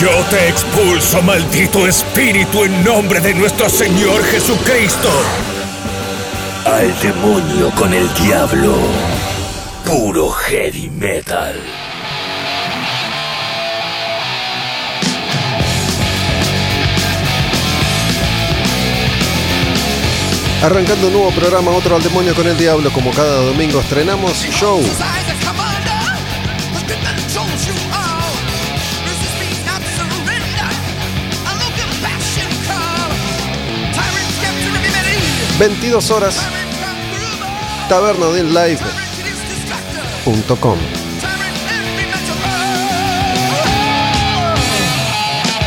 Yo te expulso, maldito espíritu, en nombre de nuestro Señor Jesucristo. Al demonio con el diablo. Puro heavy metal. Arrancando un nuevo programa, otro al demonio con el diablo, como cada domingo estrenamos show. ...22 horas... ...tabernadinlive.com...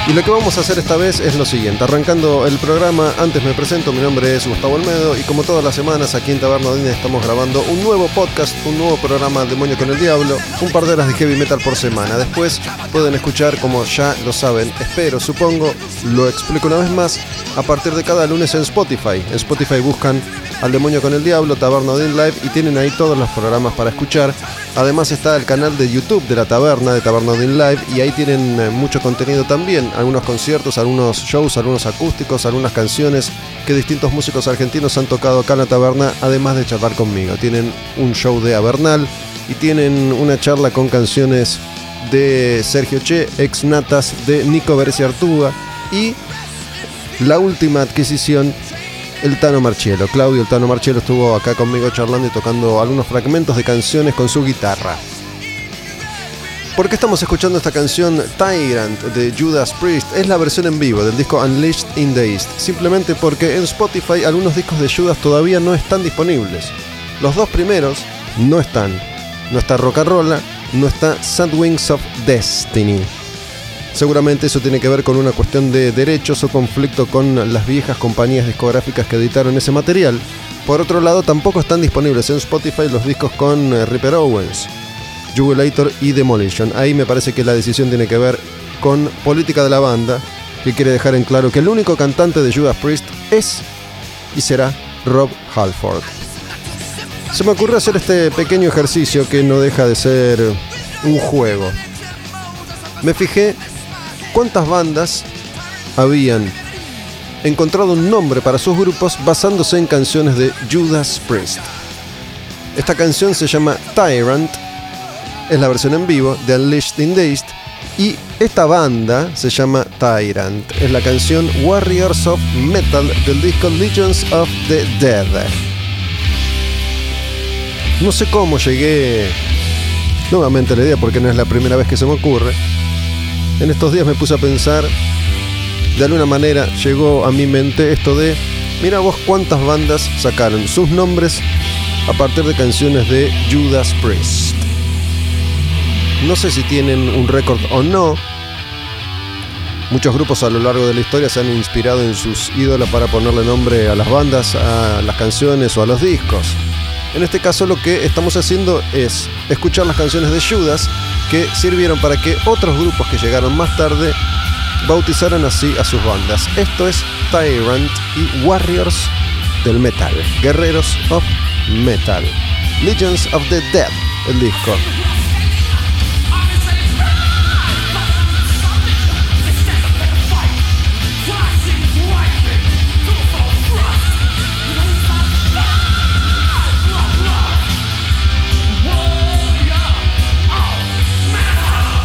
Y lo que vamos a hacer esta vez es lo siguiente. Arrancando el programa, antes me presento, mi nombre es Gustavo Olmedo y como todas las semanas aquí en Tabernadina estamos grabando un nuevo podcast, un nuevo programa Demonio con el Diablo, un par de horas de heavy metal por semana. Después pueden escuchar, como ya lo saben, espero, supongo, lo explico una vez más, a partir de cada lunes en Spotify. En Spotify buscan al Demonio con el Diablo, Taberna Live y tienen ahí todos los programas para escuchar. Además está el canal de YouTube de la Taberna de Taberna Live y ahí tienen eh, mucho contenido también algunos conciertos, algunos shows, algunos acústicos, algunas canciones que distintos músicos argentinos han tocado acá en la taberna, además de charlar conmigo. Tienen un show de Avernal y tienen una charla con canciones de Sergio Che, ex natas de Nico Beresi Artuga y la última adquisición, el Tano Marchielo. Claudio el Tano Marchielo estuvo acá conmigo charlando y tocando algunos fragmentos de canciones con su guitarra. ¿Por qué estamos escuchando esta canción Tyrant de Judas Priest? Es la versión en vivo del disco Unleashed in the East. Simplemente porque en Spotify algunos discos de Judas todavía no están disponibles. Los dos primeros no están. No está Rolla, no está Sad Wings of Destiny. Seguramente eso tiene que ver con una cuestión de derechos o conflicto con las viejas compañías discográficas que editaron ese material. Por otro lado, tampoco están disponibles en Spotify los discos con eh, Ripper Owens. Jubilator y Demolition. Ahí me parece que la decisión tiene que ver con política de la banda, que quiere dejar en claro que el único cantante de Judas Priest es y será Rob Halford. Se me ocurrió hacer este pequeño ejercicio que no deja de ser un juego. Me fijé cuántas bandas habían encontrado un nombre para sus grupos basándose en canciones de Judas Priest. Esta canción se llama Tyrant es la versión en vivo de Unleashed in East. Y esta banda se llama Tyrant. Es la canción Warriors of Metal del disco Legions of the Dead. No sé cómo llegué nuevamente a la idea porque no es la primera vez que se me ocurre. En estos días me puse a pensar, de alguna manera llegó a mi mente esto de, mira vos cuántas bandas sacaron sus nombres a partir de canciones de Judas Priest. No sé si tienen un récord o no. Muchos grupos a lo largo de la historia se han inspirado en sus ídolos para ponerle nombre a las bandas, a las canciones o a los discos. En este caso lo que estamos haciendo es escuchar las canciones de Judas que sirvieron para que otros grupos que llegaron más tarde bautizaran así a sus bandas. Esto es Tyrant y Warriors del Metal, Guerreros of Metal, Legends of the Dead, el disco.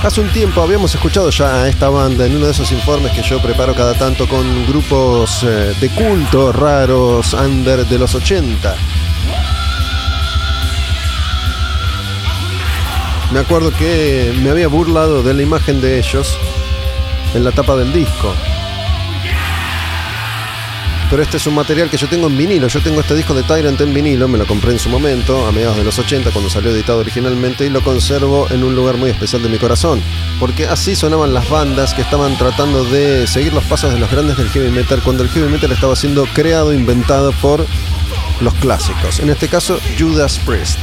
Hace un tiempo habíamos escuchado ya a esta banda en uno de esos informes que yo preparo cada tanto con grupos eh, de culto raros under de los 80. Me acuerdo que me había burlado de la imagen de ellos en la tapa del disco. Pero este es un material que yo tengo en vinilo. Yo tengo este disco de Tyrant en vinilo, me lo compré en su momento, a mediados de los 80, cuando salió editado originalmente, y lo conservo en un lugar muy especial de mi corazón. Porque así sonaban las bandas que estaban tratando de seguir los pasos de los grandes del heavy metal, cuando el heavy metal estaba siendo creado, inventado por los clásicos. En este caso, Judas Priest.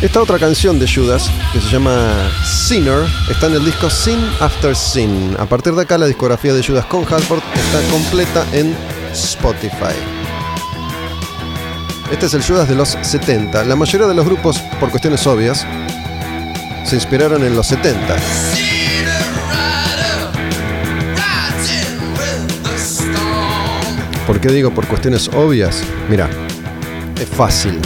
Esta otra canción de Judas, que se llama Sinner, está en el disco Sin After Sin. A partir de acá la discografía de Judas con Halford está completa en Spotify. Este es el Judas de los 70. La mayoría de los grupos, por cuestiones obvias, se inspiraron en los 70. ¿Por qué digo por cuestiones obvias? Mira, es fácil.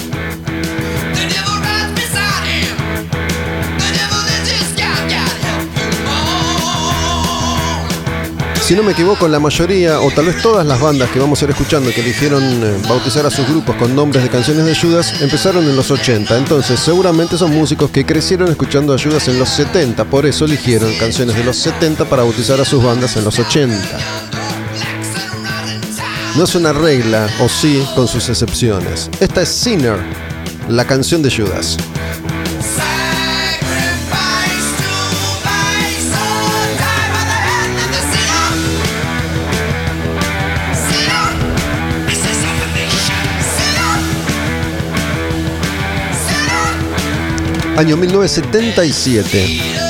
Si no me equivoco, la mayoría, o tal vez todas las bandas que vamos a ir escuchando que eligieron eh, bautizar a sus grupos con nombres de canciones de Judas, empezaron en los 80. Entonces, seguramente son músicos que crecieron escuchando a Judas en los 70. Por eso eligieron canciones de los 70 para bautizar a sus bandas en los 80. No es una regla, o sí, con sus excepciones. Esta es Sinner, la canción de Judas. Año 1977.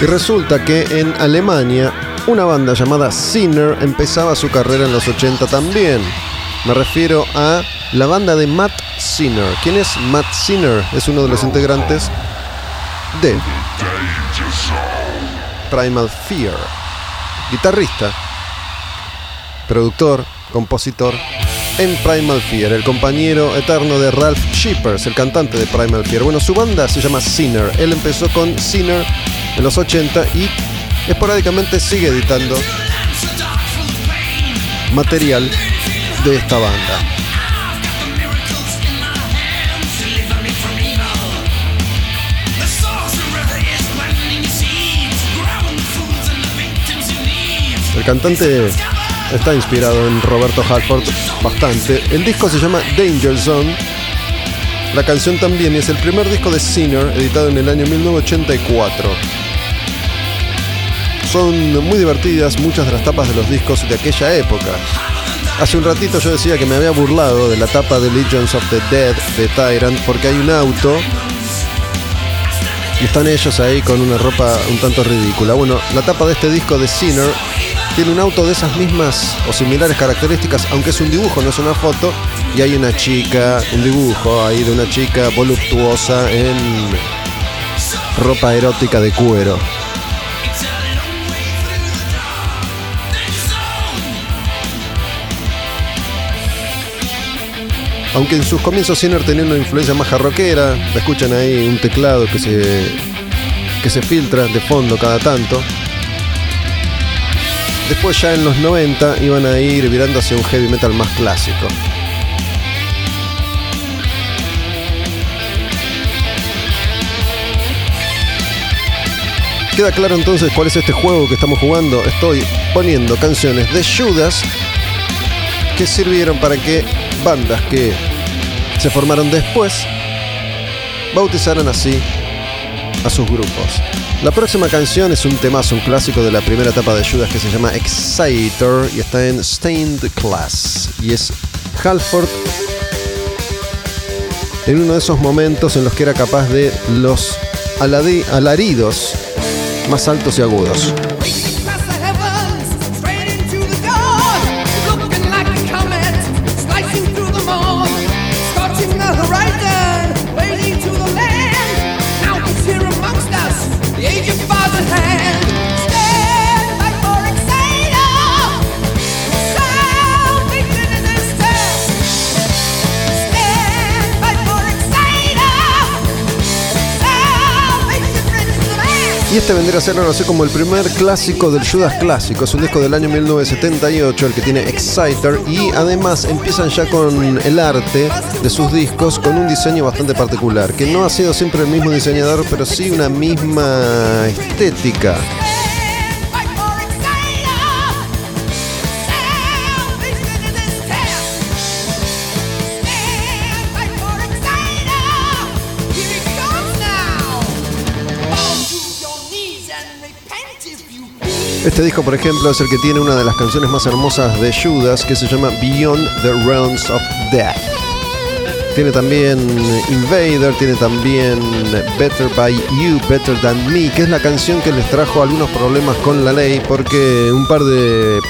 Y resulta que en Alemania una banda llamada Sinner empezaba su carrera en los 80 también. Me refiero a la banda de Matt Sinner. ¿Quién es Matt Sinner? Es uno de los integrantes de Primal Fear. Guitarrista, productor, compositor en Primal Fear, el compañero eterno de Ralph Shippers, el cantante de Primal Fear. Bueno, su banda se llama Sinner. Él empezó con Sinner en los 80 y esporádicamente sigue editando material de esta banda. El cantante está inspirado en Roberto Halford bastante. El disco se llama Danger Zone. La canción también es el primer disco de Sinner, editado en el año 1984. Son muy divertidas muchas de las tapas de los discos de aquella época. Hace un ratito yo decía que me había burlado de la tapa de Legions of the Dead de Tyrant porque hay un auto y están ellos ahí con una ropa un tanto ridícula. Bueno, la tapa de este disco de Sinner tiene un auto de esas mismas o similares características, aunque es un dibujo, no es una foto, y hay una chica, un dibujo ahí de una chica voluptuosa en ropa erótica de cuero. Aunque en sus comienzos Sinner tenía una influencia más jarroquera, escuchan ahí un teclado que se, que se filtra de fondo cada tanto. Después ya en los 90 iban a ir virando hacia un heavy metal más clásico. Queda claro entonces cuál es este juego que estamos jugando. Estoy poniendo canciones de Judas que sirvieron para que bandas que se formaron después bautizaran así a sus grupos. La próxima canción es un temazo, un clásico de la primera etapa de Judas que se llama Exciter y está en Stained Class. Y es Halford en uno de esos momentos en los que era capaz de los alaridos más altos y agudos. Y este vendría a ser algo como el primer clásico del Judas clásico. Es un disco del año 1978, el que tiene Exciter. Y además empiezan ya con el arte de sus discos con un diseño bastante particular. Que no ha sido siempre el mismo diseñador, pero sí una misma estética. Este disco, por ejemplo, es el que tiene una de las canciones más hermosas de Judas, que se llama Beyond the Realms of Death. Tiene también Invader, tiene también Better by You, Better Than Me, que es la canción que les trajo algunos problemas con la ley porque un par de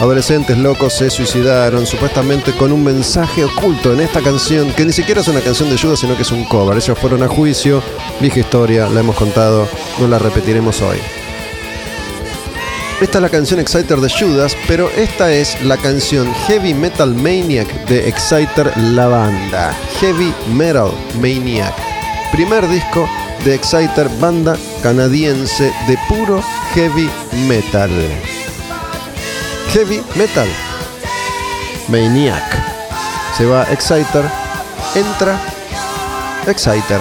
adolescentes locos se suicidaron supuestamente con un mensaje oculto en esta canción, que ni siquiera es una canción de Judas, sino que es un cover. Ellos fueron a juicio, vieja historia, la hemos contado, no la repetiremos hoy. Esta es la canción Exciter de Judas, pero esta es la canción Heavy Metal Maniac de Exciter la banda. Heavy Metal Maniac. Primer disco de Exciter, banda canadiense de puro heavy metal. Heavy Metal Maniac. Se va Exciter, entra Exciter.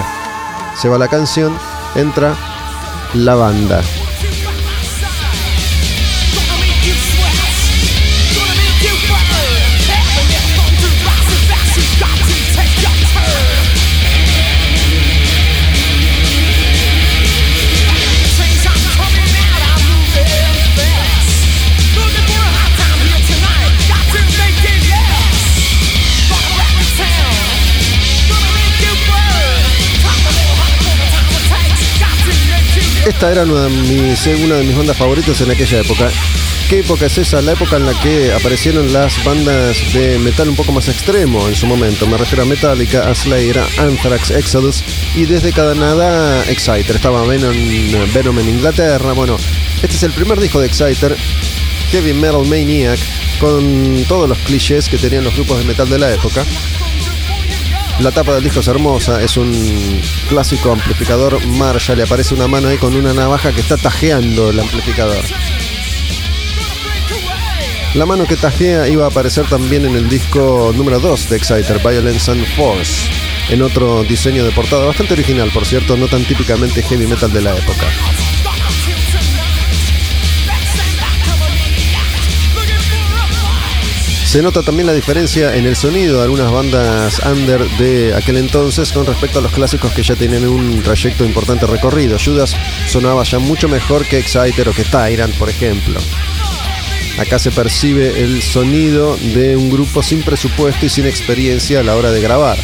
Se va la canción, entra la banda. Esta era una de, mis, bandas favoritas en aquella época. ¿Qué época es esa? La época en la que aparecieron las bandas de metal un poco más extremo en su momento. Me refiero a Metallica, a Slayer, Anthrax, Exodus y desde Canadá Exciter. Estaba Venom, Venom en Inglaterra. Bueno, este es el primer disco de Exciter, Heavy Metal Maniac, con todos los clichés que tenían los grupos de metal de la época. La tapa del disco es hermosa, es un clásico amplificador Marshall, le aparece una mano ahí con una navaja que está tajeando el amplificador. La mano que tajea iba a aparecer también en el disco número 2 de Exciter, Violence and Force, en otro diseño de portada, bastante original por cierto, no tan típicamente heavy metal de la época. Se nota también la diferencia en el sonido de algunas bandas under de aquel entonces con respecto a los clásicos que ya tenían un trayecto importante recorrido. Judas sonaba ya mucho mejor que Exciter o que Tyrant, por ejemplo. Acá se percibe el sonido de un grupo sin presupuesto y sin experiencia a la hora de grabar.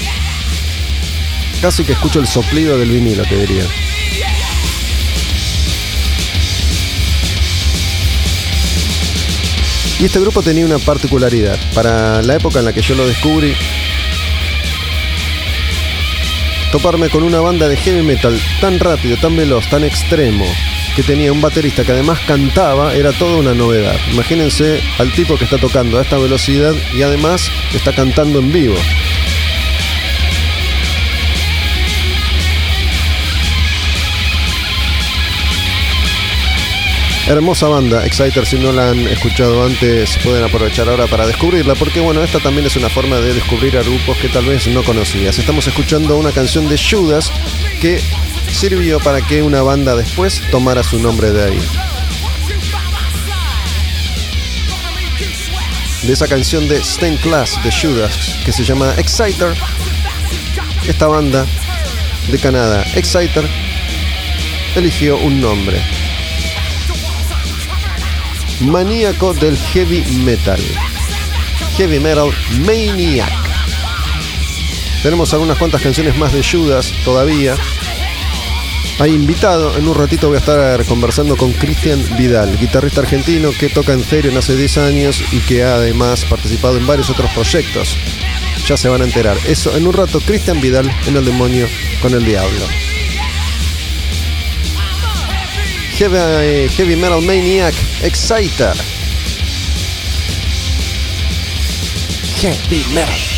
Casi que escucho el soplido del vinilo, te diría. Y este grupo tenía una particularidad. Para la época en la que yo lo descubrí, toparme con una banda de heavy metal tan rápido, tan veloz, tan extremo, que tenía un baterista que además cantaba, era toda una novedad. Imagínense al tipo que está tocando a esta velocidad y además está cantando en vivo. Hermosa banda, Exciter, si no la han escuchado antes, pueden aprovechar ahora para descubrirla, porque bueno, esta también es una forma de descubrir a grupos que tal vez no conocías. Estamos escuchando una canción de Judas que sirvió para que una banda después tomara su nombre de ahí. De esa canción de Stain Class de Judas, que se llama Exciter, esta banda de Canadá, Exciter, eligió un nombre maníaco del heavy metal. Heavy Metal Maniac. Tenemos algunas cuantas canciones más de Judas todavía. Hay invitado, en un ratito voy a estar conversando con Cristian Vidal, guitarrista argentino que toca en Therion hace 10 años y que ha además participado en varios otros proyectos. Ya se van a enterar. Eso en un rato, Cristian Vidal en El Demonio con el Diablo. Heavy, heavy Metal Maniac Exciter. Heavy Metal.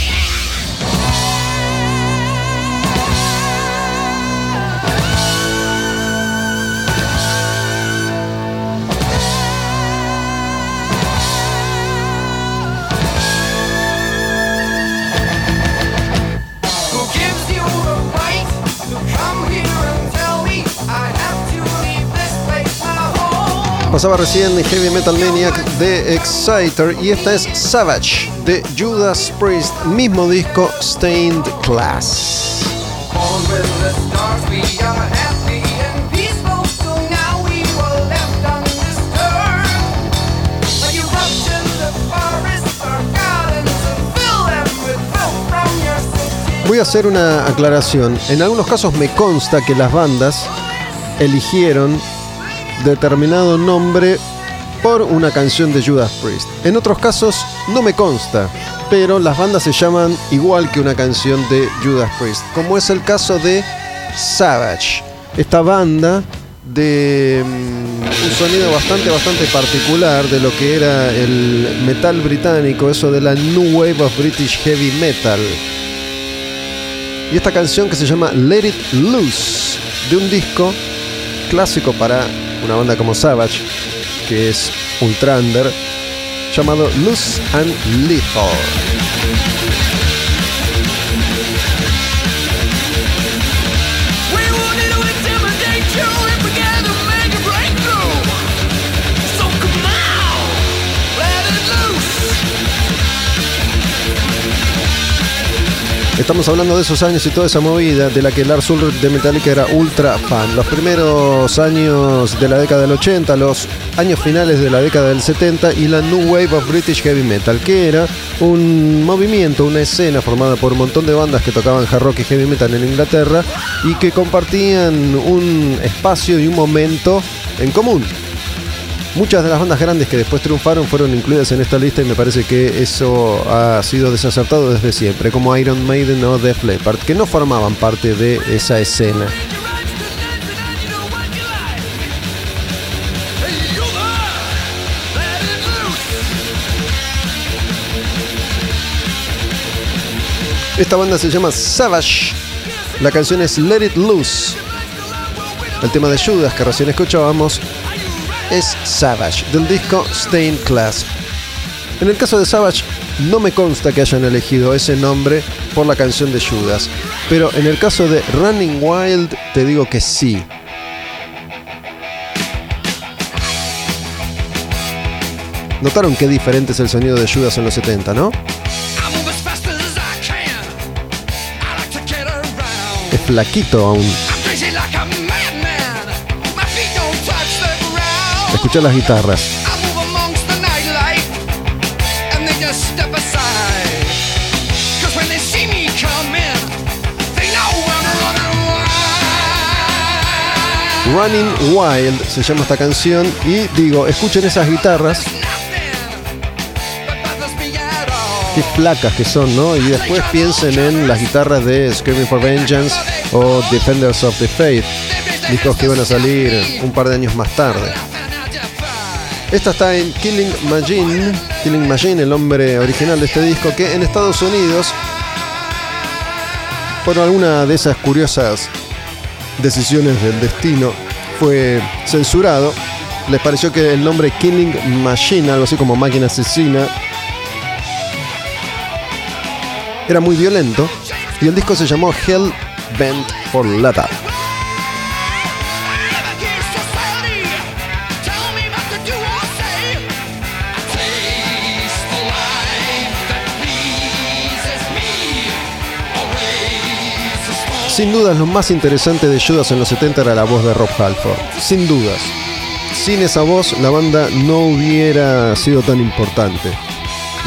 Pasaba recién Heavy Metal Maniac de Exciter y esta es Savage de Judas Priest, mismo disco Stained Class. Voy a hacer una aclaración. En algunos casos me consta que las bandas eligieron determinado nombre por una canción de Judas Priest. En otros casos no me consta, pero las bandas se llaman igual que una canción de Judas Priest, como es el caso de Savage, esta banda de mm, un sonido bastante bastante particular de lo que era el metal británico, eso de la New Wave of British Heavy Metal. Y esta canción que se llama Let It Loose, de un disco clásico para una banda como Savage, que es ultra under, llamado Loose and Lethal. Estamos hablando de esos años y toda esa movida de la que Lars Ulrich de Metallica era ultra fan. Los primeros años de la década del 80, los años finales de la década del 70 y la New Wave of British Heavy Metal, que era un movimiento, una escena formada por un montón de bandas que tocaban hard rock y heavy metal en Inglaterra y que compartían un espacio y un momento en común. Muchas de las bandas grandes que después triunfaron fueron incluidas en esta lista y me parece que eso ha sido desacertado desde siempre, como Iron Maiden o Def Leppard, que no formaban parte de esa escena. Esta banda se llama Savage. La canción es Let It Loose. El tema de Judas que recién escuchábamos es Savage, del disco Stained Class. En el caso de Savage, no me consta que hayan elegido ese nombre por la canción de Judas, pero en el caso de Running Wild, te digo que sí. Notaron qué diferente es el sonido de Judas en los 70, ¿no? Es flaquito aún. Escucha las guitarras. Running Wild se llama esta canción y digo, escuchen esas guitarras. Qué placas que son, ¿no? Y después piensen en las guitarras de Screaming for Vengeance o Defenders of the Faith, discos que iban a salir un par de años más tarde. Esta está en Killing Machine, Killing Machine, el nombre original de este disco, que en Estados Unidos, por alguna de esas curiosas decisiones del destino, fue censurado. Les pareció que el nombre Killing Machine, algo así como máquina asesina, era muy violento y el disco se llamó Hell Bent for Leather. Sin dudas, lo más interesante de Judas en los 70 era la voz de Rob Halford. Sin dudas. Sin esa voz, la banda no hubiera sido tan importante.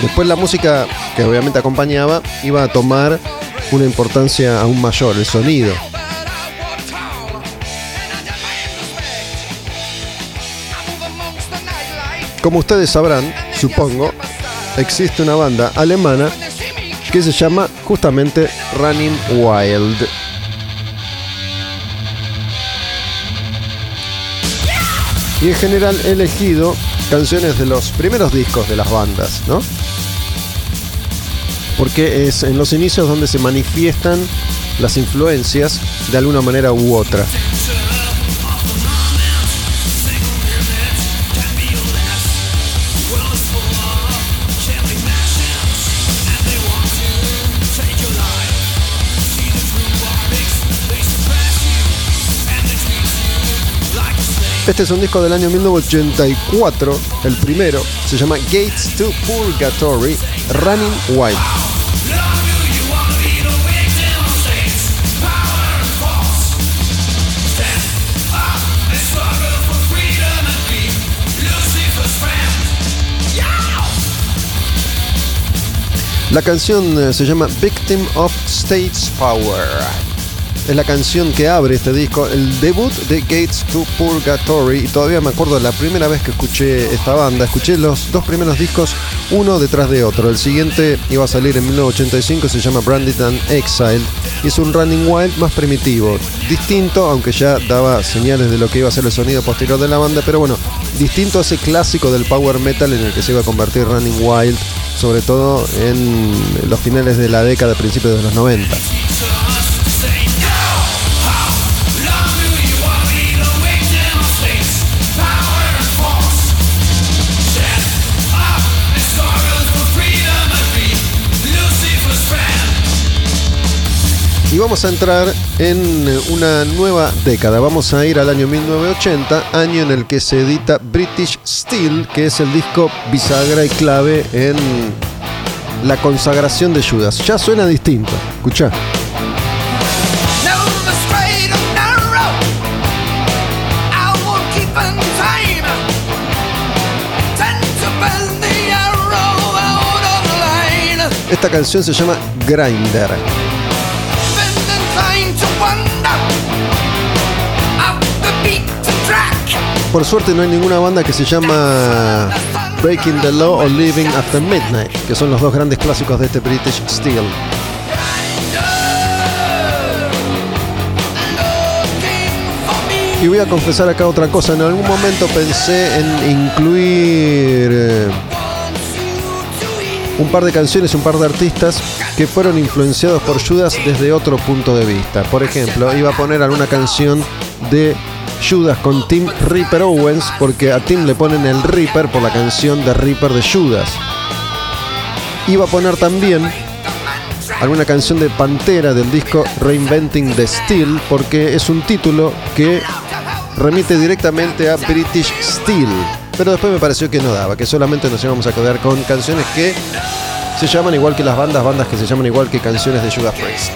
Después la música, que obviamente acompañaba, iba a tomar una importancia aún mayor, el sonido. Como ustedes sabrán, supongo, existe una banda alemana que se llama justamente Running Wild. Y en general he elegido canciones de los primeros discos de las bandas, ¿no? Porque es en los inicios donde se manifiestan las influencias de alguna manera u otra. Este es un disco del año 1984, el primero, se llama Gates to Purgatory, Running Wild. La canción eh, se llama Victim of State's Power. Es la canción que abre este disco, el debut de Gates to Purgatory. Y todavía me acuerdo la primera vez que escuché esta banda. Escuché los dos primeros discos uno detrás de otro. El siguiente iba a salir en 1985, se llama Branded and Exile. Y es un Running Wild más primitivo. Distinto, aunque ya daba señales de lo que iba a ser el sonido posterior de la banda. Pero bueno, distinto a ese clásico del power metal en el que se iba a convertir Running Wild sobre todo en los finales de la década, principios de los 90. Vamos a entrar en una nueva década. Vamos a ir al año 1980, año en el que se edita British Steel, que es el disco bisagra y clave en la consagración de Judas. Ya suena distinto. Escucha. Esta canción se llama Grinder. Por suerte no hay ninguna banda que se llama Breaking the Law o Living After Midnight, que son los dos grandes clásicos de este British Steel. Y voy a confesar acá otra cosa. En algún momento pensé en incluir eh, un par de canciones, un par de artistas que fueron influenciados por Judas desde otro punto de vista. Por ejemplo, iba a poner alguna canción de Judas con Tim Reaper Owens, porque a Tim le ponen el Reaper por la canción de Reaper de Judas. Iba a poner también alguna canción de Pantera del disco Reinventing the Steel, porque es un título que remite directamente a British Steel. Pero después me pareció que no daba, que solamente nos íbamos a quedar con canciones que se llaman igual que las bandas, bandas que se llaman igual que canciones de Judas Priest.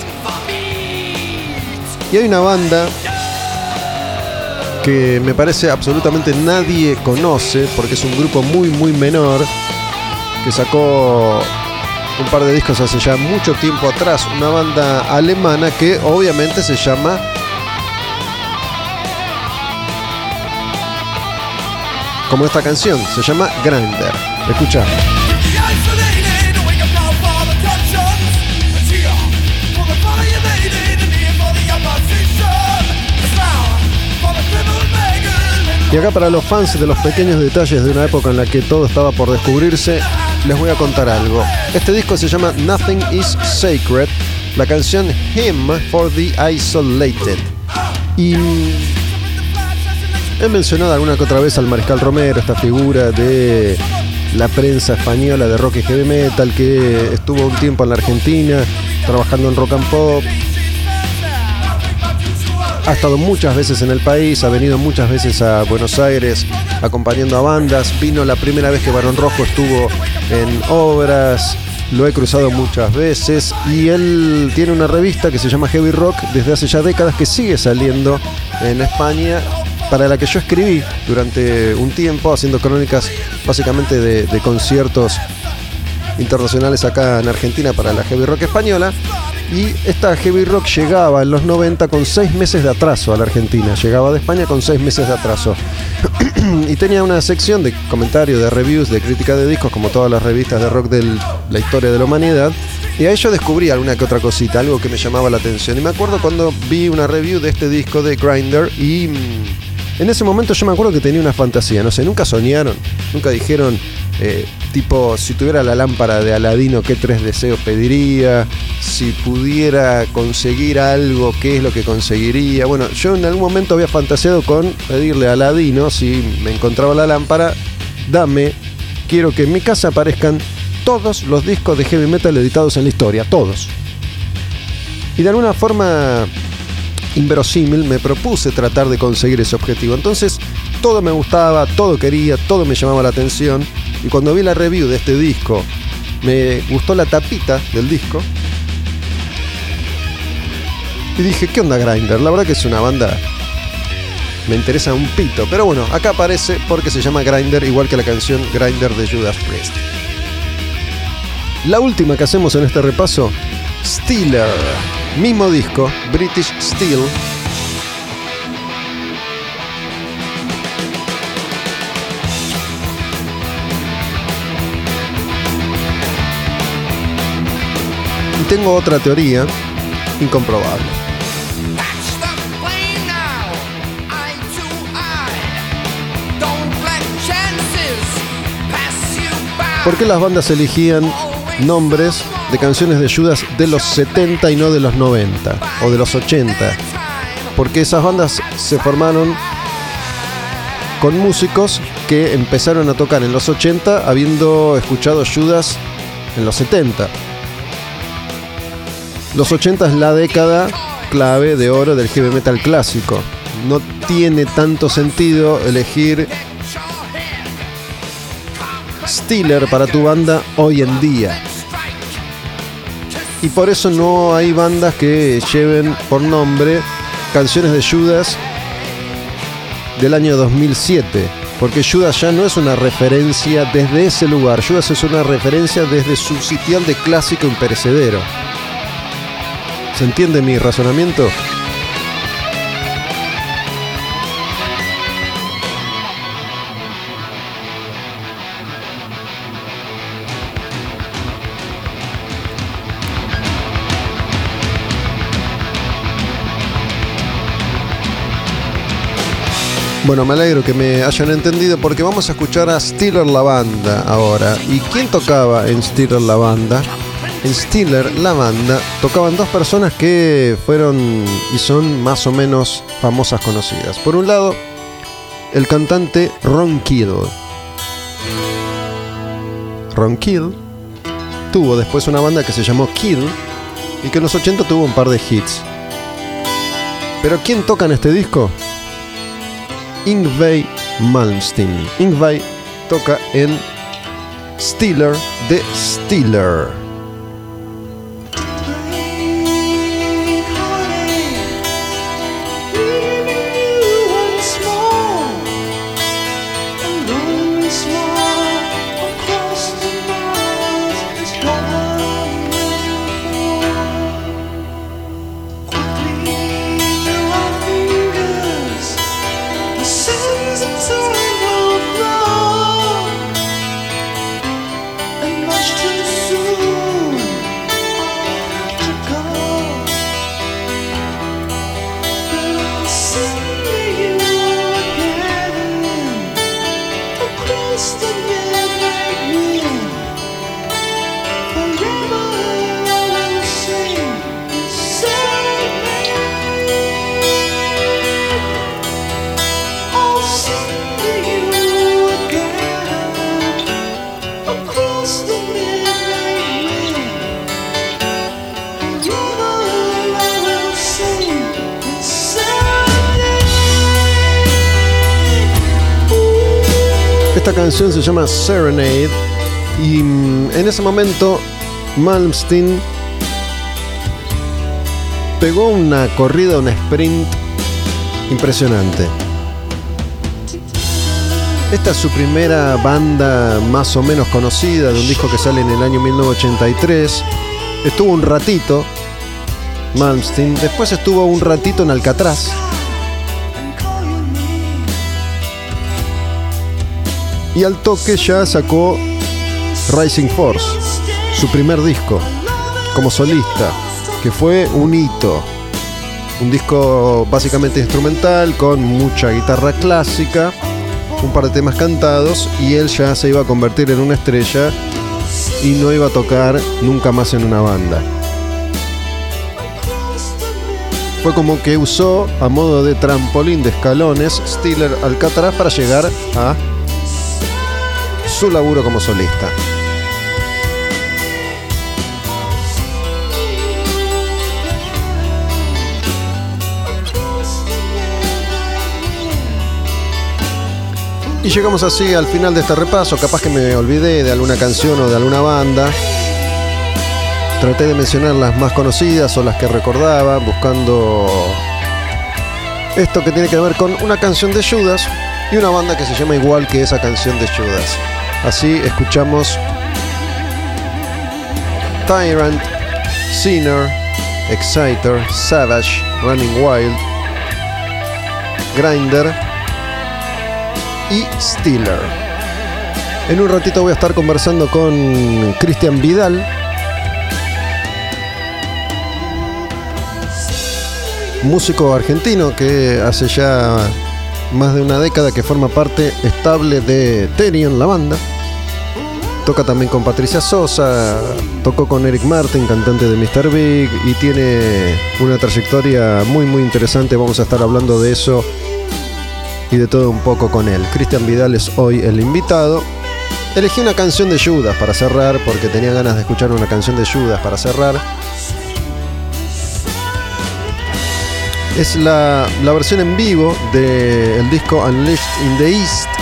Y hay una banda que me parece absolutamente nadie conoce, porque es un grupo muy, muy menor, que sacó un par de discos hace ya mucho tiempo atrás, una banda alemana que obviamente se llama... Como esta canción, se llama Grinder. Escucha. Y acá para los fans de los pequeños detalles de una época en la que todo estaba por descubrirse, les voy a contar algo. Este disco se llama Nothing is Sacred, la canción Hymn for the Isolated. Y he mencionado alguna que otra vez al Mariscal Romero, esta figura de la prensa española de rock y heavy metal que estuvo un tiempo en la Argentina trabajando en rock and pop, ha estado muchas veces en el país, ha venido muchas veces a Buenos Aires acompañando a bandas. Vino la primera vez que Barón Rojo estuvo en obras, lo he cruzado muchas veces y él tiene una revista que se llama Heavy Rock desde hace ya décadas que sigue saliendo en España para la que yo escribí durante un tiempo haciendo crónicas básicamente de, de conciertos internacionales acá en Argentina para la Heavy Rock española y esta heavy rock llegaba en los 90 con seis meses de atraso a la Argentina. Llegaba de España con seis meses de atraso. y tenía una sección de comentarios, de reviews, de crítica de discos, como todas las revistas de rock de la historia de la humanidad. Y ahí yo descubrí alguna que otra cosita, algo que me llamaba la atención. Y me acuerdo cuando vi una review de este disco de Grinder y mm, en ese momento yo me acuerdo que tenía una fantasía, no sé, nunca soñaron, nunca dijeron, eh, tipo, si tuviera la lámpara de Aladino, ¿qué tres deseos pediría? Si pudiera conseguir algo, ¿qué es lo que conseguiría? Bueno, yo en algún momento había fantaseado con pedirle a Aladino, si me encontraba la lámpara, dame, quiero que en mi casa aparezcan todos los discos de heavy metal editados en la historia, todos. Y de alguna forma inverosímil, me propuse tratar de conseguir ese objetivo. Entonces, todo me gustaba, todo quería, todo me llamaba la atención. Y cuando vi la review de este disco, me gustó la tapita del disco. Y dije, ¿qué onda Grinder? La verdad que es una banda... Me interesa un pito. Pero bueno, acá aparece porque se llama Grinder, igual que la canción Grinder de Judas Priest. La última que hacemos en este repaso, Steeler. Mismo disco, British Steel. Y tengo otra teoría incomprobable. ¿Por qué las bandas elegían nombres de canciones de Judas de los 70 y no de los 90 o de los 80? Porque esas bandas se formaron con músicos que empezaron a tocar en los 80 habiendo escuchado Judas en los 70. Los 80 es la década clave de oro del heavy metal clásico. No tiene tanto sentido elegir Steeler para tu banda hoy en día. Y por eso no hay bandas que lleven por nombre canciones de Judas del año 2007. Porque Judas ya no es una referencia desde ese lugar. Judas es una referencia desde su sitial de clásico imperecedero. ¿Se entiende mi razonamiento? Bueno, me alegro que me hayan entendido porque vamos a escuchar a Steeler la banda ahora. ¿Y quién tocaba en Steeler la banda? En Steeler la banda tocaban dos personas que fueron y son más o menos famosas conocidas. Por un lado, el cantante Ron Kill. Ron Kill tuvo después una banda que se llamó Kill y que en los 80 tuvo un par de hits. Pero ¿quién toca en este disco? Ingve Malmsteen. Ingve toca en Steeler de Steeler. Canción se llama Serenade y mm, en ese momento Malmsteen pegó una corrida, un sprint impresionante. Esta es su primera banda más o menos conocida de un disco que sale en el año 1983. Estuvo un ratito Malmsteen, después estuvo un ratito en Alcatraz. Y al toque ya sacó Rising Force, su primer disco, como solista, que fue un hito. Un disco básicamente instrumental, con mucha guitarra clásica, un par de temas cantados, y él ya se iba a convertir en una estrella y no iba a tocar nunca más en una banda. Fue como que usó a modo de trampolín de escalones Steeler Alcatraz para llegar a su laburo como solista. Y llegamos así al final de este repaso, capaz que me olvidé de alguna canción o de alguna banda. Traté de mencionar las más conocidas o las que recordaba, buscando esto que tiene que ver con una canción de Judas y una banda que se llama igual que esa canción de Judas. Así escuchamos Tyrant, Sinner, Exciter, Savage, Running Wild, Grinder y Steeler. En un ratito voy a estar conversando con Cristian Vidal. Músico argentino que hace ya más de una década que forma parte estable de Terion, la banda. Toca también con Patricia Sosa, tocó con Eric Martin, cantante de Mr. Big, y tiene una trayectoria muy muy interesante. Vamos a estar hablando de eso y de todo un poco con él. Cristian Vidal es hoy el invitado. Elegí una canción de Judas para cerrar, porque tenía ganas de escuchar una canción de Judas para cerrar. Es la, la versión en vivo del disco Unleashed in the East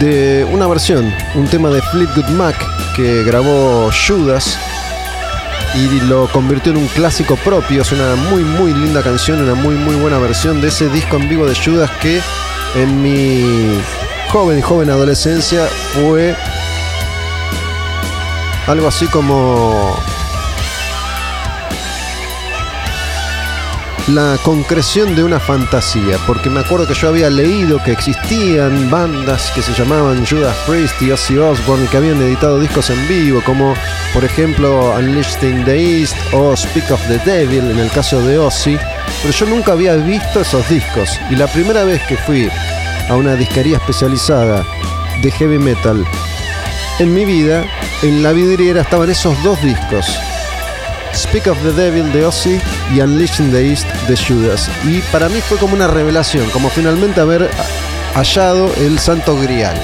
de una versión, un tema de Fleetwood Mac que grabó Judas y lo convirtió en un clásico propio. Es una muy muy linda canción, una muy muy buena versión de ese disco en vivo de Judas que en mi joven joven adolescencia fue algo así como la concreción de una fantasía, porque me acuerdo que yo había leído que existían bandas que se llamaban Judas Priest y Ozzy Osbourne que habían editado discos en vivo, como por ejemplo Unleashed in the East o Speak of the Devil en el caso de Ozzy, pero yo nunca había visto esos discos y la primera vez que fui a una disquería especializada de heavy metal en mi vida, en la vidriera estaban esos dos discos. Speak of the Devil de Ozzy y Unleashing the East de Judas. Y para mí fue como una revelación, como finalmente haber hallado el santo grial.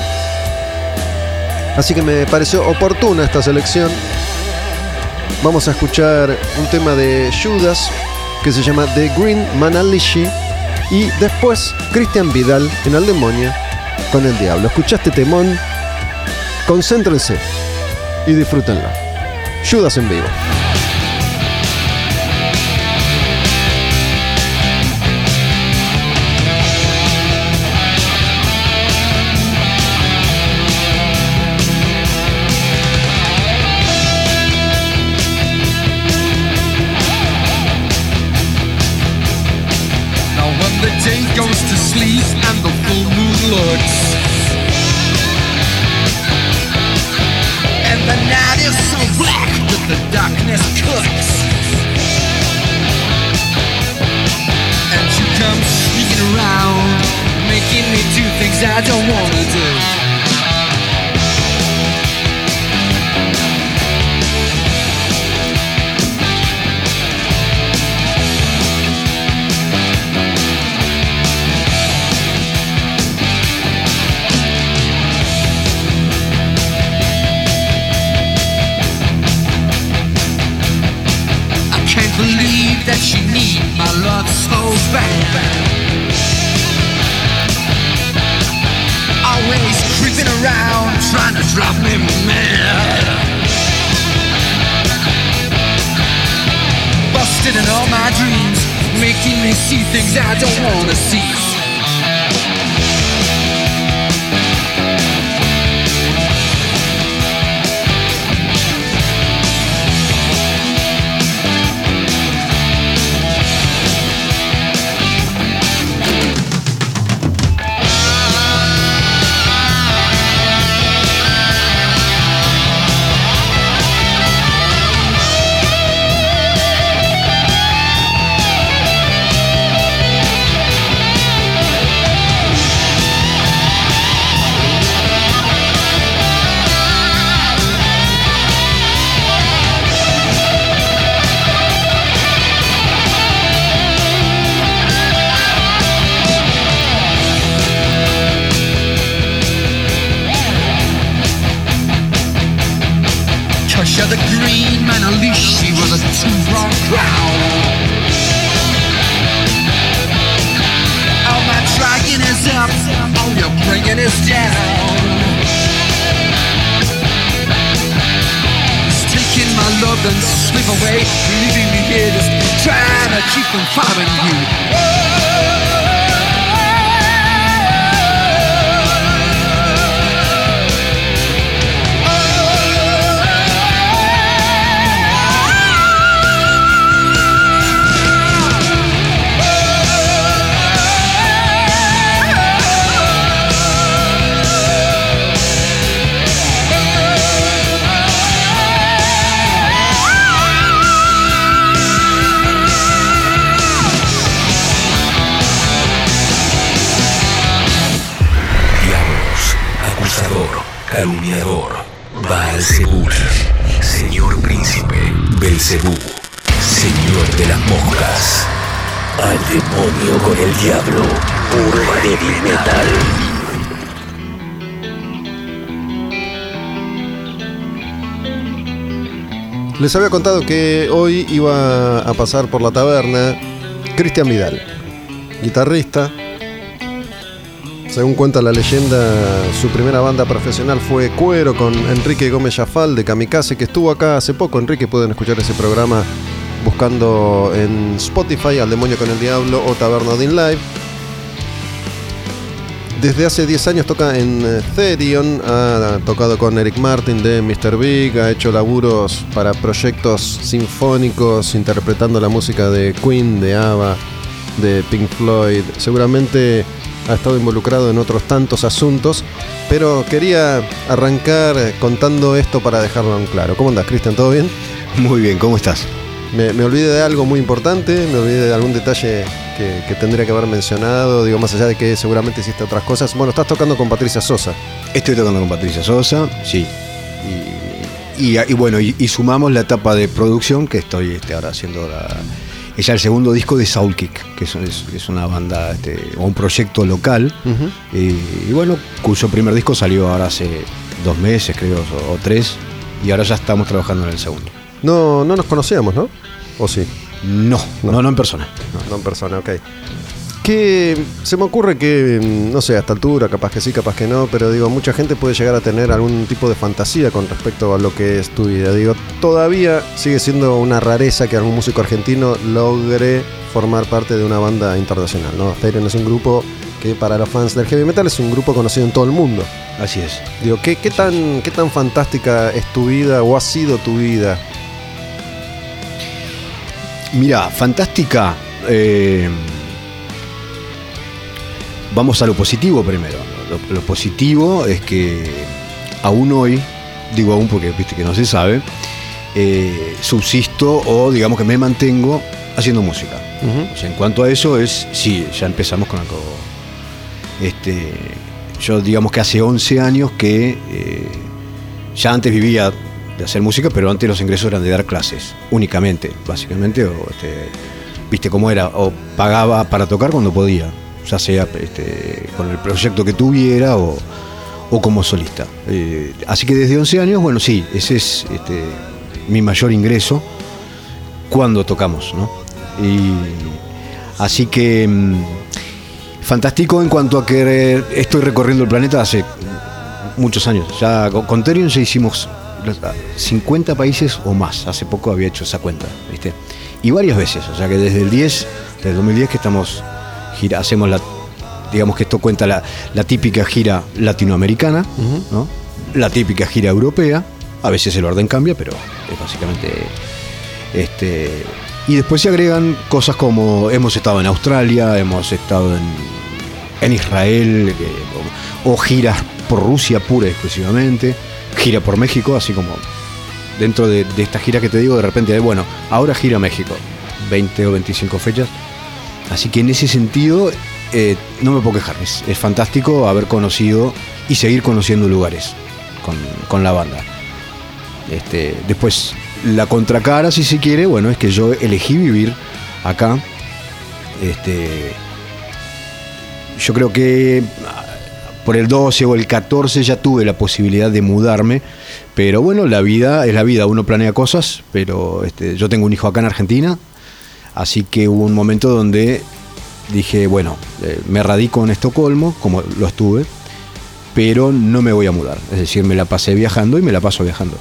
Así que me pareció oportuna esta selección. Vamos a escuchar un tema de Judas que se llama The Green Manalishi y después Christian Vidal en Al Demonio con el Diablo. ¿Escuchaste temón? Concéntrense y disfrútenlo. Judas en vivo. Don't I don't wanna diablo, puro heavy metal. Les había contado que hoy iba a pasar por la taberna Cristian Vidal, guitarrista. Según cuenta la leyenda, su primera banda profesional fue Cuero con Enrique Gómez Jafal de Kamikaze, que estuvo acá hace poco. Enrique, pueden escuchar ese programa buscando en Spotify Al Demonio con el Diablo o Taberna Odin Live. Desde hace 10 años toca en eh, Therion, ha tocado con Eric Martin de Mr. Big, ha hecho laburos para proyectos sinfónicos interpretando la música de Queen, de ABBA, de Pink Floyd. Seguramente ha estado involucrado en otros tantos asuntos, pero quería arrancar contando esto para dejarlo en claro. ¿Cómo andas, Cristian? ¿Todo bien? Muy bien, ¿cómo estás? Me, me olvidé de algo muy importante, me olvidé de algún detalle que, que tendría que haber mencionado, digo, más allá de que seguramente hiciste otras cosas. Bueno, estás tocando con Patricia Sosa. Estoy tocando con Patricia Sosa, sí. Y, y- y bueno, y, y sumamos la etapa de producción que estoy este, ahora haciendo la, es el segundo disco de Soul Kick, que es, es- es una banda este, o un proyecto local. y, y bueno, cuyo primer disco salió ahora hace dos meses, creo, o, o tres. Y ahora ya estamos trabajando en el segundo. No, no nos conocíamos, ¿no? ¿O sí? No, no, no, en persona. no. No en persona, ok. Que se me ocurre que, no sé, a esta altura, capaz que sí, capaz que no, pero digo, mucha gente puede llegar a tener algún tipo de fantasía con respecto a lo que es tu vida. Digo, todavía sigue siendo una rareza que algún músico argentino logre formar parte de una banda internacional, ¿no? Es un grupo que para los fans del heavy metal es un grupo conocido en todo el mundo. Así es. Digo, ¿qué, qué tan, ¿qué tan fantástica es tu vida o ha sido tu vida? Mira, fantástica. eh, vamos a lo positivo primero. Lo, lo positivo es que aún hoy, digo aún porque viste que no se sabe, eh, subsisto o digamos que me mantengo haciendo música. O sea, en cuanto a eso es, sí, ya empezamos con algo. Este, yo digamos que hace 11 años que eh, ya antes vivía de hacer música, pero antes los ingresos eran de dar clases, únicamente, básicamente, o este, viste cómo era, o pagaba para tocar cuando podía, ya sea este, con el proyecto que tuviera o, o como solista. Eh, así que desde 11 años, bueno, sí, ese es este, mi mayor ingreso cuando tocamos, ¿no? Y así que mm, fantástico en cuanto a que estoy recorriendo el planeta hace muchos años. Ya con, Therion ya hicimos 50 países o más. Hace poco había hecho esa cuenta, ¿viste? Y varias veces, o sea que desde el 10, desde el 2010 que estamos gira, hacemos la digamos que esto cuenta la, la típica gira latinoamericana, ¿no? La típica gira europea, a veces el orden cambia, pero es básicamente este y después se agregan cosas como hemos estado en Australia, hemos estado en, en Israel, eh, o, o giras por Rusia pura y exclusivamente, gira por México, así como dentro de, de esta gira que te digo, de repente, bueno, ahora gira México, 20 o 25 fechas. Así que en ese sentido, eh, no me puedo quejar, es, es fantástico haber conocido y seguir conociendo lugares con, con la banda. Este, después, la contracara, si se quiere, bueno, es que yo elegí vivir acá. Este, yo creo que por el 12 o el 14 ya tuve la posibilidad de mudarme, pero bueno, la vida es la vida, uno planea cosas, pero este, yo tengo un hijo acá en Argentina, así que hubo un momento donde dije, bueno, eh, me radico en Estocolmo, como lo estuve, pero no me voy a mudar. Es decir, me la pasé viajando y me la paso viajando.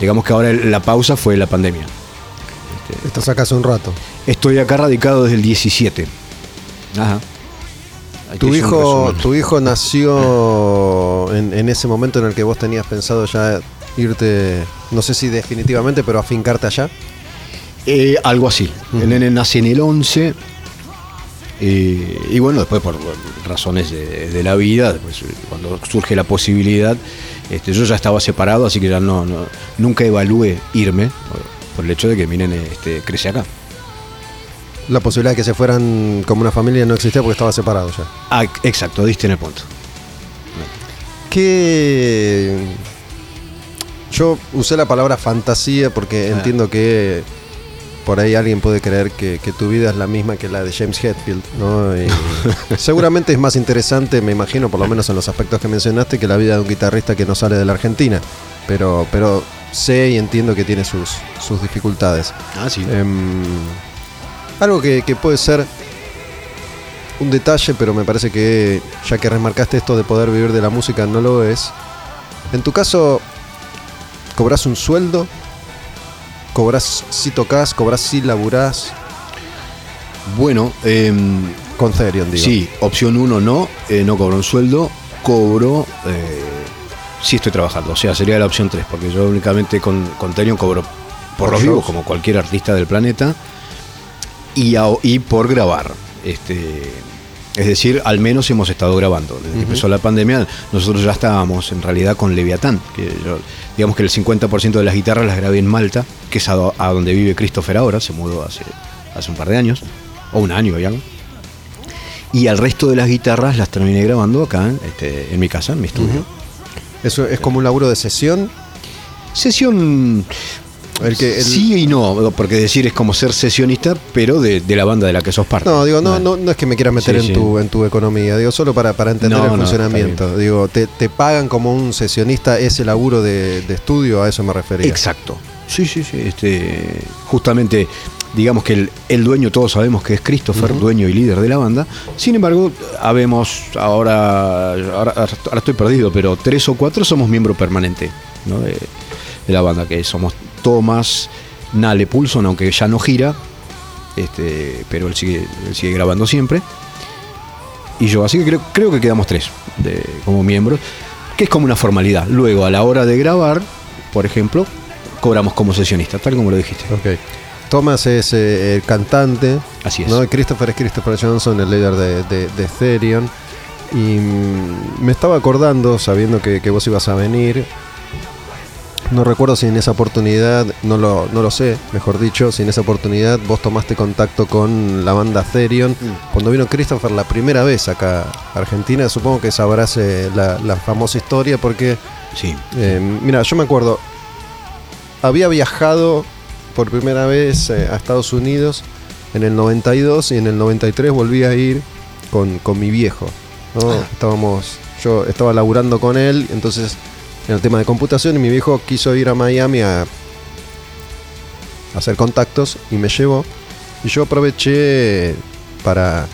Digamos que ahora la pausa fue la pandemia. Estás acá hace un rato. Estoy acá radicado desde el 17. Ajá. Tu hijo, tu hijo nació en, en ese momento en el que vos tenías pensado ya irte, no sé si definitivamente, pero afincarte allá. Eh, algo así. El nene nace en el 11. eh, y bueno, después por razones de, de la vida, después, eh, cuando surge la posibilidad, este, yo ya estaba separado, así que ya no, no- nunca evalué irme por el hecho de que mi nene este, crece acá. La posibilidad de que se fueran como una familia no existía porque estaba separado ya. Ah, exacto, diste en el punto. Que yo usé la palabra fantasía porque Ah. entiendo que por ahí alguien puede creer que, que tu vida es la misma que la de James Hetfield, ¿no? Y seguramente es más interesante, me imagino, por lo menos en los aspectos que mencionaste, que la vida de un guitarrista que no sale de la Argentina. Pero, pero sé y entiendo que tiene sus, sus dificultades. Ah, sí. Em, algo que, que puede ser un detalle, pero me parece que ya que remarcaste esto de poder vivir de la música, no lo es. En tu caso, ¿cobras un sueldo? ¿Cobras si tocas? ¿Cobras si laburás? Bueno, em, Con Therion, digo. sí, opción 1 no, eh, no cobro un sueldo, cobro eh, si estoy trabajando. O sea, sería la opción 3, porque yo únicamente con, con Therion cobro por Por los vivos, como cualquier artista del planeta, y, a- y por grabar. Este, es decir, al menos hemos estado grabando. Desde que empezó la pandemia, nosotros ya estábamos en realidad con Leviatán, que yo- digamos que el 50% de las guitarras las grabé en Malta, que es a donde vive Christopher ahora, se mudó hace, hace un par de años, o un año ya. Y al resto de las guitarras las terminé grabando acá, este, en mi casa, en mi estudio. Eso es como un laburo de sesión. Sesión. El que- el- Sí y no, porque decir es como ser sesionista, pero de, de la banda de la que sos parte. No, digo, no, no, no es que me quieras meter Sí, en, sí. Tu, en tu economía, digo, solo para, para entender No, el no, funcionamiento. digo, te, te pagan como un sesionista ese laburo de, de estudio, a eso me refería. Exacto. Sí, sí, sí. Este, justamente, digamos que el, el dueño, todos sabemos que es Christopher, dueño y líder de la banda. Sin embargo, habemos ahora, ahora, ahora estoy perdido, pero tres o cuatro somos miembro permanente ¿no? de, de la banda, que somos Thomas, Nale Pulson, aunque ya no gira, este, pero él sigue, él sigue grabando siempre. Y yo, así que creo, creo que quedamos tres de- como miembros, que es como una formalidad. Luego, a la hora de grabar, por ejemplo, cobramos como sesionista, tal como lo dijiste. Ok. Thomas es eh, el cantante. Así es. ¿no? Christopher es Christopher Johnson, el líder de, de, de Therion. Y mm, me estaba acordando, sabiendo que, que vos ibas a venir. No recuerdo si en esa oportunidad, no lo, no lo sé, mejor dicho, si en esa oportunidad vos tomaste contacto con la banda Therion. Mm. Cuando vino Christopher la primera vez acá a Argentina, supongo que sabrás eh, la, la famosa historia porque Sí. eh, mira, yo me acuerdo, había viajado por primera vez eh, a Estados Unidos en el 92 y en el 93 volví a ir con, con mi viejo. ¿no? Ah. Estábamos, yo estaba laburando con él, entonces en el tema de computación y mi viejo quiso ir a Miami a, hacer contactos y me llevó. Y yo aproveché para,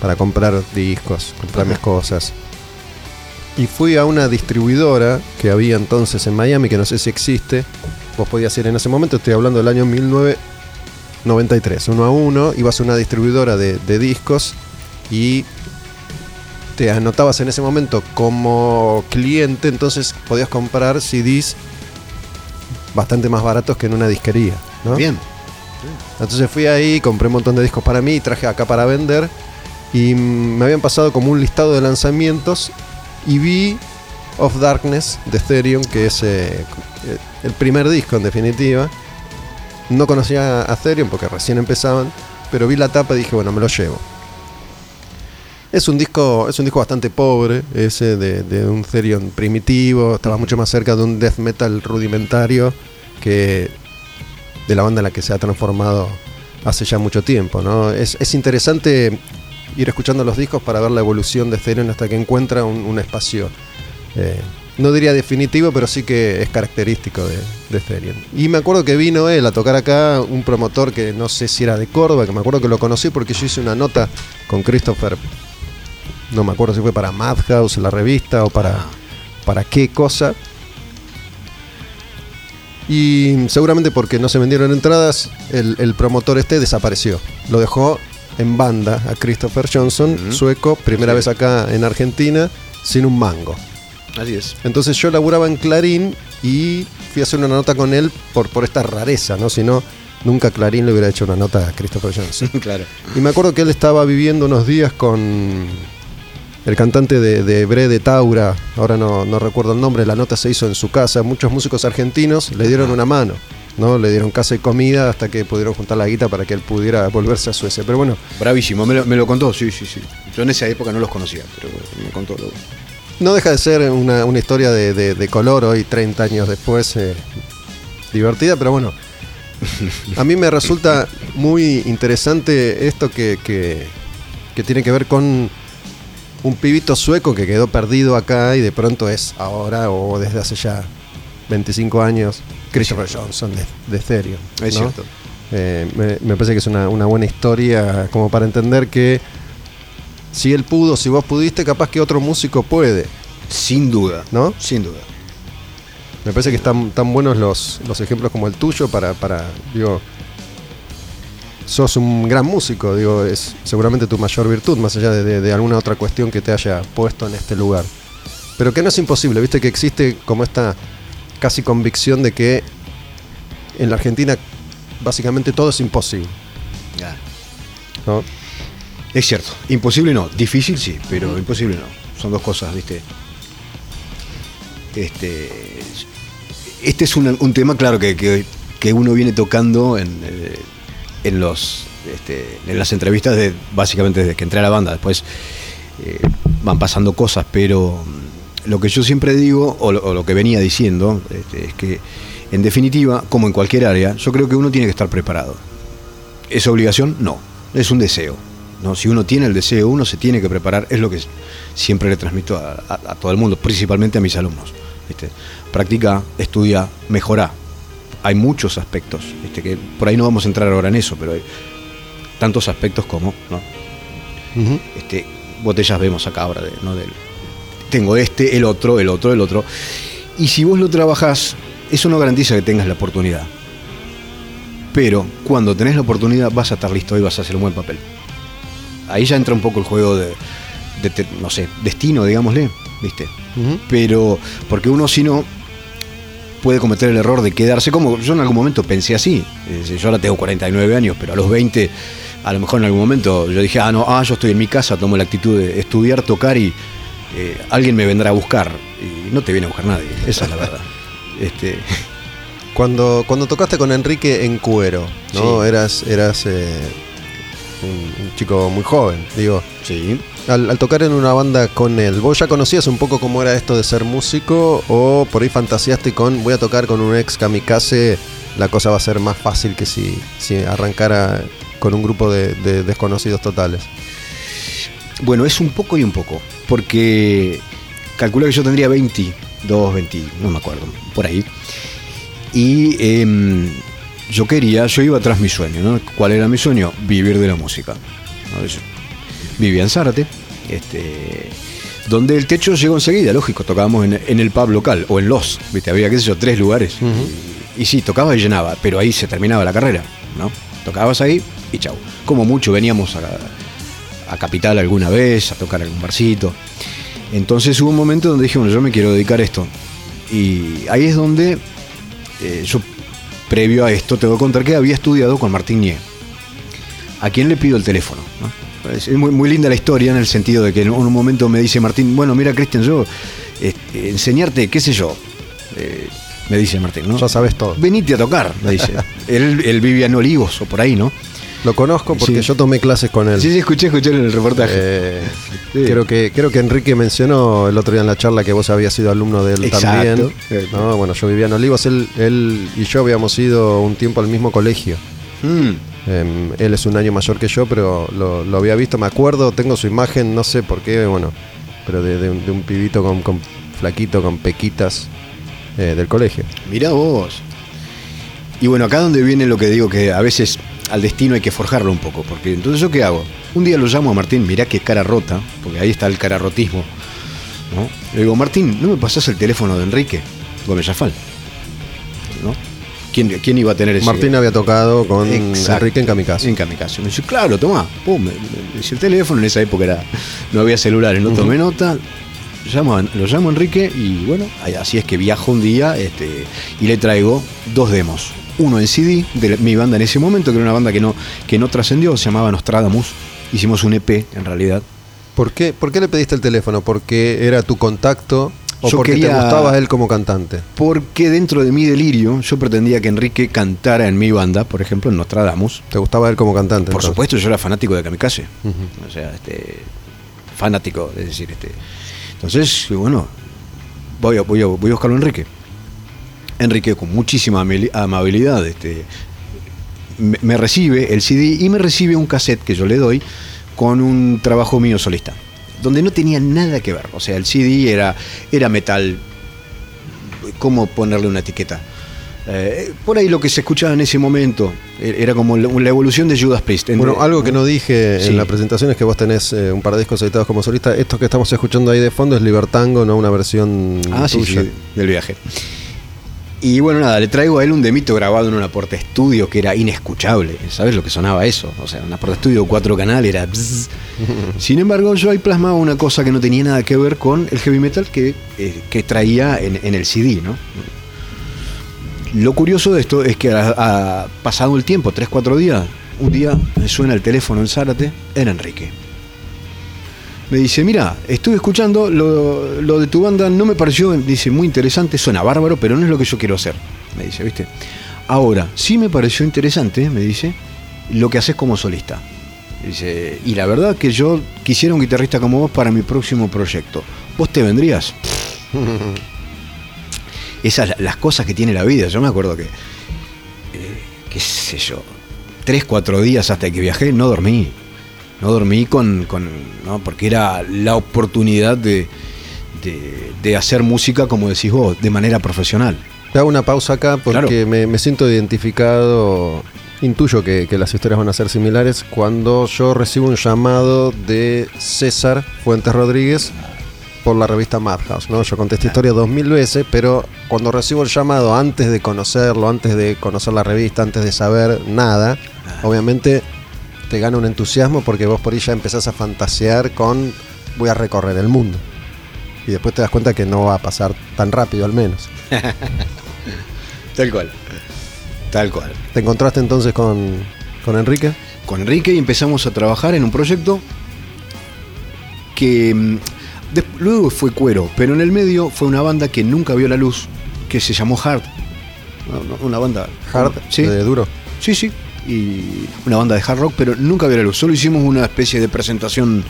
para comprar discos, comprar mis cosas. Y fui a una distribuidora que había entonces en Miami, que no sé si existe. Vos podías ir en ese momento, estoy hablando del año 1993, uno a uno. Ibas a una distribuidora de, de discos y te anotabas en ese momento como cliente, entonces podías comprar CDs bastante más baratos que en una disquería. ¿no? Bien. Entonces fui ahí, compré un montón de discos para mí y traje acá para vender. Y me habían pasado como un listado de lanzamientos y vi Of Darkness de Therion, que es eh, el primer disco en definitiva. No conocía a Therion porque recién empezaban, pero vi la tapa y dije, bueno, me lo llevo. Es un disco, es un disco bastante pobre, ese de, un Therion primitivo, estaba mucho más cerca de un death metal rudimentario que de la banda en la que se ha transformado hace ya mucho tiempo. Es, es interesante ir escuchando los discos para ver la evolución de Therion hasta que encuentra un, un espacio eh, no diría definitivo, pero sí que es característico de, de Therion. Y me acuerdo que vino él a tocar acá, un promotor que no sé si era de Córdoba, que me acuerdo que lo conocí porque yo hice una nota con Christopher, no me acuerdo si fue para Madhouse, la revista, o para, para qué cosa. Y seguramente porque no se vendieron entradas, el, el promotor este desapareció. Lo dejó en banda a Christopher Johnson, sueco, primera vez acá en Argentina, sin un mango. Así es. Entonces yo laburaba en Clarín y fui a hacer una nota con él por, por esta rareza, ¿no? Si no, nunca Clarín le hubiera hecho una nota a Christopher Johnson. claro. y me acuerdo que él estaba viviendo unos días con el cantante de, de Bre de Taura, ahora no, no recuerdo el nombre, la nota se hizo en su casa, muchos músicos argentinos le dieron una mano. ¿no? Le dieron casa y comida hasta que pudieron juntar la guita para que él pudiera volverse a Suecia. Pero bueno, Bravísimo, me lo, me lo contó, sí, sí, sí. Yo en esa época no los conocía, pero me contó lo. no deja de ser una, una historia de, de- de color hoy, 30 años después, eh, divertida, pero bueno, a mí me resulta muy interesante esto que, que, que tiene que ver con un pibito sueco que quedó perdido acá y de pronto es ahora o desde hace ya 25 años Christopher Johnson de, de Ethereum. Es cierto. Eh, me, me parece que es una, una buena historia como para entender que si él pudo, si vos pudiste, capaz que otro músico puede, Sin duda. ¿no? Sin duda. Me parece que están tan buenos los, los ejemplos como el tuyo para, para, digo, sos un gran músico, digo, es seguramente tu mayor virtud, más allá de, de- de alguna otra cuestión que te haya puesto en este lugar. Pero que no es imposible, viste que existe como esta casi convicción de que en la Argentina básicamente todo es imposible. ¿no? Es cierto. Imposible no. Difícil sí, pero imposible no. Son dos cosas, ¿viste? Este. Este es un, un tema, claro, que, que- que uno viene tocando en, eh, en los. este, en las entrevistas básicamente desde que entré a la banda. Después eh, van pasando cosas, pero mm, lo que yo siempre digo, o lo, que venía diciendo, este, es que en definitiva, como en cualquier área, yo creo que uno tiene que estar preparado. ¿Es obligación? No, es un deseo. ¿no? Si uno tiene el deseo, uno se tiene que preparar, es lo que siempre le transmito a todo el mundo, principalmente a mis alumnos. ¿viste? Practica, estudia, mejora. Hay muchos aspectos, ¿viste? que por ahí no vamos a entrar ahora en eso, pero hay tantos aspectos como, ¿no? Este, botellas vemos acá ahora de, ¿no? del- tengo este, el otro, el otro, el otro. Y si vos lo trabajás, eso no garantiza que tengas la oportunidad. Pero cuando tenés la oportunidad vas a estar listo y vas a hacer un buen papel. Ahí ya entra un poco el juego de, de no sé, destino, digámosle, ¿viste? Pero porque uno si no puede cometer el error de quedarse como yo en algún momento pensé así. Decir, yo ahora tengo 49 años, pero a los 20 a lo mejor en algún momento yo dije, ah, no, ah, yo estoy en mi casa, tomo la actitud de estudiar, tocar y eh, alguien me vendrá a buscar. Y no te viene a buscar nadie, esa es la verdad. Este, Cuando, cuando tocaste con Enrique en cuero, ¿no? Sí. Eras, eras eh, un, un chico muy joven, digo. sí. Al, tocar en una banda con él, ¿vos ya conocías un poco cómo era esto de ser músico o por ahí fantaseaste con voy a tocar con un ex kamikaze, la cosa va a ser más fácil que si, arrancara con un grupo de, de desconocidos totales? Bueno, es un poco y un poco, porque calcula que yo tendría 22, 20, no me acuerdo, por ahí. Y em, yo quería, yo iba tras mi sueño, ¿no? ¿Cuál era mi sueño? Vivir de la música. ¿no? Vivía en Zárate, este, donde el techo llegó enseguida, lógico, tocábamos en, en el pub local, o en los, ¿viste? Había, qué sé yo, tres lugares. y, y sí, tocaba y llenaba, pero ahí se terminaba la carrera, ¿no? Tocabas ahí y chau. Como mucho veníamos a, a Capital alguna vez, a tocar algún barcito. Entonces hubo un momento donde dije, bueno, yo me quiero dedicar a esto. Y ahí es donde eh, yo, previo a esto, te voy a contar que había estudiado con Martín Nie. ¿A quién le pido el teléfono? no? Es muy, muy linda la historia en el sentido de que en un momento me dice Martín, bueno, mira Cristian, yo este, enseñarte, qué sé yo, eh, me dice Martín, ¿no? Ya sabes todo. Venite a tocar, me dice. él, él vivía en Olivos o por ahí, ¿no? Lo conozco porque Sí. yo tomé clases con él. Sí, sí, escuché, escuché en el reportaje. Eh, Sí. creo, que, creo que Enrique mencionó el otro día en la charla que vos habías sido alumno de él Exacto. también. Exacto. No, bueno, yo vivía en Olivos, él, él y yo habíamos ido un tiempo al mismo colegio. Mm, Em, él es un año mayor que yo, pero lo, había visto, me acuerdo, tengo su imagen, no sé por qué, bueno, pero de, un, pibito con, con flaquito con pequitas eh, del colegio. Mirá vos. Y bueno, acá donde viene lo que digo, que a veces al destino hay que forjarlo un poco. Porque entonces, ¿yo qué hago? Un día lo llamo a Martín, mirá qué cara rota, porque ahí está el cararotismo. ¿no? Le digo, Martín, ¿no me pasás el teléfono de Enrique Gómez Zafal? ¿Quién, quién iba a tener ese? Martín había tocado con Exacto. Enrique en Kamikaze. En Kamikaze. Me dice, claro, tomá. Pum, me, me dice el teléfono. En esa época era, no había celulares, no tomé nota. Llamo lo llamo a Enrique y bueno, así es que viajo un día este, y le traigo dos demos. Uno en CD de mi banda en ese momento, que era una banda que no, que no trascendió, se llamaba Nostradamus. Hicimos un EP en realidad. ¿Por qué, ¿Por qué le pediste el teléfono? ¿Porque era tu contacto o Yo porque te gustaba él como cantante? Porque dentro de mi delirio yo pretendía que Enrique cantara en mi banda, por ejemplo, en Nostradamus. ¿Te gustaba él como cantante? Por entonces? supuesto, yo era fanático de Kamikaze. Ujú. O sea, este, fanático, es decir, este. Entonces, bueno, voy a, voy a, voy a buscarlo a Enrique. Enrique, con muchísima amabilidad, este, me, me recibe el CD y me recibe un cassette que yo le doy con un trabajo mío solista, donde no tenía nada que ver. O sea, el CD era, era metal. ¿Cómo ponerle una etiqueta? Eh, por ahí lo que se escuchaba en ese momento eh, era como la, la evolución de Judas Priest. Entre- Bueno, algo que no dije Sí. en la presentación es que vos tenés eh, un par de discos editados como solista. Esto que estamos escuchando ahí de fondo es Libertango, no una versión Ah, sí, sí, del viaje. Y bueno, nada, le traigo a él un demito grabado en una porta estudio que era inescuchable. ¿Sabes lo que sonaba eso? O sea, una porta estudio cuatro canales era. bzz. Sin embargo, yo ahí plasmaba una cosa que no tenía nada que ver con el heavy metal que, eh, que traía en, en el CD, ¿no? Lo curioso de esto es que ha, ha pasado el tiempo, tres, cuatro días, un día me suena el teléfono en Zárate, era Enrique. Me dice, mira, estuve escuchando lo, lo de tu banda, no me pareció, dice, muy interesante, suena bárbaro, pero no es lo que yo quiero hacer. Me dice, ¿viste? Ahora, sí me pareció interesante, me dice, lo que haces como solista. Dice, y la verdad que yo quisiera un guitarrista como vos para mi próximo proyecto. ¿Vos te vendrías? Esas la- las cosas que tiene la vida. Yo me acuerdo que, eh, qué sé yo, tres, cuatro días hasta que viajé, no dormí. No dormí con, con ¿no? porque era la oportunidad de, de, de hacer música, como decís vos, de manera profesional. Te hago una pausa acá porque Claro. me, me siento identificado. Intuyo que, que las historias van a ser similares cuando yo recibo un llamado de César Fuentes Rodríguez por la revista Madhouse. ¿no? Yo conté esta historia dos mil veces, pero cuando recibo el llamado antes de conocerlo, antes de conocer la revista, antes de saber nada, obviamente te gana un entusiasmo porque vos por ahí ya empezás a fantasear con voy a recorrer el mundo. Y después te das cuenta que no va a pasar tan rápido al menos. Tal cual. Tal cual. ¿Te encontraste entonces con, con Enrique? con Enrique y empezamos a trabajar en un proyecto que mm, luego fue cuero, pero en el medio fue una banda que nunca vio la luz, que se llamó Hard. Una banda Hard, sí, de duro. sí, sí, y una banda de hard rock, pero nunca vio la luz. Solo hicimos una especie de presentación,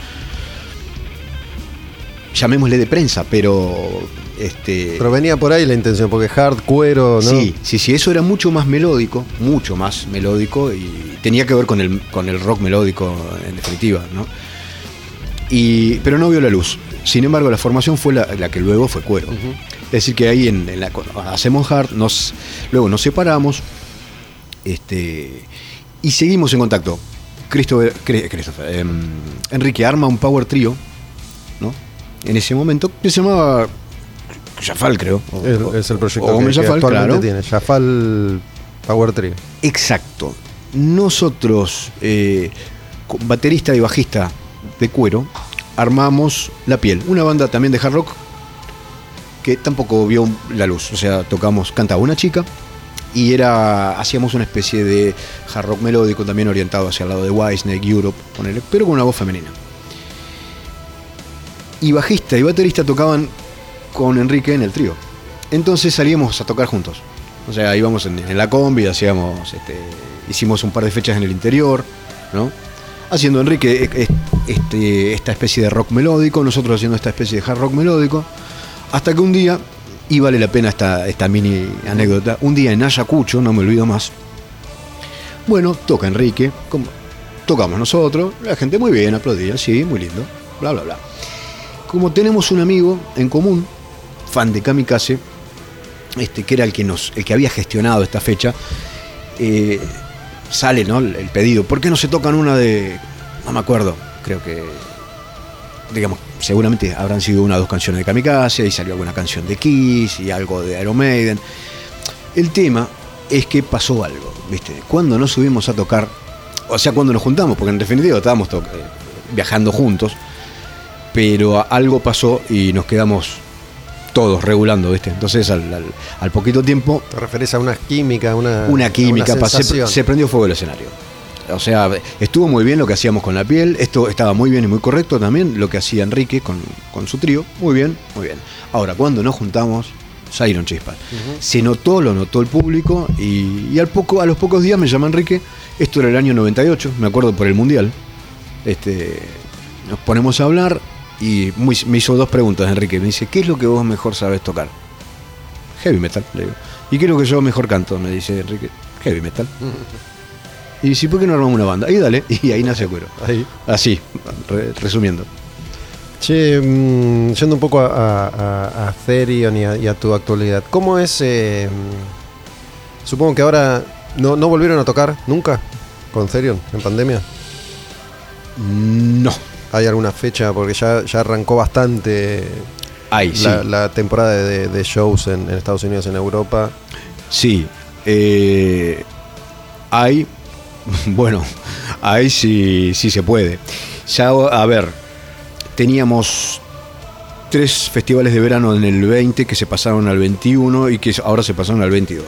llamémosle de prensa, pero este, Pero venía por ahí la intención, porque hard, cuero, ¿no? Sí, sí, sí, eso era mucho más melódico, mucho más melódico y tenía que ver con el, con el rock melódico en definitiva, ¿no? Y, pero no vio la luz. Sin embargo, la formación fue la, la que luego fue cuero. Es decir, que ahí en, en la, hacemos hard, nos, luego nos separamos este, y seguimos en contacto. Christopher, em, Enrique arma un power trio, ¿no? En ese momento, que se llamaba Jafal, creo. o- Es, es el proyecto o que, que Jafal, actualmente claro. tiene. Jafal Power Trio. Exacto. Nosotros, eh, baterista y bajista de cuero, armamos La Piel, una banda también de hard rock que tampoco vio la luz. O sea, tocamos, cantaba una chica y era hacíamos una especie de hard rock melódico también orientado hacia el lado de Whitesnake, Europe, ponele, pero con una voz femenina. Y bajista y baterista tocaban con Enrique en el trío. Entonces salíamos a tocar juntos. O sea, íbamos en, en la combi, hacíamos, este, hicimos un par de fechas en el interior, ¿no? Haciendo Enrique eh, eh, este, esta especie de rock melódico, nosotros haciendo esta especie de hard rock melódico, hasta que un día, y vale la pena esta, esta mini anécdota, un día en Ayacucho, no me olvido más, bueno, toca Enrique, como- tocamos nosotros, la gente muy bien, aplaudía, sí, muy lindo, bla, bla, bla. Como tenemos un amigo en común, fan de Kamikaze, este, que era el que, nos, el que había gestionado esta fecha, eh, sale ¿no? el el pedido. ¿Por qué no se tocan una de.? No me acuerdo, creo que. Digamos, seguramente habrán sido una o dos canciones de Kamikaze, y salió alguna canción de Kiss y algo de Iron Maiden. El tema es que pasó algo, ¿viste? Cuando nos subimos a tocar, o sea, cuando nos juntamos, porque en definitiva estábamos eh, viajando juntos, pero algo pasó y nos quedamos todos regulando, ¿viste? Entonces al, al- al poquito tiempo Te referís a una química, una, una química, una se prendió fuego el escenario. O sea, estuvo muy bien lo que hacíamos con la piel, esto estaba muy bien y muy correcto también lo que hacía Enrique con, con su trío, muy bien, muy bien. Ahora, cuando nos juntamos, salieron chispas. Se notó, lo notó el público y, y al poco, a los pocos días me llama Enrique, esto era el año 98, me acuerdo por el Mundial, este, nos ponemos a hablar y muy- me hizo dos preguntas Enrique, me dice, ¿qué es lo que vos mejor sabes tocar? Heavy metal, le digo. ¿Y qué es lo que yo mejor canto? Me dice Enrique. Heavy metal. Y dice, ¿por qué no armamos una banda? Ahí dale, y ahí nace Cuero. Ahí. Así, re- resumiendo. Che, mm, yendo un poco a, a, Therion y a, y a tu actualidad, ¿cómo es? eh, mm, supongo que ahora no, no volvieron a tocar nunca con Therion en pandemia. No. ¿Hay alguna fecha? Porque ya, ya arrancó bastante Ahí, sí. la, la temporada de, de shows en, en Estados Unidos, en Europa. Sí. eh, hay, bueno, ahí sí, sí se puede. Ya, a ver, teníamos tres festivales de verano en el 20 que se pasaron al 21 y que ahora se pasaron al 22.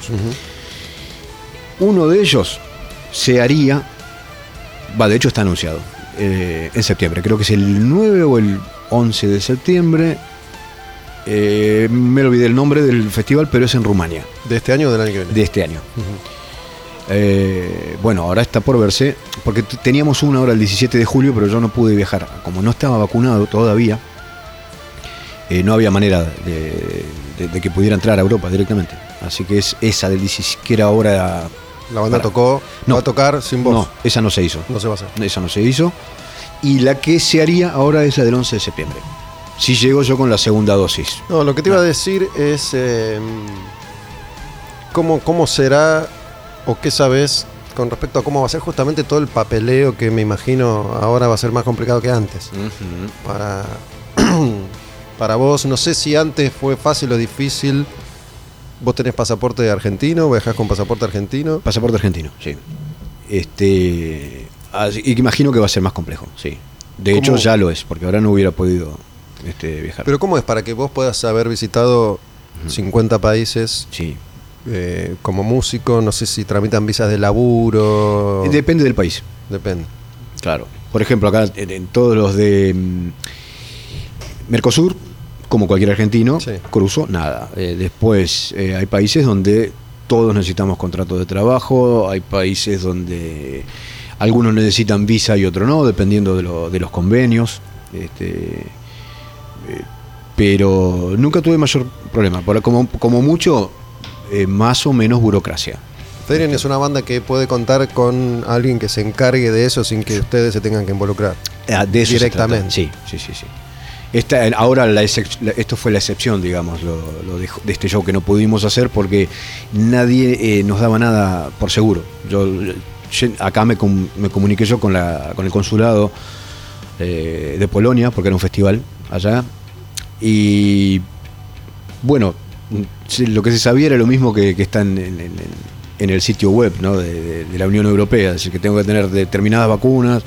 Uno de ellos se haría, va, de hecho está anunciado, eh, en septiembre. Creo que es el 9 o el 11 de septiembre. Eh, me olvidé el nombre del festival, pero es en Rumania, ¿De este año o del año que viene? de este año. Eh, bueno, ahora está por verse, porque teníamos una hora el 17 de julio, pero yo no pude viajar. Como no estaba vacunado todavía, eh, no había manera de, de- de que pudiera entrar a Europa directamente. Así que es esa del 17, que era ahora... La banda Para. tocó, No. va a tocar sin voz. No, esa no se hizo. No se va a hacer. Esa no se hizo. Y la que se haría ahora es la del 11 de septiembre. Si llego yo con la segunda dosis. No, lo que te iba a decir es eh, cómo, cómo será o qué sabes con respecto a cómo va a ser justamente todo el papeleo que me imagino ahora va a ser más complicado que antes. Para, para vos, no sé si antes fue fácil o difícil. ¿Vos tenés pasaporte argentino? ¿Viajás con pasaporte argentino? Pasaporte argentino, sí. Este, así- y que imagino que va a ser más complejo, sí. De ¿Cómo? hecho ya lo es, porque ahora no hubiera podido este, viajar. Pero ¿cómo es para que vos puedas haber visitado 50 países sí. Eh, como músico? No sé si tramitan visas de laburo. Depende del país. Depende. Claro. Por ejemplo, acá en, en todos los de mm, Mercosur, como cualquier argentino, Sí. cruzo, nada. Eh, después eh, hay países donde todos necesitamos contrato de trabajo, hay países donde algunos necesitan visa y otros no, dependiendo de, lo- de los convenios. Este, eh, pero nunca tuve mayor problema. Por- como, como mucho, eh, más o menos burocracia. Therion es una banda que puede contar con alguien que se encargue de eso sin que ustedes se tengan que involucrar. Ah, de eso Directamente. Sí, sí, sí, sí. Esta, ahora la esto fue la excepción, digamos, lo, lo de, de este show que no pudimos hacer porque nadie eh, nos daba nada por seguro. Yo, yo- acá me, com- me comuniqué yo con, la, con el consulado eh, de Polonia, porque era un festival allá, y bueno, lo que se sabía era lo mismo que, que está en, en- en- en el sitio web ¿no? de, de- de la Unión Europea, es decir, que tengo que tener determinadas vacunas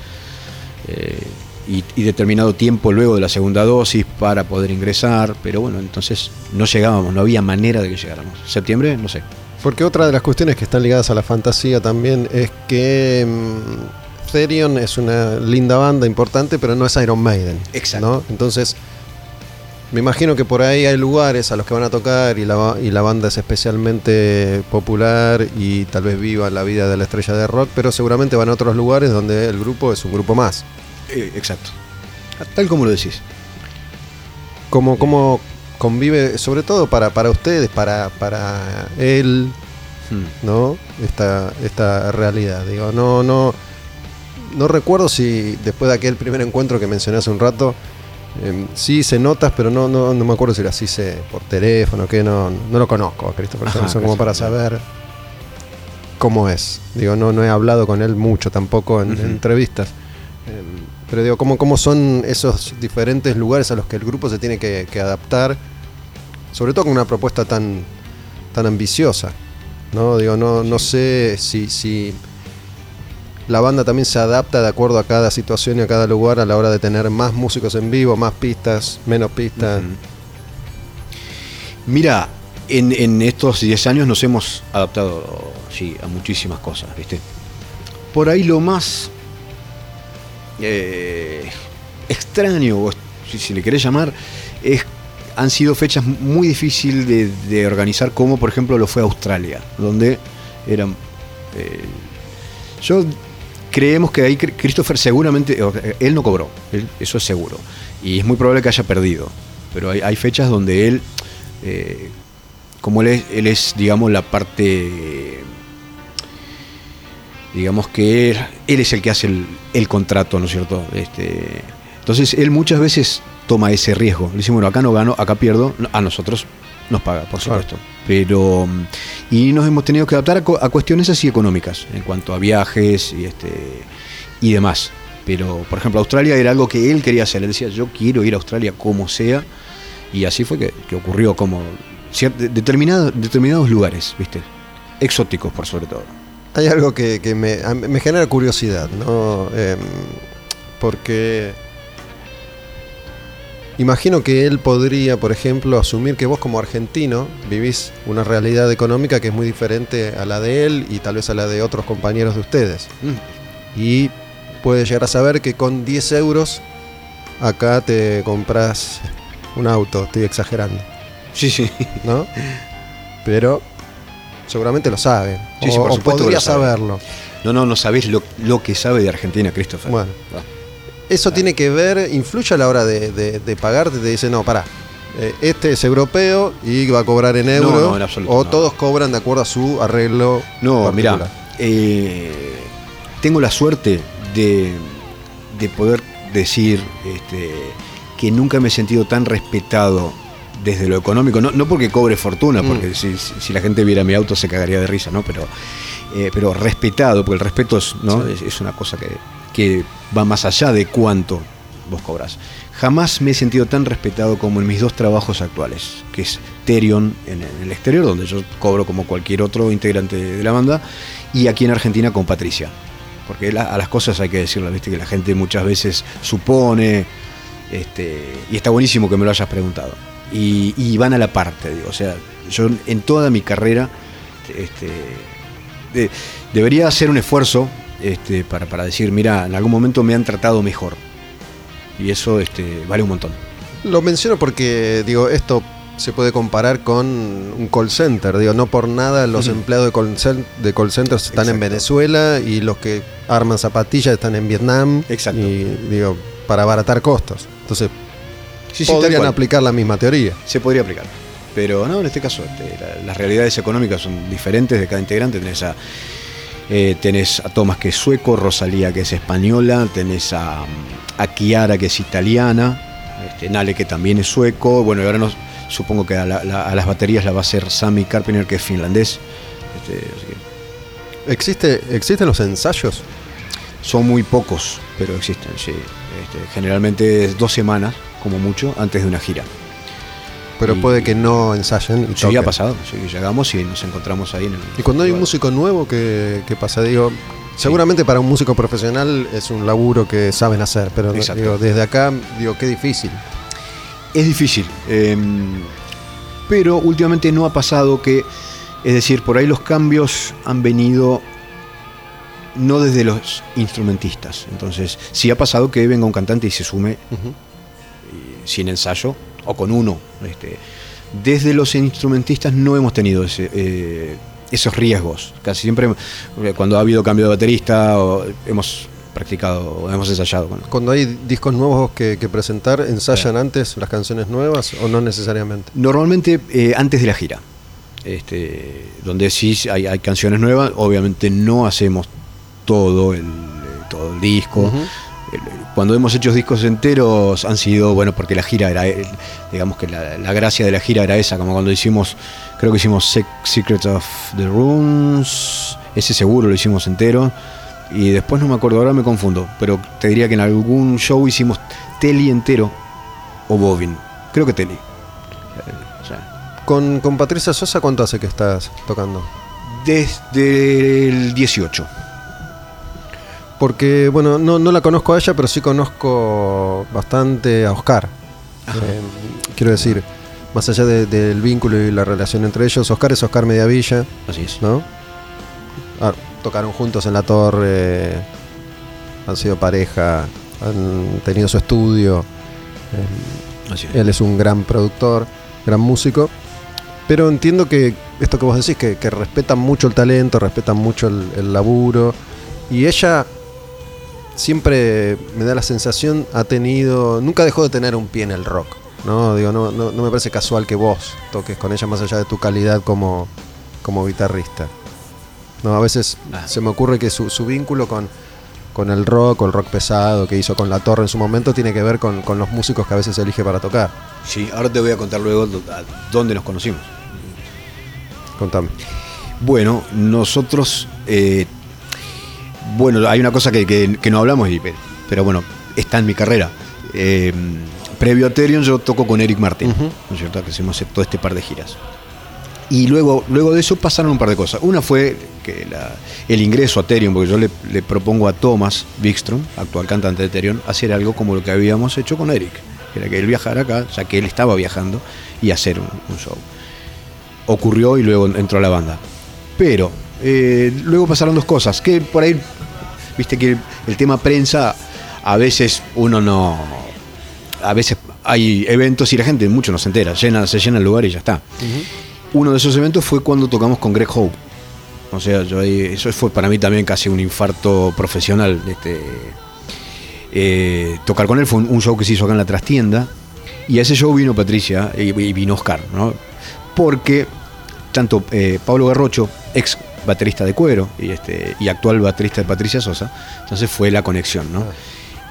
eh, y, y determinado tiempo luego de la segunda dosis para poder ingresar, pero bueno, entonces no llegábamos, no había manera de que llegáramos. ¿Septiembre? No sé. Porque otra de las cuestiones que están ligadas a la fantasía también es que mm, Therion es una linda banda importante, pero no es Iron Maiden. Exacto. ¿no? Entonces, me imagino que por ahí hay lugares a los que van a tocar y la, y la banda es especialmente popular y tal vez viva la vida de la estrella de rock, pero seguramente van a otros lugares donde el grupo es un grupo más. Eh, exacto. Tal como lo decís. ¿Cómo, cómo convive, sobre todo para, para ustedes, para, para él, Hmm. ¿no? Esta, esta realidad. Digo, no, no, no recuerdo si después de aquel primer encuentro que mencioné hace un rato, Eh, sí se notas, pero no, no, no me acuerdo si así se, por teléfono, que no, no lo conozco a Christopher Ajá, como para saber cómo es. Digo, no, no he hablado con él mucho tampoco en, entrevistas. Eh, pero digo, ¿cómo, ¿cómo son esos diferentes lugares a los que el grupo se tiene que, que adaptar? Sobre todo con una propuesta tan, tan ambiciosa. ¿no? Digo, no, no sé si, si la banda también se adapta de acuerdo a cada situación y a cada lugar a la hora de tener más músicos en vivo, más pistas, menos pistas. Mira, en, estos 10 años nos hemos adaptado a muchísimas cosas, ¿viste? Por ahí lo más eh, extraño, si, si le querés llamar, es, han sido fechas muy difíciles de, de organizar, como por ejemplo lo fue Australia, donde eran... eh, yo creemos que ahí Christopher seguramente, él no cobró, eso es seguro, y es muy probable que haya perdido, pero hay, fechas donde él, eh, como él es, él es, digamos, la parte, digamos que él, es el que hace el, el contrato, ¿no es cierto? Este, entonces él muchas veces toma ese riesgo, le dice, bueno, acá no gano, acá pierdo, a nosotros nos paga, por Claro. supuesto. Pero, mm, y nos hemos tenido que adaptar a, cu- a cuestiones así económicas, en cuanto a viajes y, este, y demás. Pero, por ejemplo, Australia era algo que él quería hacer. Él decía, yo quiero ir a Australia como sea. Y así fue que, que ocurrió como determinado- determinados lugares, ¿viste? Exóticos, por sobre todo. Hay algo que, que me, a- me genera curiosidad, ¿no? Em, porque imagino que él podría, por ejemplo, asumir que vos como argentino vivís una realidad económica que es muy diferente a la de él y tal vez a la de otros compañeros de ustedes. Y puede llegar a saber que con 10 euros acá te compras un auto, estoy exagerando, Sí, sí. ¿no? Pero seguramente lo sabe. Sí, sí, o, por o podría lo sabe. saberlo. No, no, no sabés lo, lo que sabe de Argentina, Christopher. Bueno. Ah. Eso tiene que ver, influye a la hora de, de, de pagarte, te dice, no, pará, eh, este es europeo y va a cobrar en euro. no, en absoluto, o no. todos cobran de acuerdo a su arreglo. No, mira, particular. tengo la suerte de, de poder decir este, que nunca me he sentido tan respetado desde lo económico, no, no porque cobre fortuna, Mm. porque si, si- si la gente viera mi auto se cagaría de risa, ¿no? Pero, eh, pero respetado, porque el respeto es, ¿no? Sí. es, es una cosa que, que va más allá de cuánto vos cobras. Jamás me he sentido tan respetado como en mis dos trabajos actuales, que es Terion en, el exterior, donde yo cobro como cualquier otro integrante de la banda, y aquí en Argentina con Patricia. Porque a las cosas hay que decirlas, viste que la gente muchas veces supone, este, y está buenísimo que me lo hayas preguntado. Y, van a la parte, digo, o sea, yo en toda mi carrera este, de- debería hacer un esfuerzo este, para, para decir, mira, en algún momento me han tratado mejor. Y eso este, vale un montón. Lo menciono porque, digo, esto se puede comparar con un call center. Digo, no por nada los empleados de call, cen- de call centers están en. Venezuela y los que arman zapatillas están en Vietnam. Exacto. Y, digo, para abaratar costos. Entonces, Sí, podrían aplicar la misma teoría. Se podría aplicar. Pero no, en este caso, este, la- las realidades económicas son diferentes de cada integrante. Tenés a, eh, tenés a Tomás que es sueco, Rosalía que es española, tenés a, a Chiara que es italiana, este, Nale que también es sueco. Bueno, y ahora nos, supongo que a, la- la- a las baterías la va a hacer Sami Carpenter que es finlandés. Este, que ¿Existe, ¿Existen los ensayos? son muy pocos, pero existen, sí. Este, generalmente es dos semanas, como mucho, antes de una gira. Pero Y- puede que no ensayen. Y Sí, ha pasado. Sí, llegamos y nos encontramos ahí en el. Y cuando hay un músico nuevo, ¿qué, qué pasa? Digo, seguramente para un músico profesional es un laburo que saben hacer, pero digo, desde acá, digo, qué difícil. Es difícil. eh, pero últimamente no ha pasado que. Es decir, por ahí los cambios han venido no desde los instrumentistas. Entonces, sí ha pasado que venga un cantante y se sume sin ensayo o con uno. Este, desde los instrumentistas no hemos tenido ese, eh, esos riesgos. Casi siempre eh, cuando ha habido cambio de baterista o hemos practicado hemos ensayado. con- Cuando hay discos nuevos que, que presentar, ¿ensayan antes las canciones nuevas o no necesariamente? Normalmente eh, antes de la gira. Este, donde sí hay, hay canciones nuevas, obviamente no hacemos todo el, todo el disco. Cuando hemos hecho discos enteros han sido, bueno, porque la gira era, eh, digamos que la, la gracia de la gira era esa, como cuando hicimos, creo que hicimos Sec- Secrets of the Runes, ese seguro lo hicimos entero. Y después no me acuerdo, ahora me confundo, pero te diría que en algún show hicimos Teli entero o Bobin. Creo que Teli. Eh, Con, con Patricia Sosa, ¿cuánto hace que estás tocando? desde el 18. Porque, bueno, no, no la conozco a ella, pero sí conozco bastante a Oscar. Eh, quiero decir, más allá de- del vínculo y la relación entre ellos, Oscar es Oscar Mediavilla, Así es. ¿no? Ah, tocaron juntos en la torre, han sido pareja, han tenido su estudio. eh, Así es. él es un gran productor, gran músico. Pero entiendo que esto que vos decís, que, que respetan mucho el talento, respetan mucho el, el laburo. Y ella siempre me da la sensación, ha tenido, nunca dejó de tener un pie en el rock. No, digo, no, no, no me parece casual que vos toques con ella más allá de tu calidad como, como guitarrista. No, a veces Ah. se me ocurre que su, su vínculo con, con el rock o el rock pesado que hizo con La Torre en su momento tiene que ver con, con los músicos que a veces elige para tocar. Sí, ahora te voy a contar luego dónde nos conocimos. Contame. Bueno, nosotros. eh, bueno, hay una cosa que, que- que no hablamos, y- pero bueno, está en mi carrera. Eh, previo a Therion, yo toco con Eric Martin, Ujú. ¿no es cierto? Que hicimos todo este par de giras. Y luego, luego de eso pasaron un par de cosas. Una fue que la- el ingreso a Therion, porque yo le, le propongo a Thomas Wikström, actual cantante de Therion, hacer algo como lo que habíamos hecho con Eric. Que era que él viajara acá, ya que él estaba viajando, y hacer un, un show. Ocurrió y luego entró a la banda. Pero eh, luego pasaron dos cosas. Que por ahí, viste que el, tema prensa, a veces uno no. A veces hay eventos y la gente mucho no se entera. Llena, se llena el lugar y ya está. Uno de esos eventos fue cuando tocamos con Greg Hope. O sea, yo ahí- eso fue para mí también casi un infarto profesional. Este, eh, tocar con él fue un, un show que se hizo acá en la trastienda. Y a ese show vino Patricia y, y vino Oscar, ¿no? Porque tanto eh, Pablo Garrocho, ex baterista de Cuero y, este, y actual baterista de Patricia Sosa, entonces fue la conexión, ¿no?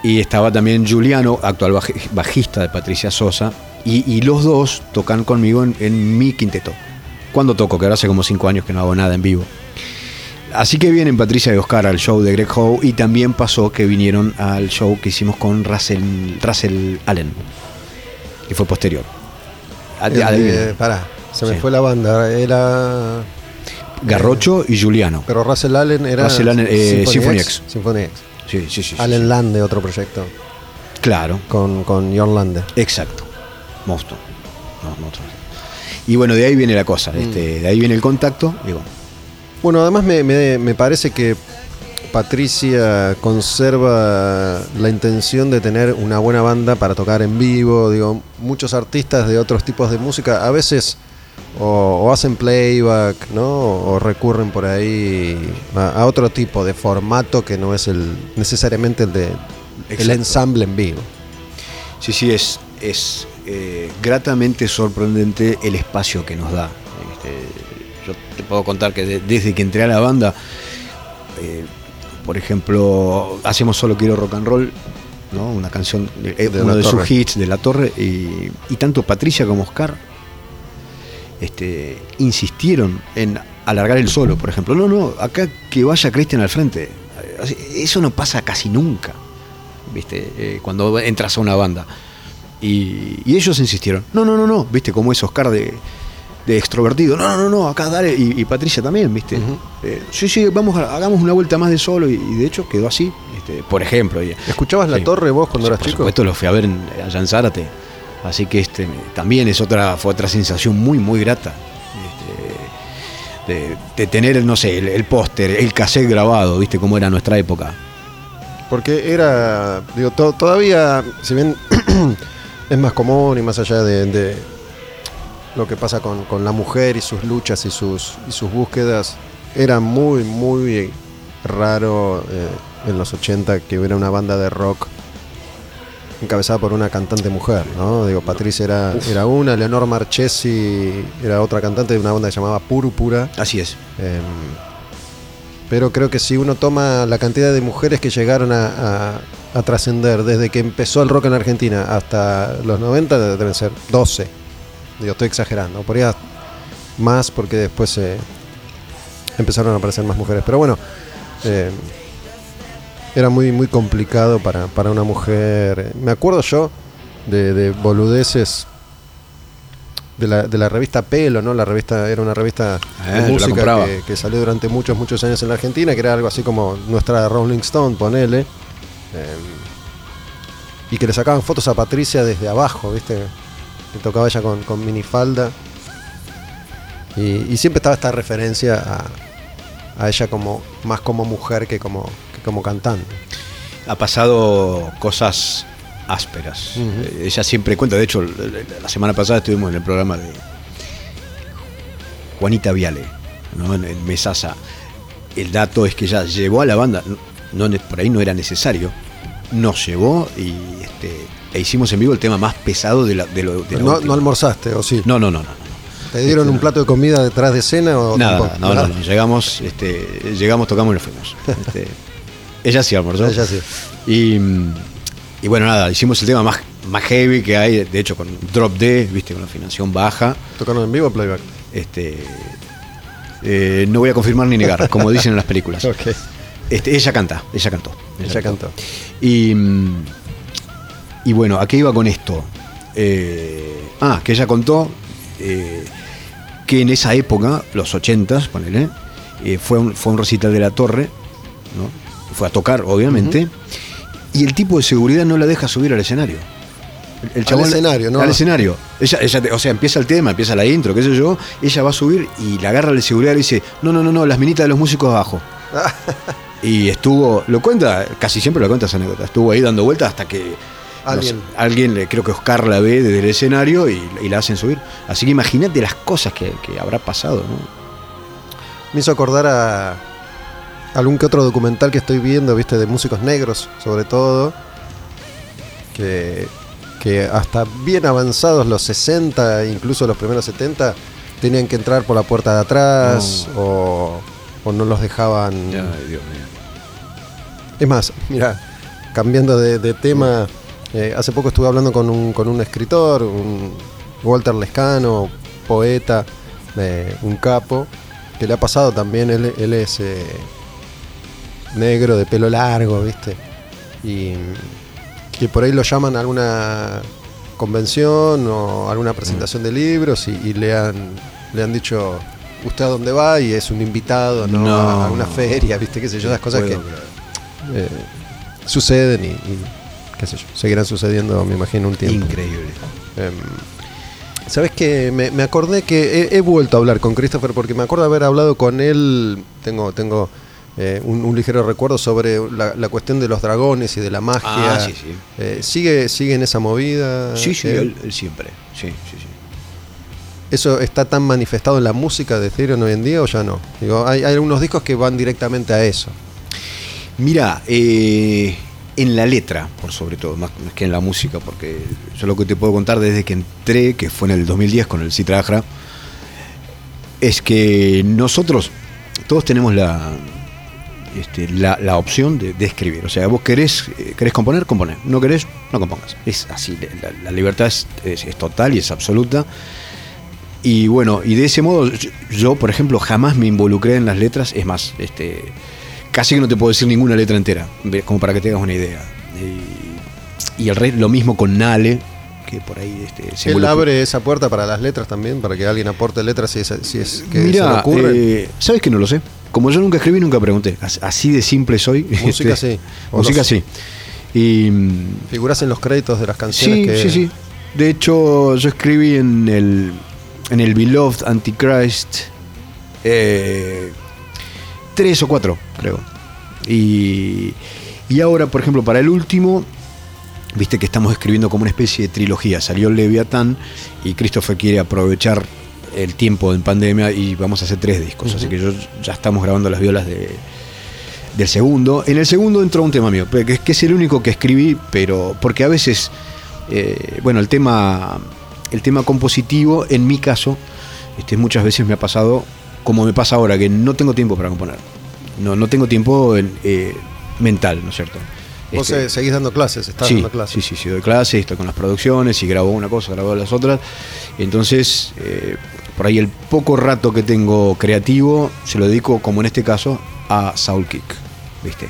Y estaba también Juliano, actual baji- bajista de Patricia Sosa, y, y los dos tocan conmigo en, en mi quinteto. Cuando toco, que ahora hace como cinco años que no hago nada en vivo. Así que vienen Patricia y Oscar al show de Greg Howe y también pasó que vinieron al show que hicimos con Russell, Russell Allen, que fue posterior. Adivinen. pará, se me Sí. fue la banda. Era. Garrocho y Juliano. Pero Russell Allen era. Russell Allen, eh, Symphony X. Symphony X. Sí, sí, sí. sí, Allen sí. Lande, otro proyecto. Claro, Con, con John Lande. exacto. Monstruo. No, monstruo. Y bueno, de ahí viene la cosa, Mm. este, de ahí viene el contacto. Digo, Bueno, además me, me- me parece que Patricia conserva la intención de tener una buena banda para tocar en vivo. Digo, muchos artistas de otros tipos de música a veces o, o hacen playback, ¿no? O recurren por ahí a, a otro tipo de formato que no es el necesariamente el de el ensamble en vivo. Sí, sí, es, es eh, gratamente sorprendente el espacio que nos da. Este, yo te puedo contar que de- desde que entré a la banda, eh, por ejemplo, hacemos Solo Quiero Rock and Roll, ¿no? una canción, eh, De uno de Torre. sus hits de La Torre, y, y tanto Patricia como Oscar este, insistieron en alargar el solo, por ejemplo. No, no, acá que vaya Cristian al frente. Eso no pasa casi nunca, ¿viste? Eh, cuando entras a una banda. Y, y ellos insistieron, no, no, no, no, ¿viste? Como es Oscar de, de extrovertido, no, no, no, acá dale, y, y Patricia también, ¿viste? Eh, sí, sí, vamos a, hagamos una vuelta más de solo, y, y de hecho quedó así, este, por ejemplo. ¿Escuchabas La Sí. Torre vos cuando Sí, eras por chico? supuesto lo fui a ver en, allá en Zárate. Así que este también es otra, fue otra sensación muy, muy grata. Este, de, de tener, no sé, el, póster, el cassette grabado, viste cómo era nuestra época. Porque era, digo, to- todavía, si bien es más común y más allá de, de lo que pasa con, con la mujer y sus luchas y sus, y sus búsquedas, era muy, muy raro eh, en los 80 que hubiera una banda de rock encabezada por una cantante mujer, ¿no? Digo, Patricia era, era una, Leonor Marchesi era otra cantante de una banda que se llamaba Púrpura. Así es. Em, pero creo que si uno toma la cantidad de mujeres que llegaron a, a- a trascender desde que empezó el rock en Argentina hasta los 90 deben ser 12. Digo, estoy exagerando. Por ahí más porque después eh, empezaron a aparecer más mujeres. Pero bueno, eh, era muy, muy complicado para, para una mujer. Me acuerdo yo de, de boludeces de la, de la revista Pelo, ¿no? La revista era una revista yo de música que, que salió durante muchos, muchos años en la Argentina, que era algo así como nuestra Rolling Stone, ponele. Eh, y que le sacaban fotos a Patricia desde abajo, ¿viste? Que tocaba ella con, con minifalda. Y, y siempre estaba esta referencia a, a ella como más como mujer que como, que como cantante. Ha pasado cosas ásperas. Ella siempre cuenta, de hecho, la semana pasada estuvimos en el programa de Juanita Viale, ¿no? en, en Mesasa. El dato es que ella llevó a la banda, no, no- por ahí no era necesario, nos llevó y este, e hicimos en vivo el tema más pesado de la, de lo, de la No, almorzaste, ¿o sí? no, no, no, no. ¿Te dieron un plato de comida detrás de escena o Nada, tampoco? no, no, no, llegamos, este, llegamos, tocamos y nos fuimos. Este, ella sí almorzó. Ella sí. Y, y bueno, nada, hicimos el tema más, más heavy que hay, de hecho con drop D, viste, con la afinación baja. ¿Tocaron en vivo o playback? Este, eh, no voy a confirmar ni negar, como dicen en las películas. Este, ella canta, ella cantó. Ella cantó. Y, y bueno, ¿a qué iba con esto? Eh, ah, que ella contó eh, que en esa época, los 80s, ponele, fue, un, fue un recital de la torre, ¿no? Fue a tocar, obviamente, y el tipo de seguridad no la deja subir al escenario. El, Al escenario, ¿no? Al escenario. Ella, ella, o sea, empieza el tema, empieza la intro, qué sé yo, ella va a subir y la agarra el seguridad y le dice, no, no, no, no, las minitas de los músicos abajo. Y estuvo, lo cuenta, casi siempre lo cuenta esa anécdota, estuvo ahí dando vueltas hasta que no Alguien. sé, alguien le- creo que Oscar la ve desde el escenario y, y la hacen subir. Así que imagínate las cosas que, que habrá pasado, ¿no? Me hizo acordar a algún que otro documental que estoy viendo, viste, de músicos negros, sobre todo, que, que hasta bien avanzados los 60, incluso los primeros 70, tenían que entrar por la puerta de atrás o, o no los dejaban... Ay, Dios mío. Es más, mira, cambiando de, de tema, eh, hace poco estuve hablando con un, con un escritor, un Walter Lescano, poeta, eh, un capo, que le ha pasado también, él, él es eh, negro, de pelo largo, ¿viste? Y que por ahí lo llaman a alguna convención o alguna presentación de libros y, y le, han, le han dicho, ¿usted a dónde va? Y es un invitado, ¿no? No. A alguna feria, ¿viste? ¿Qué sé yo? Esas cosas que Puedo eh, suceden y, y, qué sé yo, seguirán sucediendo, me imagino, un tiempo. Increíble. Em, ¿Sabes qué? Me, me acordé que he, he vuelto a hablar con Christopher porque me acuerdo haber hablado con él, tengo, tengo eh, un, un ligero recuerdo sobre la, la cuestión de los dragones y de la magia. Ah, sí, sí. Eh, ¿sigue, ¿Sigue en esa movida? Sí, sí, él? él, siempre. Sí, sí, sí. ¿Eso está tan manifestado en la música de Therion hoy en día o ya no? Digo, hay, hay algunos discos que van directamente a eso. Mira, eh, en la letra, por sobre todo, más, más que en la música, porque yo lo que te puedo contar desde que entré, que fue en el 2010 con el Citra Ajra, es que nosotros todos tenemos la, este, la, la opción de, de escribir. O sea, vos querés, eh, querés componer, componer. No querés, no compongas. Es así, la, la libertad es, es- es total y es absoluta. Y bueno, y de ese modo, yo, yo, por ejemplo, jamás me involucré en las letras. Es más, este, casi que no te puedo decir ninguna letra entera, como para que te hagas una idea. Y, y el rey, lo mismo con Nale, que por ahí este, se Él abre esa puerta para las letras también, para que alguien aporte letras si es, si es que se le Mira, ocurre. eh, ¿sabes que no lo sé? Como yo nunca escribí, nunca pregunté. As- Así de simple soy. Música Este, sí. Música los- sí. Y, Figuras en los créditos de las canciones sí, que. sí, sí. De hecho, yo escribí en el, en el Beloved Antichrist eh, tres o cuatro, creo. Y, y ahora, por ejemplo, para el último, viste que estamos escribiendo como una especie de trilogía. Salió Leviatán y Christopher quiere aprovechar el tiempo en pandemia y vamos a hacer tres discos. Así que yo, ya estamos grabando las violas de, del segundo. En el segundo entró un tema mío, que, es- que es el único que escribí, pero porque a veces, eh, bueno, el tema, el tema compositivo, en mi caso, este, muchas veces me ha pasado, como me pasa ahora, que no tengo tiempo para componer. No, no tengo tiempo en, eh, mental, ¿no es cierto? Vos Este, eh, seguís dando clases, estás sí, dando clases. sí, sí, sí, doy clases, estoy con las producciones y grabo una cosa, grabo las otras. Entonces, eh, por ahí el poco rato que tengo creativo se lo dedico, como en este caso, a Soul Kick, ¿viste?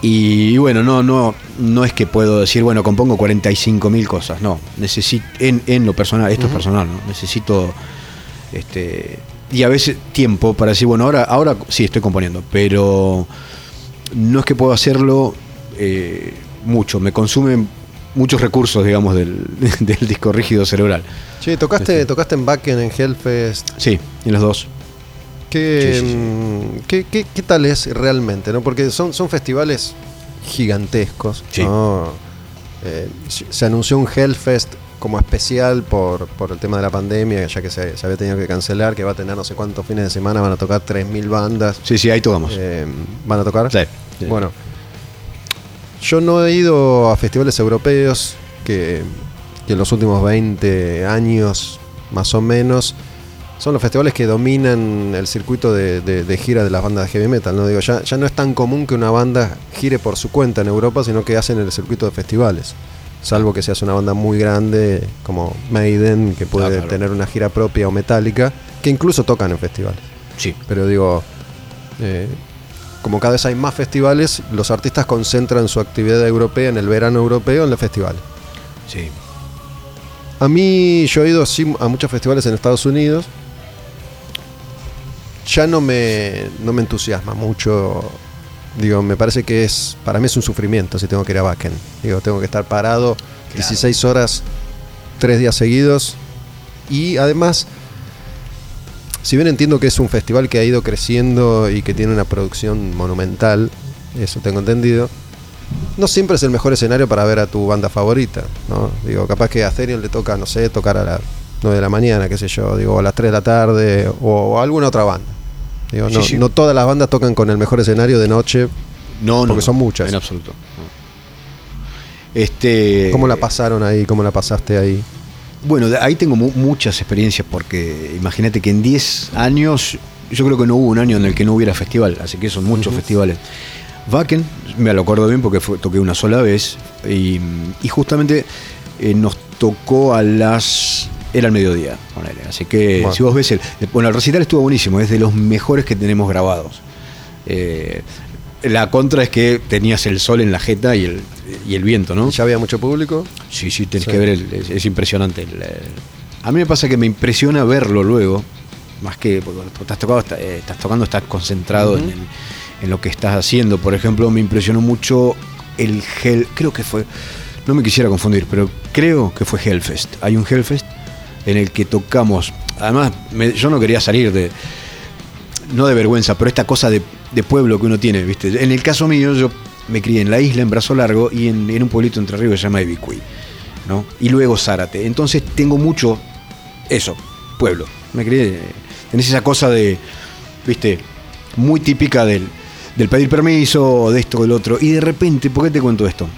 Y, bueno, no, no, no es que puedo decir, bueno, compongo 45 mil cosas, no. Necesito, en, en lo personal, esto es personal, ¿no? Necesito, este, y a veces tiempo para decir, bueno, ahora, ahora sí estoy componiendo, pero no es que puedo hacerlo eh, mucho, me consumen muchos recursos, digamos, del, del disco rígido cerebral. Che, tocaste, Este. tocaste en Backen, en Hellfest. Sí, en los dos. ¿Qué, Sí, sí, sí. mm, ¿qué, qué, qué tal es realmente? ¿no? Porque son, son festivales gigantescos. Sí. ¿no? Eh, se anunció un Hellfest como especial por, por el tema de la pandemia, ya que se, se había tenido que cancelar, que va a tener no sé cuántos fines de semana, van a tocar 3.000 bandas. Sí, sí, ahí tocamos. Eh, ¿Van a tocar? Sí, sí. Bueno, yo no he ido a festivales europeos que, que en los últimos 20 años, más o menos, son los festivales que dominan el circuito de, de- de gira de las bandas de heavy metal. ¿no? Digo, ya, ya no es tan común que una banda gire por su cuenta en Europa, sino que hacen el circuito de festivales. Salvo que seas una banda muy grande como Maiden, que puede Ah, claro. tener una gira propia o metálica, que incluso tocan en festivales. Sí. Pero digo, eh, como cada vez hay más festivales, los artistas concentran su actividad europea en el verano europeo en los festivales. sí. A mí, yo he ido sí, a muchos festivales en Estados Unidos. Ya no me, no me entusiasma mucho. Digo, me parece que es. Para mí es un sufrimiento si tengo que ir a Wacken. Digo, tengo que estar parado 16 horas, 3 días seguidos. Y además, si bien entiendo que es un festival que ha ido creciendo y que tiene una producción monumental, eso tengo entendido, no siempre es el mejor escenario para ver a tu banda favorita, ¿no? Digo, capaz que a Therion le toca, no sé, tocar a las 9 de la mañana, qué sé yo, digo, a las 3 de la tarde o, a alguna otra banda. Digo, no, todas las bandas tocan con el mejor escenario de noche. No, no. Porque no, son muchas. En absoluto. Este, ¿Cómo la pasaron ahí? ¿Cómo la pasaste ahí? Bueno, ahí tengo mu- muchas experiencias porque imagínate que en 10 años, yo creo que no hubo un año en el que no hubiera festival, así que son muchos festivales. Wacken, me lo acuerdo bien porque fue- toqué una sola vez y, y justamente eh, nos tocó a las... Era al mediodía, ponele. Así que Bueno. si vos ves el... Bueno, el recital estuvo buenísimo, es de los mejores que tenemos grabados. Eh, la contra es que tenías el sol en la jeta y el, y el viento, ¿no? ¿Ya había mucho público? Sí, sí, tenés Sí. que ver, el- es, es impresionante. el- el- a mí me pasa que me impresiona verlo luego, más que porque cuando estás, tocado, eh, estás tocando, estás concentrado en, el- en lo que estás haciendo. Por ejemplo, me impresionó mucho el Hell, creo que fue, no me quisiera confundir, pero creo que fue Hellfest. Hay un Hellfest en el que tocamos, además me- yo no quería salir de, no de vergüenza, pero esta cosa de, pueblo que uno tiene, ¿viste? En el caso mío, yo me crié en la isla, en Brazo Largo, y en, un pueblito entre ríos que se llama ¿no? Y luego Zárate. Entonces tengo mucho eso, pueblo. Me crié, tenés esa cosa de, ¿viste? Muy típica del, del pedir permiso, de esto, del otro. Y de repente, ¿por qué te cuento esto?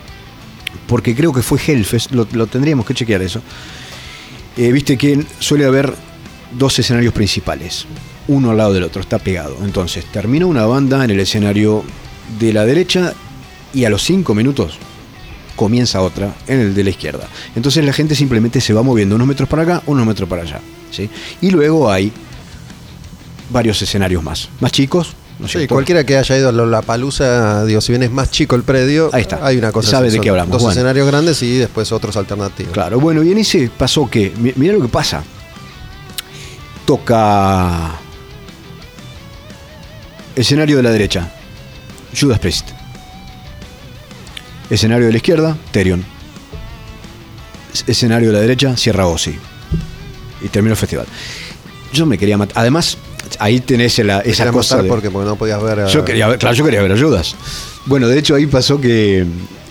Porque creo que fue Hellfest, lo, lo tendríamos que chequear eso. Eh, Viste que suele haber dos escenarios principales, uno al lado del otro, está pegado. Entonces, termina una banda en el escenario de la derecha y a los cinco minutos comienza otra en el de la izquierda. Entonces la gente simplemente se va moviendo unos metros para acá, unos metros para allá. ¿sí? Y luego hay varios escenarios más, más chicos. ¿no Sí, cualquiera que haya ido a la palusa, digo, si bien es más chico el predio, Ahí está. hay una cosa. Sabe de qué hablamos. Dos Bueno. escenarios grandes y después otros alternativos. Claro, bueno, y en ese pasó que, mi- mirá lo que pasa. Toca escenario de la derecha, Judas Priest. Escenario de la izquierda, Terion. Es- Escenario de la derecha, Sierra Ozzy. Y terminó el festival. Yo me quería matar. Además, ahí tenés la- esa cosa. de- porque, porque no podías ver. a- yo quería ver, claro, yo quería ver ayudas. Bueno, de hecho ahí pasó que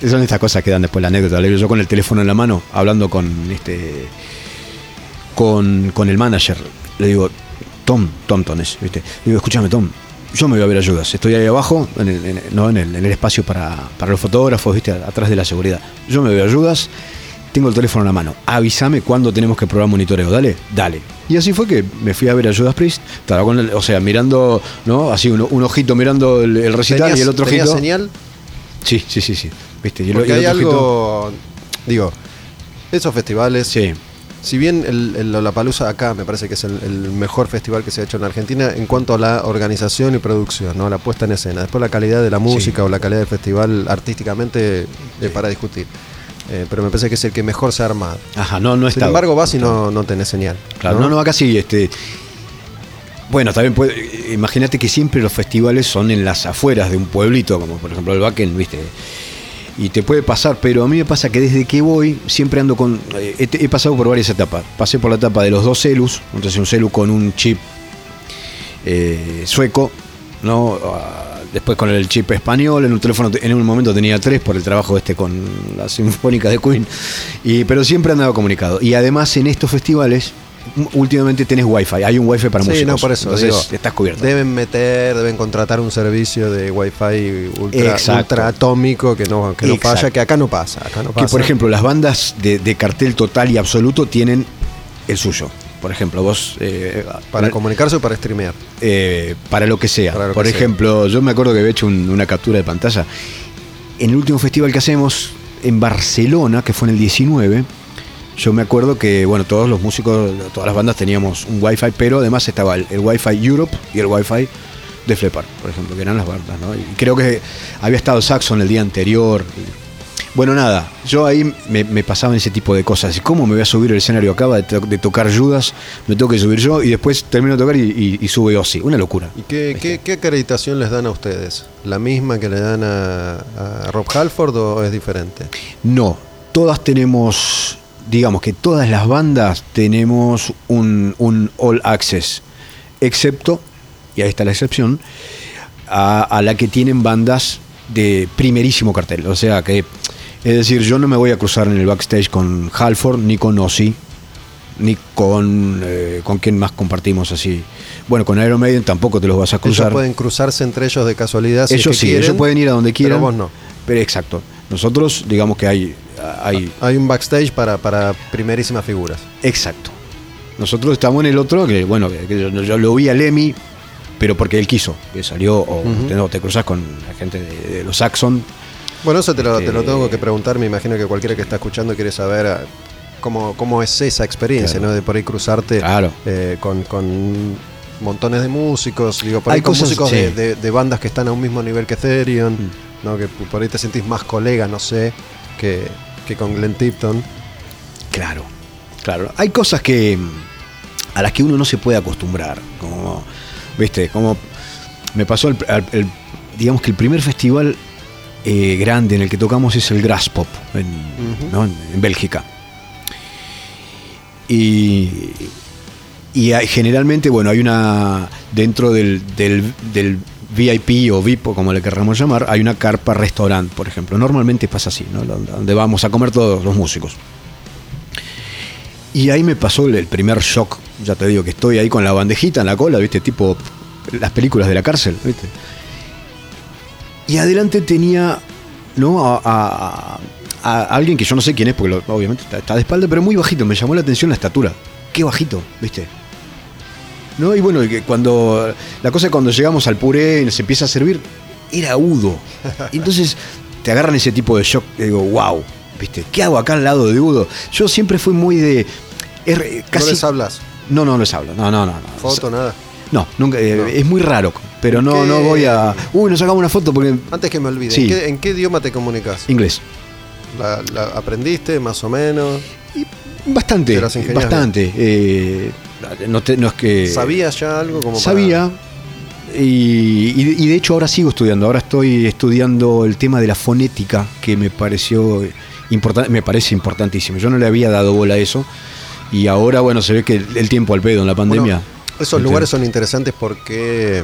son estas cosas que dan después la anécdota. Yo con el teléfono en la mano, hablando con este con, con el manager, le digo, Tom, Tom Tones, ¿viste? Le digo, escúchame, Tom, yo me voy a ver ayudas. Estoy ahí abajo, en el, en- no, en el, en el espacio para, para los fotógrafos, ¿viste? Atrás de la seguridad. Yo me voy a ayudas, tengo el teléfono en la mano. Avísame cuándo tenemos que probar monitoreo. Dale, dale. Y así fue que me fui a ver a Judas Priest. Estaba con el- o sea, mirando, ¿no? Así un, un ojito mirando el, el recital ¿Tenías- y el otro ojito. señal? Sí, sí, sí, sí. ¿Viste? Y el- Porque y el hay otro algo, digo, esos festivales, Sí. Si bien el, el Lollapalooza acá me parece que es el, el mejor festival que se ha hecho en Argentina en cuanto a la organización y producción, ¿no? la puesta en escena. Después la calidad de la música o la calidad del festival artísticamente es para discutir. Eh, pero me parece que es el que mejor se ha armado. Ajá, no, no Sin está. embargo, vas y no, no tenés señal. Claro, no, no, acá sí, este. Bueno, también puede. Imagínate que siempre los festivales son en las afueras de un pueblito, como por ejemplo el Backen, ¿viste? Y te puede pasar, pero a mí me pasa que desde que voy siempre ando con. eh, He, pasado por varias etapas. Pasé por la etapa de los dos celus, entonces un celu con un chip eh, sueco, ¿no? Ah, Después con el chip español, en un teléfono te- en un momento tenía tres por el trabajo este con la Sinfónica de Queen, y, pero siempre andaba comunicado. Y además en estos festivales, últimamente tenés wifi, hay un wifi para Sí, músicos. no, por eso. Entonces digo, estás cubierto. Deben meter, deben contratar un servicio de Wi-Fi ultra, ultra atómico que no, que no falla, que acá no pasa. Acá no que pasa. por ejemplo las bandas de, de cartel total y absoluto tienen el suyo. Por ejemplo, vos... eh, para una- comunicarse o para streamear. eh, para lo que sea. Lo Por que sea. ejemplo, yo me acuerdo que había hecho un- una captura de pantalla. En el último festival que hacemos en Barcelona, que fue en el 19, yo me acuerdo que, bueno, todos los músicos, todas las bandas teníamos un Wi-Fi, pero además estaba el, el Wi-Fi Europe y el Wi-Fi de Flepar, por ejemplo, que eran las bandas, ¿no? Y creo que había estado Saxon el día anterior. Bueno, nada, yo ahí me, me pasaban ese tipo de cosas. ¿Y cómo me voy a subir el escenario? Acaba de, to- de tocar Judas, me tengo que subir yo y después termino de tocar y, y- y sube Ozzy. Una locura. ¿Y qué, qué, qué acreditación les dan a ustedes? ¿La misma que le dan a, a Rob Halford o es diferente? No, todas tenemos, digamos que todas las bandas tenemos un, un all access, excepto, y ahí está la excepción, a, a la que tienen bandas de primerísimo cartel. O sea que, es decir, yo no me voy a cruzar en el backstage con Halford ni con Ozzy. Ni con, eh, con quién más compartimos así. Bueno, con Iron Maiden tampoco te los vas a cruzar. Ellos pueden cruzarse entre ellos de casualidad. si es Ellos que sí, quieren, ellos pueden ir a donde quieran. Pero vos no. Pero exacto. Nosotros, digamos que hay, hay Hay un backstage para, para primerísimas figuras. Exacto. Nosotros estamos en el otro, que bueno, que, yo, yo lo vi a Lemmy, pero porque él quiso, que salió, o te, no, te cruzas con la gente de, de los Saxon. Bueno, eso te lo, te lo Este- tengo que preguntar. Me imagino que cualquiera que está escuchando quiere saber ah, cómo, cómo es esa experiencia, Claro. ¿no? De por ahí cruzarte Claro. eh, con, con montones de músicos. Digo, por ahí Hay con cosas- músicos sí. de, de- de bandas que están a un mismo nivel que Therion, Mm. ¿no? Que por ahí te sentís más colega, no sé, que, que con Glenn Tipton. Claro, claro. Hay cosas que mm, a las que uno no se puede acostumbrar. Como, viste, como me pasó el, digamos que el primer festival eh, grande en el que tocamos es el Grass Pop en, Ujú. ¿no? en- en Bélgica. Y, y hay- generalmente, bueno, hay una, dentro del, del, del VIP o VIP, como le querramos llamar, hay una carpa restaurante, por ejemplo. Normalmente pasa así, ¿no? Donde- vamos a comer todos los músicos. Y ahí me pasó el, primer shock. Ya te digo que estoy ahí con la bandejita en la cola, ¿viste? Tipo las películas de la cárcel, ¿viste? Y adelante tenía, ¿no? A, alguien que yo no sé quién es, porque obviamente está de espalda, pero muy bajito. Me llamó la atención la estatura. Qué bajito, ¿viste? ¿No? Y bueno, y cuando. La cosa es cuando llegamos al puré y se empieza a servir, era agudo. Y entonces te agarran ese tipo de shock. Y digo, wow, ¿viste? ¿Qué hago acá al lado de Udo? Yo siempre fui muy de. es re- casi, ¿No les hablas? no, no les hablo. No, no, no. no. ¿Foto, nada? No, nunca, eh, No. es muy raro. Pero no, ¿Qué? no voy a. Uy, nos sacamos una foto porque. Antes que me olvide, Sí. ¿en, qué, en qué idioma te comunicas? Inglés. ¿La, la aprendiste más o menos? Bastante, Te las ingenias bastante. Eh, no, te- no es que. ¿Sabías ya algo como para- Sabía. Y, y de- y de hecho ahora sigo estudiando. Ahora estoy estudiando el tema de la fonética, que me pareció importante, me parece importantísimo. Yo no le había dado bola a eso. Y ahora, bueno, se ve que el, el tiempo al pedo en la pandemia. Bueno, esos lugares son interesantes porque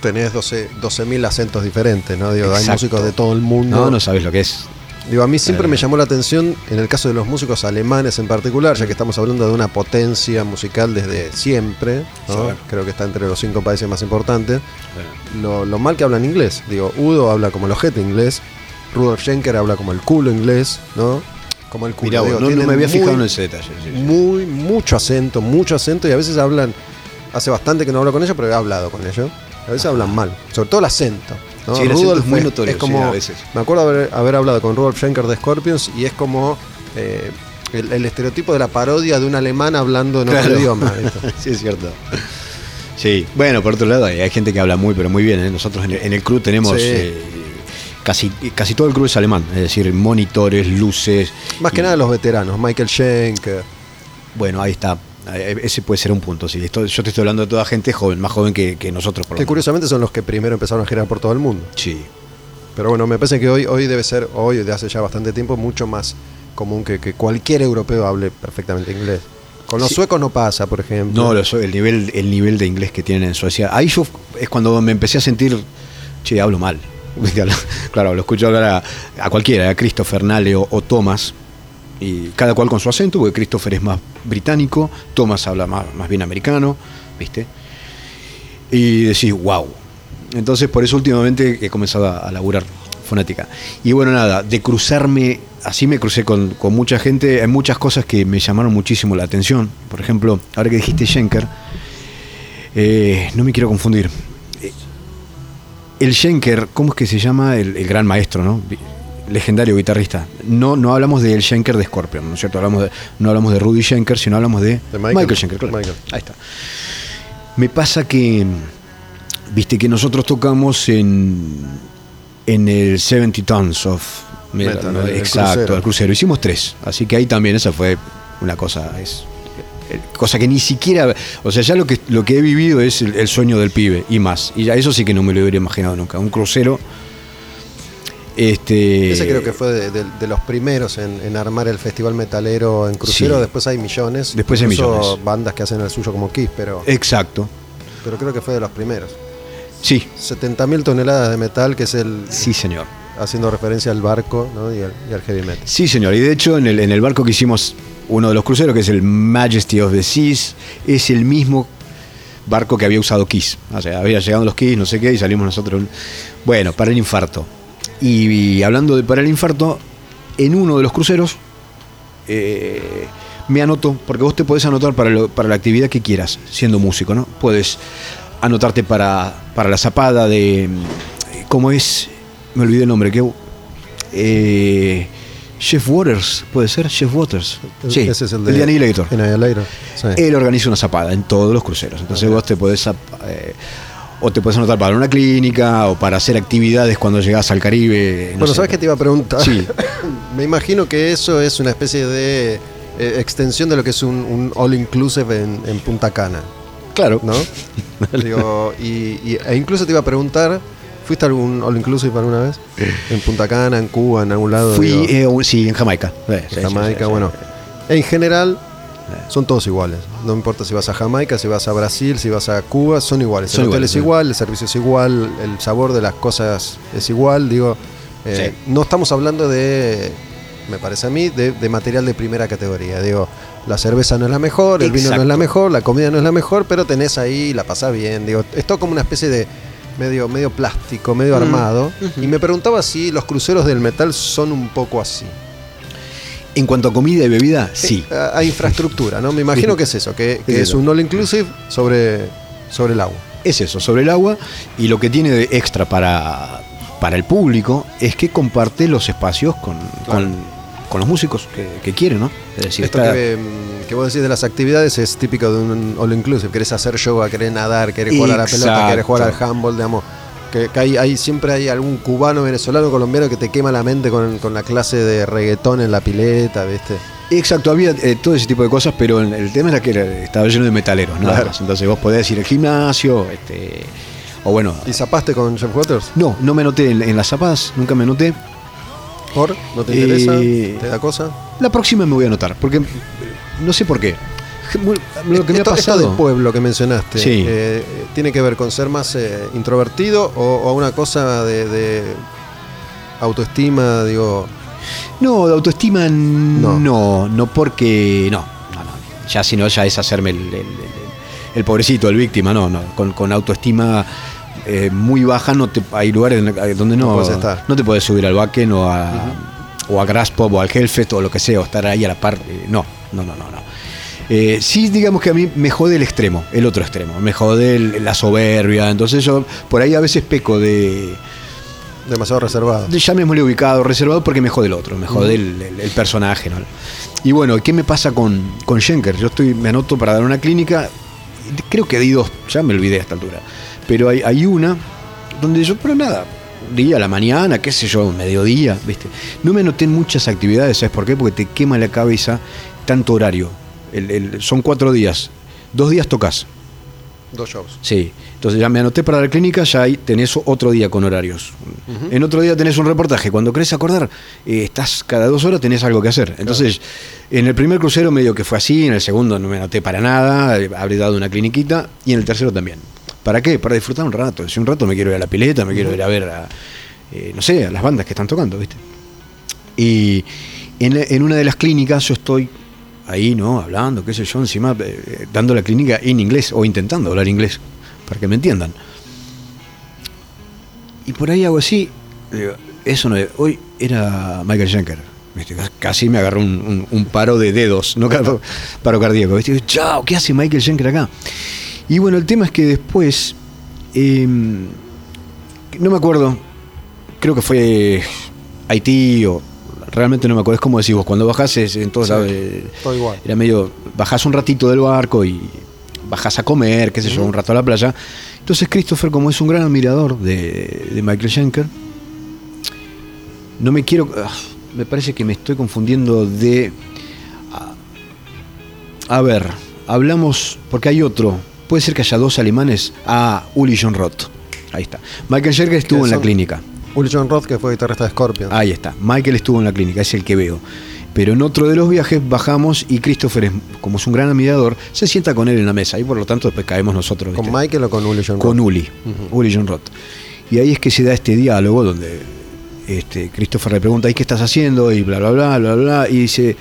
tenés 12 12.000 acentos diferentes, ¿no? Digo, hay músicos de todo el mundo. No, no sabes lo que es. Digo, a mí siempre Eh. me llamó la atención, en el caso de los músicos alemanes en particular, ya que estamos hablando de una potencia musical desde siempre, ¿no? Sí, bueno. creo que está entre los cinco países más importantes, lo, lo mal que hablan inglés. Digo, Udo habla como el ojete inglés, Rudolf Schenker habla como el culo inglés, ¿no? Como el culo. Mirá, digo, no, no me había muy- fijado en ese detalle. sí, sí. muy, mucho acento, mucho acento, y a veces hablan, hace bastante que no hablo con ellos, pero he hablado con ellos. A veces hablan mal, sobre todo el acento. ¿no? Sí, el acento es muy notorio, es como, sí, a veces. Me acuerdo haber, haber hablado con Rudolf Schenker de Scorpions y es como eh, el, el estereotipo de la parodia de un alemán hablando en otro idioma. sí, es cierto. Sí, bueno, por otro lado, hay hay gente que habla muy, pero muy bien. ¿eh? Nosotros en el, en el crew tenemos Sí. eh, casi, casi todo el crew es alemán, es decir, monitores, luces. Más que y- nada los veteranos, Michael Schenker. Bueno, ahí está. Eh, Ese puede ser un punto. Sí. Esto- yo te estoy hablando de toda gente joven, más joven que, que nosotros, por Que curiosamente son los que primero empezaron a girar por todo el mundo. Sí. Pero bueno, me parece que hoy, hoy debe ser, hoy de hace ya bastante tiempo, mucho más común que, que cualquier europeo hable perfectamente inglés. Con los Sí. suecos no pasa, por ejemplo. No, el nivel, el nivel de inglés que tienen en Suecia. Ahí yo es cuando me empecé a sentir, che, hablo mal. claro, lo escucho hablar a, a cualquiera, a Christopher, Nale o, o Thomas. Y cada cual con su acento, porque Christopher es más británico, Thomas habla más, más bien americano, ¿viste? Y decís, wow. Entonces, por eso últimamente he comenzado a, a laburar fonética. Y bueno, nada, de cruzarme, así me crucé con, con mucha gente, hay muchas cosas que me llamaron muchísimo la atención. Por ejemplo, ahora que dijiste Schenker, eh, no me quiero confundir. El Schenker, ¿cómo es que se llama? El, el gran maestro, ¿no? Legendario guitarrista. No, no hablamos del Schenker de Scorpion, ¿no es cierto? Hablamos de- no hablamos de Rudy Schenker, sino hablamos de, De Michael. Schenker, claro. Michael. Ahí está. Me pasa que, viste, que nosotros tocamos en, en el 70 Tons of Metal, Metal, ¿no? el- el Exacto, crucero. el crucero. Hicimos tres, así que ahí también esa fue una cosa, es eh, cosa que ni siquiera, o sea, ya lo que lo que he vivido es el, el sueño del pibe y más. Y ya eso sí que no me lo hubiera imaginado nunca. Un crucero. Este. Ese creo que fue de, de- de los primeros en, en armar el festival metalero en crucero. Sí. Después hay millones. Después hay millones. bandas que hacen el suyo como Kiss, pero, Exacto. pero creo que fue de los primeros. Sí, 70.000 toneladas de metal, que es el. sí, señor. haciendo referencia al barco ¿no? y, al, y al heavy metal. Sí, señor. Y de hecho, en el, en el barco que hicimos, uno de los cruceros, que es el Majesty of the Seas, es el mismo barco que había usado Kiss. O sea, había llegado los Kiss, no sé qué, y salimos nosotros. Bueno, para el infarto. Y, y hablando de para el infarto, en uno de los cruceros eh, me anoto, porque vos te podés anotar para, lo- para la actividad que quieras, siendo músico, ¿no? Puedes anotarte para, para la zapada de. ¿Cómo es? Me olvidé el nombre, que. Eh, Chef Waters, puede ser Chef Waters. Sí, Ese es el de, de Annihilator. Annihilator, sí. Él organiza una zapada en todos los cruceros. Entonces vos te podés eh, o te podés anotar para una clínica o para hacer actividades cuando llegás al Caribe. no bueno, sé. ¿sabes qué te iba a preguntar? Sí. Me imagino que eso es una especie de eh, extensión de lo que es un, un all-inclusive en, en Punta Cana, Claro. ¿no? Digo, y, y- e incluso te iba a preguntar, ¿fuiste a algún all-inclusive alguna vez? En Punta Cana, en Cuba, en algún lado. Fui, eh, sí, en Jamaica. Sí, sí, Jamaica, sí, sí. bueno. En general, son todos iguales. No importa si vas a Jamaica, si vas a Brasil, si vas a Cuba, son iguales. Son el hotel iguales, es sí. igual, el servicio es igual, el sabor de las cosas es igual. Digo, eh, no estamos hablando de, me parece a mí, de, de material de primera categoría. Digo, la cerveza no es la mejor, el vino no es la mejor, la comida no es la mejor, pero tenés ahí, la pasás bien. Digo, es todo como una especie de medio, medio plástico, medio Mm. armado. Y me preguntaba si los cruceros del metal son un poco así. En cuanto a comida y bebida, sí. Eh, a, a infraestructura, ¿no? Me imagino que es eso, que, que Es un all inclusive sobre, sobre el agua. Es eso, sobre el agua. Y lo que tiene de extra para, para el público es que comparte los espacios con, con, con los músicos que, que quieren, ¿no? Es decir, Esto está- que, mm, que vos decís de las actividades es típico de un all inclusive. Querés hacer yoga, querés nadar, querés jugar a la pelota, querés jugar al handball, digamos. Que, que hay, hay- siempre hay algún cubano, venezolano, colombiano que te quema la mente con, con la clase de reggaetón en la pileta, ¿viste? Exacto, había eh, todo ese tipo de cosas, pero el, tema era que era- estaba lleno de metaleros, nada Claro. más. Entonces vos podés ir al gimnasio, este, o bueno, ¿Y zapaste con Jeff Waters? no, no me anoté en, en las zapadas, nunca me anoté. ¿Por? ¿No te interesa? Eh, ¿Te da cosa? La próxima me voy a anotar, porque no sé por qué. Lo que me ha esto pasado. del pueblo que mencionaste, Sí. eh, ¿tiene que ver con ser más eh, introvertido o, o una cosa de, de autoestima, digo? No, de autoestima No. no, no, porque. No, no, no. Ya si no, ya es hacerme el, el- el- el pobrecito, el víctima, no, no. Con, con autoestima eh, muy baja, no te, hay lugares donde no, No estar. no te puedes subir al Wacken o a, o a Grass Pop o al Hellfest o lo que sea, o estar ahí a la par. eh, no, no, no, no. no. Eh, sí, digamos que a mí me jode el extremo, el otro extremo. Me jode el- la soberbia. Entonces yo por ahí a veces peco de, Demasiado reservado. de llamémosle ubicado, reservado, porque me jode el otro, me jode el, el- el personaje. ¿no? Y bueno, ¿qué me pasa con, con Schenker? Yo estoy, me anoto para dar una clínica, creo que di dos, ya me olvidé a esta altura. Pero hay, hay una donde yo, pero nada, día a la mañana, qué sé yo, mediodía, ¿viste? No me anoté en muchas actividades, ¿sabes por qué? Porque te quema la cabeza tanto horario. El- el- son cuatro días. Dos días tocas. Dos shows. Sí, entonces ya me anoté para la clínica, ya ahí tenés otro día con horarios. En otro día tenés un reportaje. Cuando querés acordar, eh, estás cada dos horas, tenés algo que hacer. Entonces, en el primer crucero medio que fue así, en el segundo no me anoté para nada, eh, habré dado una cliniquita, y en el tercero también. ¿Para qué? Para disfrutar un rato. Si un rato me quiero ir a la pileta, me quiero ir a ver a, eh, no sé, a las bandas que están tocando, ¿viste? Y en, en una de las clínicas yo estoy ahí, ¿no? Hablando, qué sé yo, encima eh, dando la clínica en inglés o intentando hablar inglés, para que me entiendan. Y por ahí hago así, eso no es, hoy era Michael Schenker. Casi me agarró un, paro de dedos, no paro cardíaco. ¿viste? Chao, ¿qué hace Michael Schenker acá? Y bueno, el tema es que después, eh, no me acuerdo, creo que fue Haití o realmente no me acuerdo, es como decís vos, cuando bajás es en todos Sí, lados, eh, todo igual. Era medio, bajás un ratito del barco y bajás a comer, qué sé yo, un rato a la playa. Entonces Christopher, como es un gran admirador de, de Michael Schenker, no me quiero, ah, me parece que me estoy confundiendo de... A, a ver, hablamos, porque hay otro, puede ser que haya dos alemanes, ah, Uli John Roth, ahí está. Michael Schenker estuvo ¿Qué en la clínica. Uli John Roth, que fue guitarrista de Scorpion. Ahí está. Michael estuvo en la clínica, es el que veo. Pero en otro de los viajes bajamos y Christopher, es- como es un gran admirador, se sienta con él en la mesa y por lo tanto después caemos nosotros. ¿Con ¿viste? Michael o con Uli John Con Roth? Uli, Uli John Roth. Y ahí es que se da este diálogo donde este, Christopher le pregunta, ¿y qué estás haciendo? Y bla, bla, bla, bla, bla. Y dice,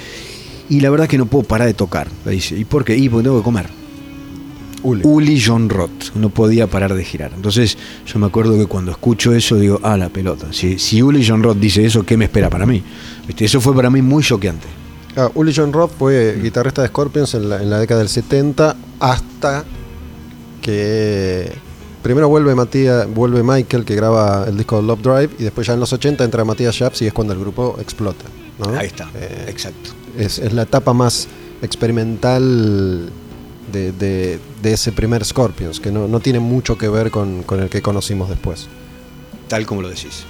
y la verdad que no puedo parar de tocar. Le dice, ¿y por qué? Y porque tengo que comer. Uli. Uli John Roth, no podía parar de girar. Entonces yo me acuerdo que cuando escucho eso digo, ah, la pelota. Si, si Uli John Roth dice eso, ¿qué me espera para mí? ¿Viste? Eso fue para mí muy choqueante. Ah, Uli John Roth fue guitarrista de Scorpions en la, en la década del 70 hasta que primero vuelve Matías, vuelve Michael que graba el disco Love Drive y después ya en los 80 entra Matías Shaps y es cuando el grupo explota. ¿no? Ahí está, Eh, exacto. es, es la etapa más experimental de, de- de ese primer Scorpions, que no, no tiene mucho que ver con, con el que conocimos después. Tal como lo decís.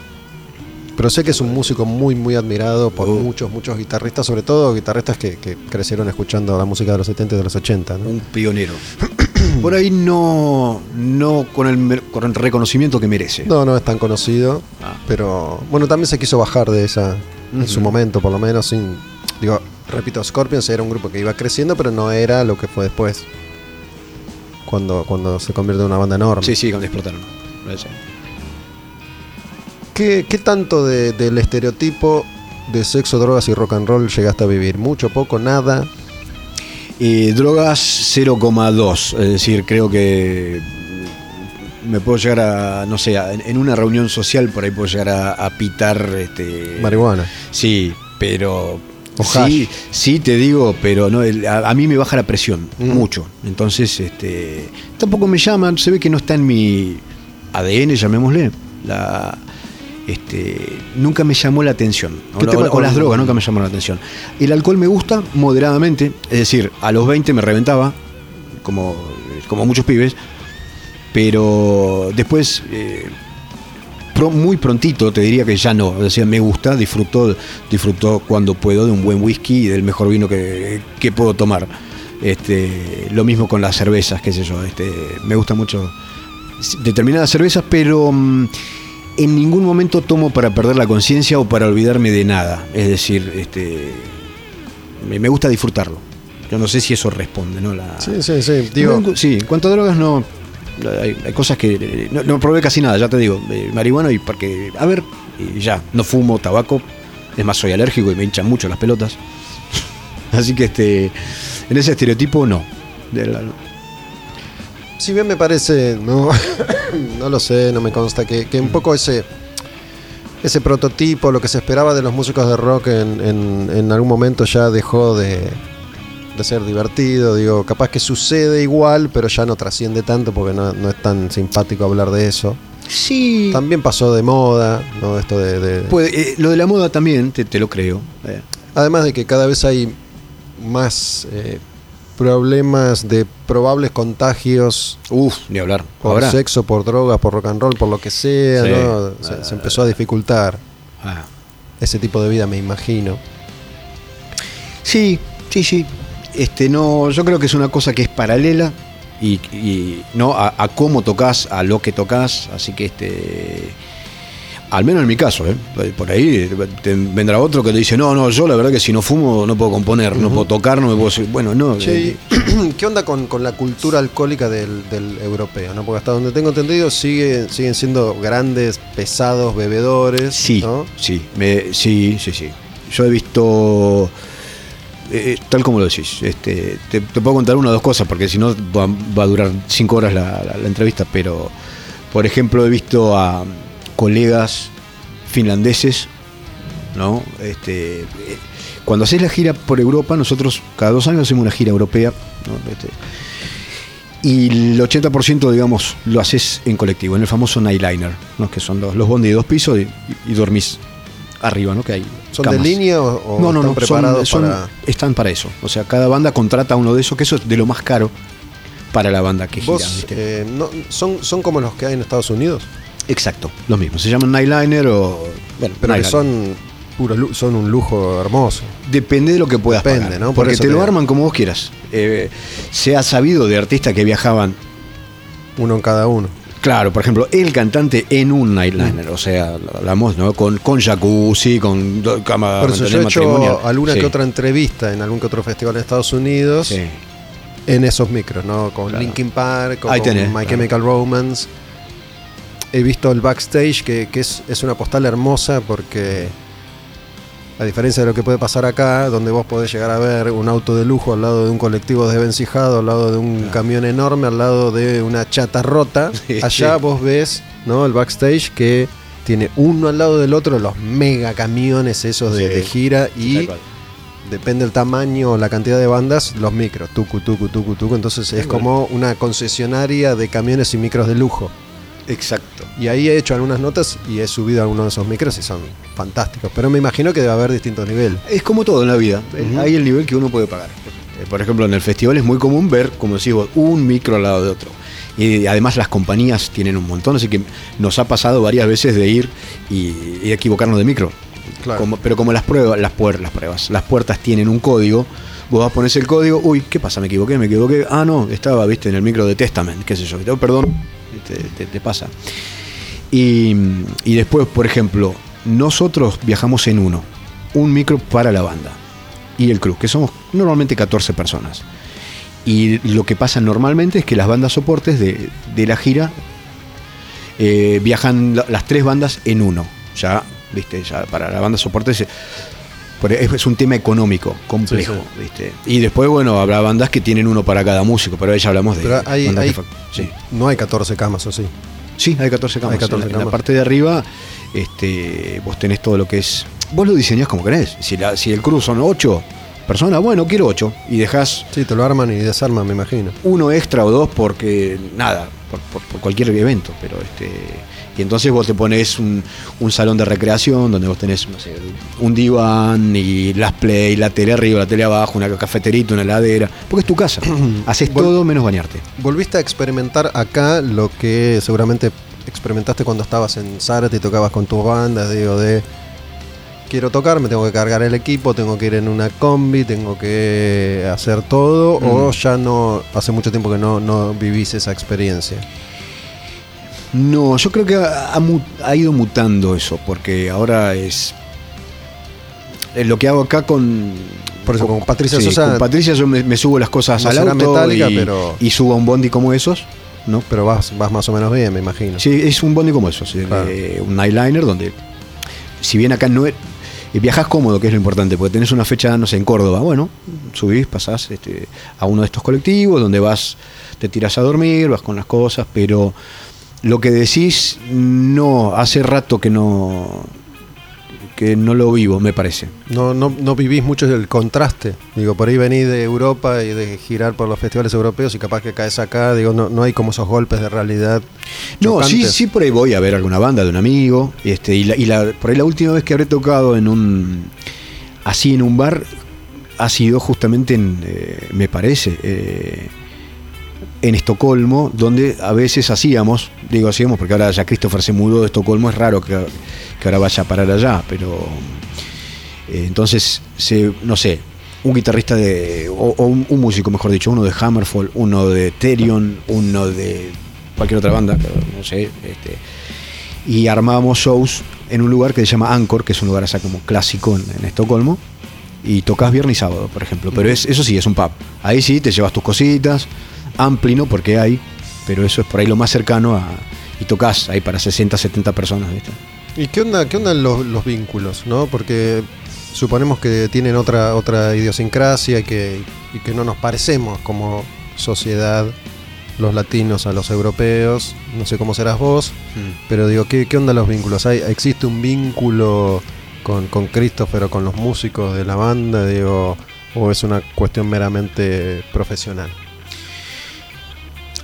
Pero sé que es un músico muy, muy admirado por Oh. muchos, muchos guitarristas, sobre todo guitarristas que, que crecieron escuchando la música de los 70 y de los 80. ¿no? Un pionero. Por ahí no, no con, el, con el reconocimiento que merece. No, no es tan conocido, Ah. pero bueno, también se quiso bajar de esa, en su momento, por lo menos, sin, digo, repito, Scorpions era un grupo que iba creciendo, pero no era lo que fue después, cuando, cuando se convierte en una banda enorme. Sí, sí, cuando explotaron. ¿Qué, qué tanto de- del estereotipo de sexo, drogas y rock and roll llegaste a vivir? ¿Mucho, poco, nada? Eh, drogas 0,2. Es decir, creo que me puedo llegar a, no sé, a- en, en una reunión social por ahí puedo llegar a, a pitar. Este, Marihuana. Sí, pero. Sí, sí, te digo, pero no, el- a, a mí me baja la presión, Mm. mucho. Entonces, este, tampoco me llaman, se ve que no está en mi ADN, llamémosle. La, este, nunca me llamó la atención. O, ¿Qué la- tema o con- las drogas nunca me llamaron la atención. El alcohol me gusta moderadamente, es decir, a los 20 me reventaba, como, como muchos pibes, pero después, eh, pro- muy prontito, te diría que ya no. O sea, me gusta, disfruto, disfruto cuando puedo de un buen whisky y del mejor vino que, que puedo tomar. Este, lo mismo con las cervezas, qué sé yo. Este, me gusta mucho determinadas cervezas, pero mm, en ningún momento tomo para perder la conciencia o para olvidarme de nada. Es decir, este, me, me gusta disfrutarlo. Yo no sé si eso responde, ¿no? La, Sí, sí, sí. Digo, sí, en cuanto a drogas no. Hay, cosas que. eh, No, probé casi nada, ya te digo. eh, marihuana y porque. A ver, ya. No fumo tabaco. Es más, soy alérgico y me hinchan mucho las pelotas. Así que este. En ese estereotipo no. Si bien me parece, no, no lo sé, no me consta, que, que un poco ese, ese prototipo, lo que se esperaba de los músicos de rock en- en algún momento ya dejó de, de ser divertido. Digo, capaz que sucede igual, pero ya no trasciende tanto porque no, no es tan simpático hablar de eso. Sí. También pasó de moda, ¿no? Esto de. eh, lo de la moda también, te, te lo creo. Eh, Además de que cada vez hay más eh, problemas de probables contagios uf, ni hablar. por sexo, por drogas, por rock and roll, por lo que sea, Sí. ¿no? Se, se empezó a dificultar Ah. ese tipo de vida, me imagino. Sí, sí, sí. Este, no, yo creo que es una cosa que es paralela y, y, no a, a cómo tocas, a lo que tocas, así que este al menos en mi caso, ¿eh? por ahí te vendrá otro que te dice, no, no, yo la verdad que si no fumo no puedo componer, no puedo tocar, no me puedo... decir-". Bueno, no. Che, eh, ¿y ¿qué onda con, con la cultura alcohólica del, del europeo? ¿no? Porque hasta donde tengo entendido sigue, siguen siendo grandes, pesados bebedores. Sí, ¿no? sí, me- sí, sí, sí. Yo he visto, eh, tal como lo decís, este, te, puedo contar una o dos cosas, porque si no va, a durar cinco horas la, entrevista, pero, por ejemplo, he visto a colegas finlandeses, ¿no? Este, eh, cuando haces la gira por Europa, nosotros cada dos años hacemos una gira europea, ¿no? Este, y el 80% digamos lo haces en colectivo, en el famoso Nightliner, ¿no? que son los, los bondi de dos pisos y dormís arriba, ¿no? Que hay ¿Son camas. de línea o, no, no, están no, preparados son, son- para.? están para eso. O sea, cada banda contrata uno de esos, que eso es de lo más caro para la banda que gira. ¿Vos, ¿viste? eh, no, son, ¿Son como los que hay en Estados Unidos? Exacto, los mismos. Se llaman Nightliner o. Bueno, Pero que son, puro, son un lujo hermoso. Depende de lo que puedas Depende, pagar, ¿no? Por Porque te lo arman como vos quieras. Eh, se ha sabido de artistas que viajaban Uno en cada uno. Claro, por ejemplo, el cantante en un nightliner, o sea, hablamos, ¿no? Con, con jacuzzi, con cama Por eso yo he hecho alguna Sí, que otra entrevista en algún que otro festival en Estados Unidos sí. en esos micros, ¿no? Con Claro. Linkin Park, o Ahí con tenés, My claro. Chemical Romance. He visto el backstage, que, que es, es una postal hermosa porque, a diferencia de lo que puede pasar acá, donde vos podés llegar a ver un auto de lujo al lado de un colectivo desvencijado, al lado de un camión enorme, al lado de una chata rota, Sí, allá sí. vos ves ¿no? el backstage que tiene uno al lado del otro los mega camiones esos de, Sí. de gira y depende del tamaño o la cantidad de bandas, los micros, tucu, tucu, tucu, tucu. Entonces es como una concesionaria de camiones y micros de lujo. Exacto. Y ahí he hecho algunas notas y he subido algunos de esos micros y son fantásticos. Pero me imagino que debe haber distintos niveles. Es como todo en la vida. Hay el nivel que uno puede pagar. Eh, Por ejemplo, en el festival es muy común ver, como decís vos, un micro al lado de otro. Y además las compañías tienen un montón, así que nos ha pasado varias veces de ir y, y equivocarnos de micro. Claro. Como- pero como las pruebas, las, puer- las pruebas, las puertas tienen un código, vos vas a poner el código, uy, ¿qué pasa? Me equivoqué, me equivoqué. Ah, no, estaba, viste, en el micro de Testament, qué sé yo. Oh, perdón, te, pasa. Y, y después, por ejemplo, nosotros viajamos en uno, un micro para la banda y el crew, que somos normalmente 14 personas. Y lo que pasa normalmente es que las bandas soportes de, de la gira eh, viajan la- las tres bandas en uno. Ya, viste, ya para la banda soporte es, por- es- un tema económico, complejo, Sí, viste. Y después, bueno, habrá bandas que tienen uno para cada músico, pero ahí ya hablamos de Pero hay, bandas hay- que fa- sí. no hay 14 camas, ¿o sí? Sí, hay 14 camas. Hay 14 en, la, en la camas. parte de arriba, este, vos tenés todo lo que es. Vos lo diseñás como querés. Si, la, si el crew son 8 personas, bueno, quiero 8. Y dejás Sí, te lo arman y desarman, me imagino. uno extra o dos porque nada, por, por- por cualquier evento. Pero este. Y entonces vos te pones un, un salón de recreación donde vos tenés, no sé, un diván y las play, la tele arriba, la tele abajo, una cafeterita, una heladera. Porque es tu casa. Haces todo menos bañarte. Volviste a experimentar acá lo que seguramente experimentaste cuando estabas en Zárate y tocabas con tus bandas, digo, de quiero tocar, me tengo que cargar el equipo, tengo que ir en una combi, tengo que hacer todo, o Mm. ya no, hace mucho tiempo que no, no vivís esa experiencia. No, yo creo que ha, ido mutando eso, porque ahora es. eh, Lo que hago acá con. Por eso, con Patricia sí, Sosa- Con Patricia yo me, me subo las cosas será auto metálica, y, pero- y subo a un bondi como esos, ¿no? Pero vas, vas más o menos bien, me imagino. Sí, es un bondi como esos, eh, Claro. eh, un nightliner donde, si bien acá no es, y viajas cómodo, que es lo importante, porque tenés una fecha, no sé, en Córdoba, bueno, subís, pasás este, a uno de estos colectivos donde vas, te tiras a dormir, vas con las cosas, pero lo que decís, no, hace rato que no, que no lo vivo, me parece. No, no, no vivís mucho el contraste. Digo, por ahí venís de Europa y de girar por los festivales europeos y capaz que caes acá. Digo, no, no hay como esos golpes de realidad. No, sí, sí, por ahí voy a ver alguna banda de un amigo. Este, y la, y la- por ahí la última vez que habré tocado en un. así en un bar ha sido justamente en. eh, me parece. eh, en Estocolmo, donde a veces hacíamos, digo hacíamos porque ahora ya Christopher se mudó de Estocolmo, es raro que, que ahora vaya a parar allá, pero eh, entonces, se, no sé, un guitarrista de, o, o un, un músico, mejor dicho, uno de Hammerfall, uno de Therion, uno de cualquier otra banda, no sé, este, y armábamos shows en un lugar que se llama Anchor, que es un lugar así como clásico en, en Estocolmo, y tocas viernes y sábado, por ejemplo, pero es, eso sí, es un pub. Ahí sí, te llevas tus cositas, ampli, ¿no? Porque hay, pero eso es por ahí lo más cercano a... Y tocas ahí para 60, 70 personas, ¿viste? ¿Y qué onda, qué onda los, los vínculos, no? Porque suponemos que tienen otra, otra idiosincrasia y que, y que no nos parecemos como sociedad los latinos a los europeos. No sé cómo serás vos, pero digo, ¿qué, qué onda los vínculos? ¿Hay, ¿Existe un vínculo con, con Christopher o con los músicos de la banda, digo, o es una cuestión meramente profesional?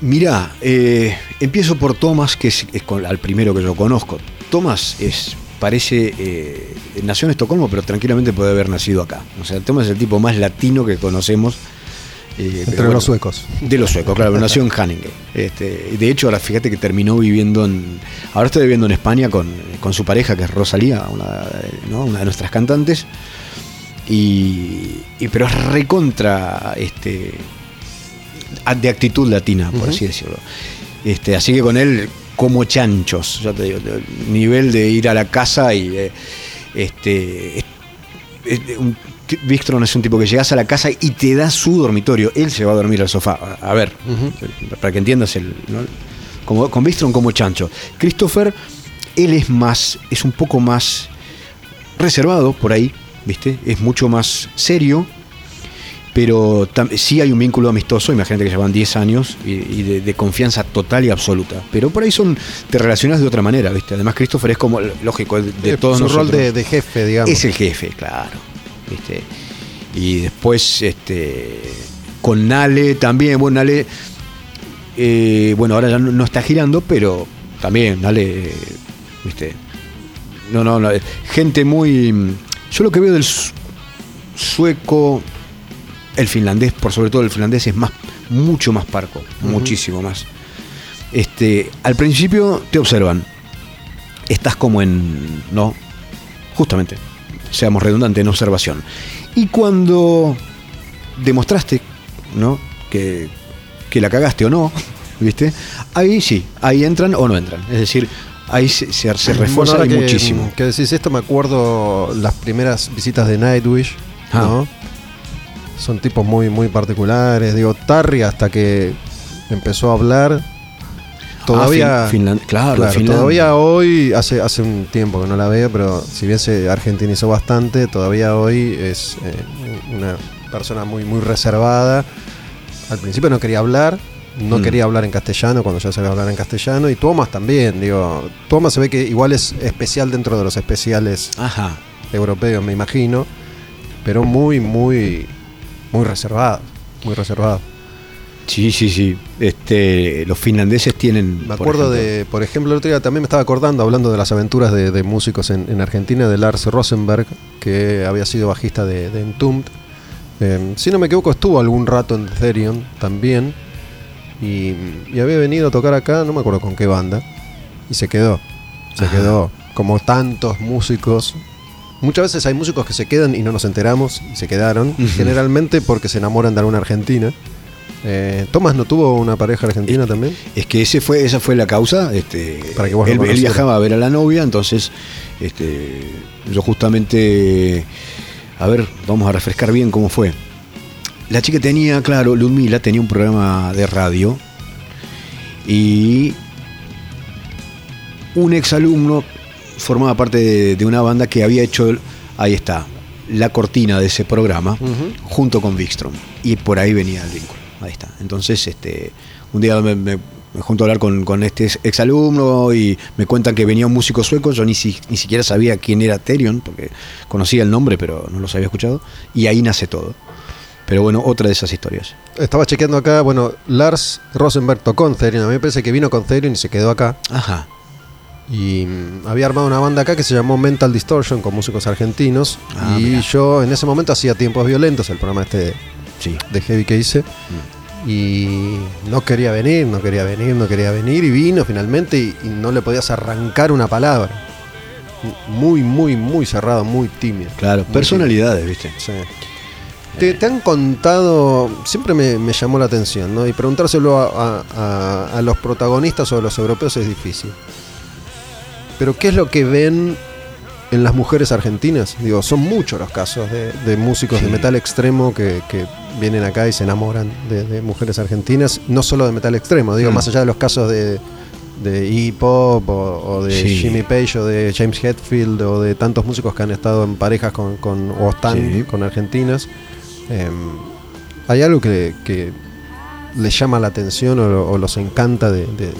Mirá, eh, empiezo por Thomas, que es, es con- al primero que yo conozco. Thomas es, parece, eh, nació en Estocolmo, pero tranquilamente puede haber nacido acá. O sea, Thomas es el tipo más latino que conocemos. eh, Entre bueno, los suecos. De los suecos, claro, nació en Haninge. Este, de hecho, ahora fíjate que terminó viviendo en. Ahora está viviendo en España con, con su pareja, que es Rosalía, una, ¿no? una de nuestras cantantes. Y, y- pero es recontra este, de actitud latina, por así decirlo. Este, así que con él, como chanchos, ya te digo, el nivel de ir a la casa y eh, este. es- es un- Wikström es un tipo que llegas a la casa y te da su dormitorio. Él se va a dormir al sofá. A ver, para que entiendas el. ¿no? Como, con Wikström como chancho. Christopher, él es más. es un poco más reservado por ahí, ¿viste? Es mucho más serio. Pero sí hay un vínculo amistoso, imagínate que llevan 10 años y, y de, de confianza total y absoluta. Pero por ahí son, te relacionas de otra manera, ¿viste? Además, Christopher es como, lógico, de, de todos su nosotros. rol de, de jefe, digamos. Es el jefe, claro. ¿viste? Y después, este, con Nale también, bueno, Nale, eh, bueno, ahora ya no, no está girando, pero también, Nale, ¿viste? No, no, no, eh, gente muy... Yo lo que veo del su- sueco, el finlandés, por sobre todo el finlandés, es más, mucho más parco, muchísimo más. Este, al principio te observan, estás como en, ¿no? Justamente, seamos redundantes, en observación. Y cuando demostraste, ¿no? Que, que la cagaste o no, ¿viste? Ahí sí, ahí entran o no entran. Es decir, ahí se, se, se Bueno, refuerza ahora y que, muchísimo. Que decís esto, me acuerdo las primeras visitas de Nightwish, Ah. ¿no? Son tipos muy, muy particulares. Digo, Tarry hasta que empezó a hablar. Todavía. Ah, Fin- Finland- claro, claro, Finlandia. todavía hoy, hace, hace un tiempo que no la veo, pero si bien se argentinizó bastante, todavía hoy es eh, una persona muy, muy reservada. Al principio no quería hablar, no Mm. quería hablar en castellano cuando ya sabía hablar en castellano. Y Thomas también, digo, Thomas se ve que igual es especial dentro de los especiales Ajá. europeos, me imagino, pero muy, muy, muy reservado, muy reservado. Sí, sí, sí. Este, los finlandeses tienen. Me acuerdo de, por ejemplo, el otro día también me estaba acordando, hablando de las aventuras de, de músicos en, en Argentina, de Lars Rosenberg, que había sido bajista de, de Entombed. Eh, si no me equivoco, estuvo algún rato en Therion también. Y, y había venido a tocar acá, no me acuerdo con qué banda. Y se quedó. Se Ajá. quedó. Como tantos músicos. Muchas veces hay músicos que se quedan y no nos enteramos y se quedaron. Generalmente porque se enamoran de alguna argentina. Eh, Tomás no tuvo una pareja argentina también. Es que ese fue, esa fue la causa. Este, Para que vos él, viajaba a ver a la novia, entonces este, yo justamente, a ver, vamos a refrescar bien cómo fue. La chica tenía, claro, Ludmila tenía un programa de radio y un exalumno formaba parte de, de una banda que había hecho, ahí está, la cortina de ese programa junto con Wikström. Y por ahí venía el vínculo. Ahí está. Entonces, este, un día me, me- me junto a hablar con, con este exalumno y me cuentan que venía un músico sueco, yo ni, si- ni siquiera sabía quién era Therion, porque conocía el nombre, pero no los había escuchado, y ahí nace todo. Pero bueno, otra de esas historias. Estaba chequeando acá, bueno, Lars Rosenberg tocó en Therion. A mí me parece que vino con Therion y se quedó acá. Ajá. Y había armado una banda acá que se llamó Mental Distortion con músicos argentinos. Ah, y yo en ese momento hacía Tiempos Violentos, el programa este de, Sí. de Heavy que hice. Mm. Y no quería venir, no quería venir, no quería venir. Y vino finalmente y, y no le podías arrancar una palabra. Muy, muy, muy cerrado, muy tímido. Claro, Muy personalidades, ¿viste? Sí. Te, te han contado, siempre me, me llamó la atención, ¿no? Y preguntárselo a, a- a- a los protagonistas o a los europeos es difícil. Pero ¿qué es lo que ven en las mujeres argentinas? Digo, son muchos los casos de, de músicos de metal extremo que, que vienen acá y se enamoran de, de mujeres argentinas, no solo de metal extremo, digo, Mm. más allá de los casos de, de Iggy Pop o, o de Sí. Jimmy Page o de James Hetfield o de tantos músicos que han estado en parejas con, con o están Sí. con argentinas. Eh, hay algo que, que les llama la atención o, o los encanta de, de-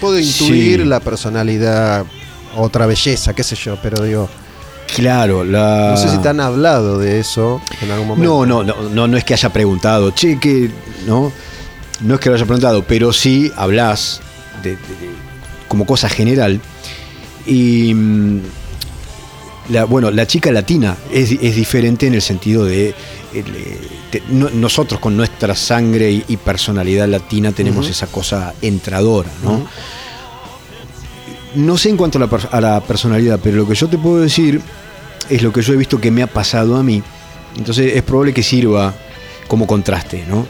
puedo intuir Sí. la personalidad otra belleza qué sé yo pero digo Claro, la... no sé si te han hablado de eso en algún momento. No, no, no, no, no es que haya preguntado, che, que. No, no es que lo haya preguntado, pero sí hablas de, de- de- como cosa general. Y. mm, La, bueno, la chica latina es, es diferente en el sentido de. Eh, no- nosotros con nuestra sangre y, personalidad latina tenemos esa cosa entradora, ¿no? No sé en cuanto a la, per- a la personalidad, pero lo que yo te puedo decir es lo que yo he visto que me ha pasado a mí. Entonces es probable que sirva como contraste, ¿no?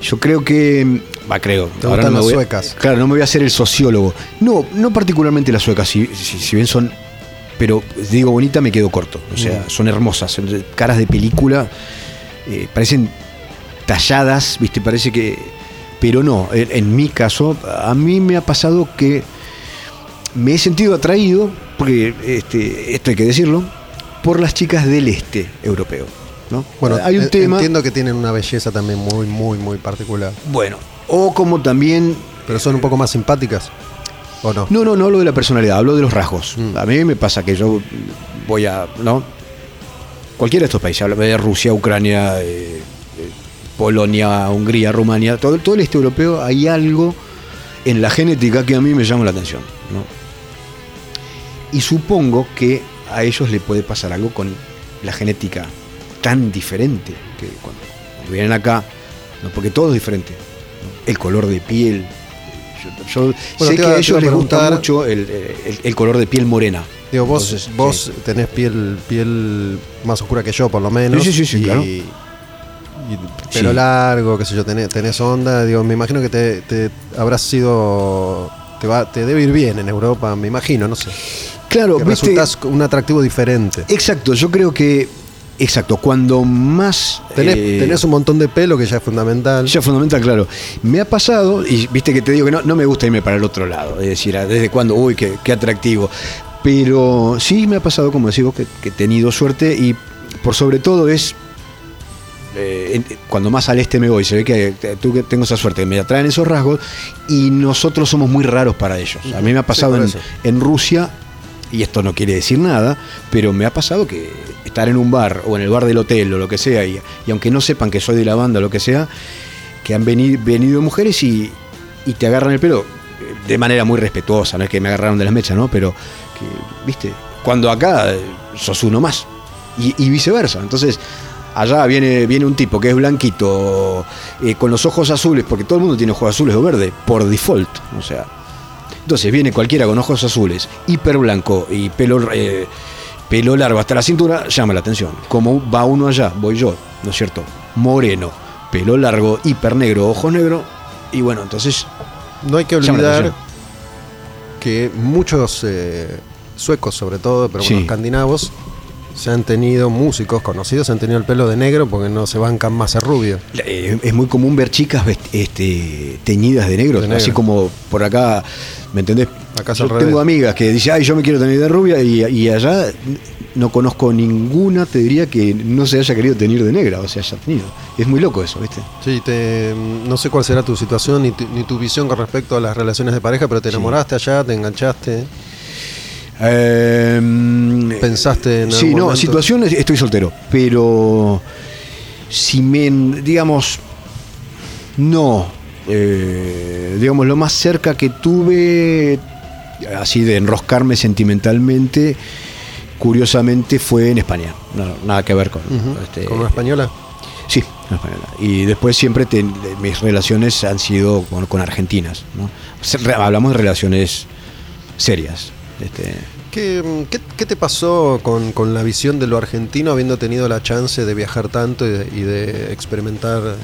Yo creo que. Va, creo. Te gustan me las voy a- suecas. Claro, no me voy a hacer el sociólogo. No, no particularmente las suecas, si, si- si bien son. Pero digo bonita, me quedo corto. O sea, son hermosas, son caras de película, eh, parecen talladas, ¿viste? Parece que. Pero no, en, en mi caso, a mí me ha pasado que me he sentido atraído, porque este, esto hay que decirlo, por las chicas del este europeo. ¿no? bueno hay un eh, tema. entiendo que tienen una belleza también muy muy muy particular Bueno, o como también. pero son un poco más simpáticas o no No, no, no hablo de la personalidad, hablo de los rasgos. Mm. A mí me pasa que yo voy a. ¿no? Cualquiera de estos países, hablo de Rusia, Ucrania, eh, eh, Polonia, Hungría, Rumania, todo, todo el este europeo, hay algo en la genética que a mí me llama la atención. ¿no? Y supongo que a ellos le puede pasar algo con la genética tan diferente que cuando, cuando vienen acá, ¿no? porque todo es diferente. ¿no? El color de piel. Yo, yo Bueno, sé que a ellos les gusta mucho el, el- el color de piel morena. Digo, vos, Entonces, vos sí. tenés piel, piel más oscura que yo, por lo menos. Sí, sí, sí, y, claro. y pelo largo, qué sé yo, tenés, tenés onda. Digo, me imagino que te, te habrás sido. Te, va, te debe ir bien en Europa, me imagino, no sé. Claro, Que viste- resultas un atractivo diferente. Exacto, yo creo que. Exacto, cuando más. Tenés, eh, tenés un montón de pelo que ya es fundamental. Ya fundamental, claro. Me ha pasado, y viste que te digo que no, no me gusta irme para el otro lado, es decir, desde cuando, uy, qué, qué atractivo. Pero sí me ha pasado, como decís vos, que, que he tenido suerte y por sobre todo es. eh, cuando más al este me voy, se ve que eh, tú que tengo esa suerte, me atraen esos rasgos y nosotros somos muy raros para ellos. A mí me ha pasado en, en Rusia, y esto no quiere decir nada, pero me ha pasado que estar en un bar o en el bar del hotel o lo que sea, y, y aunque no sepan que soy de la banda o lo que sea, que han venido, mujeres y, y te agarran el pelo eh, de manera muy respetuosa, no es que me agarraron de las mechas, ¿no? Pero, que, viste, cuando acá eh, sos uno más y, viceversa. Entonces, allá viene, viene un tipo que es blanquito, eh, con los ojos azules, porque todo el mundo tiene ojos azules o verdes, por default, o sea. Entonces viene cualquiera con ojos azules, hiper blanco y pelo, eh, pelo largo hasta la cintura, llama la atención. Como va uno allá, voy yo, ¿no es cierto? Moreno, pelo largo, hiper negro, ojos negros, y bueno, entonces No hay que olvidar que muchos eh, suecos, sobre todo, pero bueno, Sí. escandinavos, se han tenido músicos conocidos, se han tenido el pelo de negro porque no se bancan más a rubio. Eh, es muy común ver chicas este, teñidas de negro, De negro. así como por acá, ¿me entendés? Acá Yo tengo amigas que dicen, ay, yo me quiero tener de rubia, y, y allá no conozco ninguna, te diría, que no se haya querido tener de negra, o sea, haya tenido. Es muy loco eso, ¿viste? Sí, te, no sé cuál será tu situación ni tu, ni tu visión con respecto a las relaciones de pareja, pero te enamoraste allá, te enganchaste. Eh, ¿Pensaste en Sí, algún no, momento? situaciones, estoy soltero, pero si me, digamos, no, eh, digamos, lo más cerca que tuve, así de enroscarme sentimentalmente, curiosamente fue en España, no, nada que ver con... Este, ¿Con una española? Sí, una española. Y después siempre te- mis relaciones han sido con, con argentinas, ¿no? Hablamos de relaciones serias. Este, ¿Qué, qué, qué te pasó con, con la visión de lo argentino habiendo tenido la chance de viajar tanto y de, y de experimentar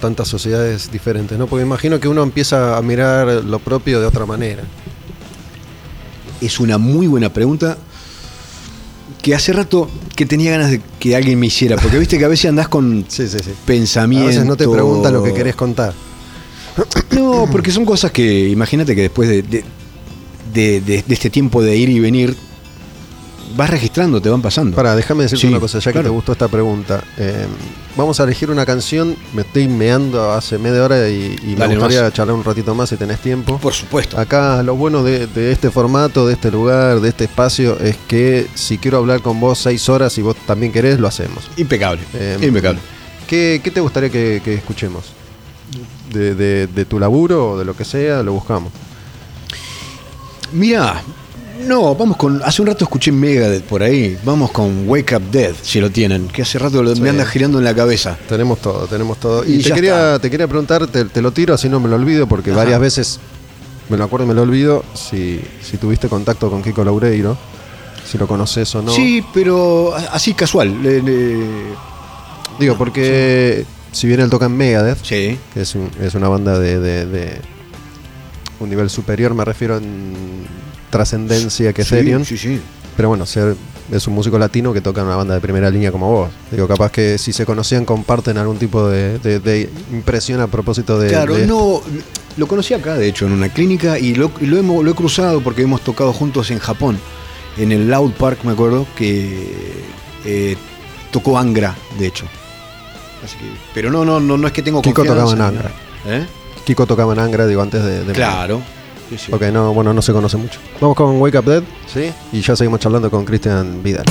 tantas sociedades diferentes? ¿no? Porque imagino que uno empieza a mirar lo propio de otra manera. es una muy buena pregunta que hace rato que tenía ganas de que alguien me hiciera, porque viste que a veces andás con Sí, sí, sí. pensamientos. A veces no te preguntan lo que querés contar. No, porque son cosas que, imagínate que después de, de, de- de- de este tiempo de ir y venir, vas registrando, te van pasando. Para, déjame decirte Sí, una cosa, ya que te gustó esta pregunta. Eh, vamos a elegir una canción, me estoy meando hace media hora y, y me gustaría charlar un ratito más si tenés tiempo. Por supuesto. Acá lo bueno de, de este formato, de este lugar, de este espacio, es que si quiero hablar con vos seis horas y vos también querés, lo hacemos. Impecable. Eh, impecable. ¿Qué, qué te gustaría que, que escuchemos? De, de- de tu laburo o de lo que sea, lo buscamos. Mira, no, vamos con. Hace un rato escuché Megadeth por ahí. Vamos con Wake Up Dead, si lo tienen. Que hace rato Sí. me anda girando en la cabeza. Tenemos todo, tenemos todo. Y Y, te, quería, está. te quería preguntar, te, te lo tiro así no me lo olvido, porque Ajá. varias veces me lo acuerdo y me lo olvido, si, si tuviste contacto con Kiko Laureiro, si lo conoces o no. Sí, pero así casual. le- le- Digo, porque si bien él toca en Megadeth, Sí. que es, un- es una banda de, de- de un nivel superior, me refiero en trascendencia que sí, sí. Pero bueno, ser, es un músico latino que toca en una banda de primera línea como vos. Digo, capaz que si se conocían comparten algún tipo de, de- de impresión a propósito de... Claro, de no. Lo conocí acá, de hecho, en una clínica y lo, lo hemos, lo he cruzado porque hemos tocado juntos en Japón. En el Loud Park, me acuerdo, que eh, tocó Angra, de hecho. Así que- pero no, no, no, no es que tengo Kiko confianza. tocaba en Angra. ¿Eh? Kiko tocaba en Angra, digo, antes de... de Claro. Sí, sí. Ok, no, bueno, no se conoce mucho. Vamos con Wake Up Dead, ¿sí? Y ya seguimos charlando con Christian Vidal.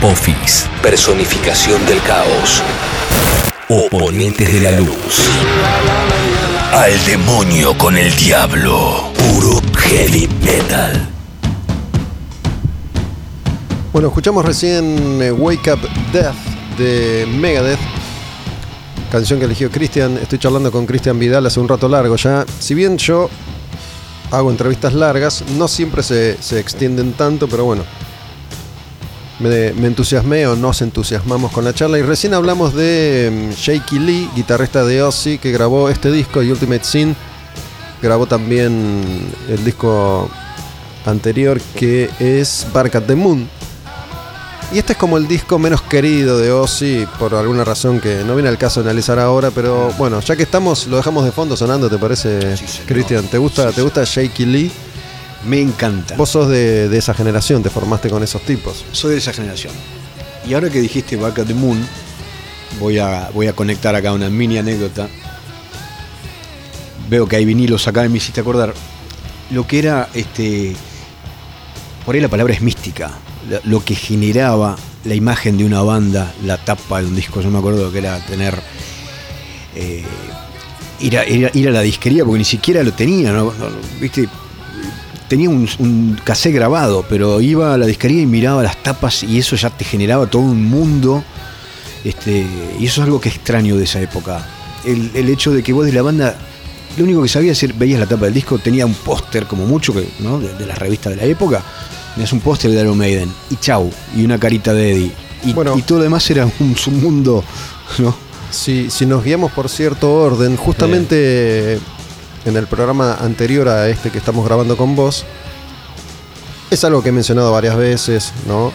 Apophis, personificación del caos. Oponentes de la luz. Al demonio con el diablo. Puro heavy metal. Bueno, escuchamos recién eh, Wake Up Death de Megadeth. Canción que eligió Cristian. Estoy charlando con Cristian Vidal hace un rato largo ya. Si bien yo hago entrevistas largas, no siempre se, se extienden tanto, pero bueno. Me, me entusiasmé o nos entusiasmamos con la charla y recién hablamos de mm, Shaky Lee, guitarrista de Ozzy, que grabó este disco, y Ultimate Sin. Grabó también el disco anterior que es Bark at the Moon, y este es como el disco menos querido de Ozzy, por alguna razón que no viene al caso analizar ahora, pero bueno, ya que estamos, lo dejamos de fondo sonando, ¿te parece, Sí. Cristian? ¿Te gusta, Sí, ¿te gusta Shaky Lee? Me encanta. Vos sos de, de esa generación, te formaste con esos tipos. Soy de esa generación. Y ahora que dijiste Back at the Moon, voy a, voy a conectar acá una mini anécdota. Veo que hay vinilos acá y me hiciste acordar lo que era este. Por ahí la palabra es mística. Lo que generaba la imagen de una banda, la tapa de un disco. Yo me acuerdo que era tener. eh, ir, a, ir a- ir a la disquería porque ni siquiera lo tenía. No, ¿Viste? Tenía un, un cassette grabado, pero iba a la disquería y miraba las tapas y eso ya te generaba todo un mundo. Este, y eso es algo que extraño de esa época. El, el hecho de que vos de la banda, lo único que sabías es, veías la tapa del disco, tenía un póster como mucho que, ¿no? de, de las revistas de la época, tenías un póster de Iron Maiden, y chau, y una carita de Eddie. Y, Bueno. y todo lo demás era un submundo, ¿no? Si, si nos guiamos por cierto orden, justamente en el programa anterior a este que estamos grabando con vos, es algo que he mencionado varias veces, ¿no?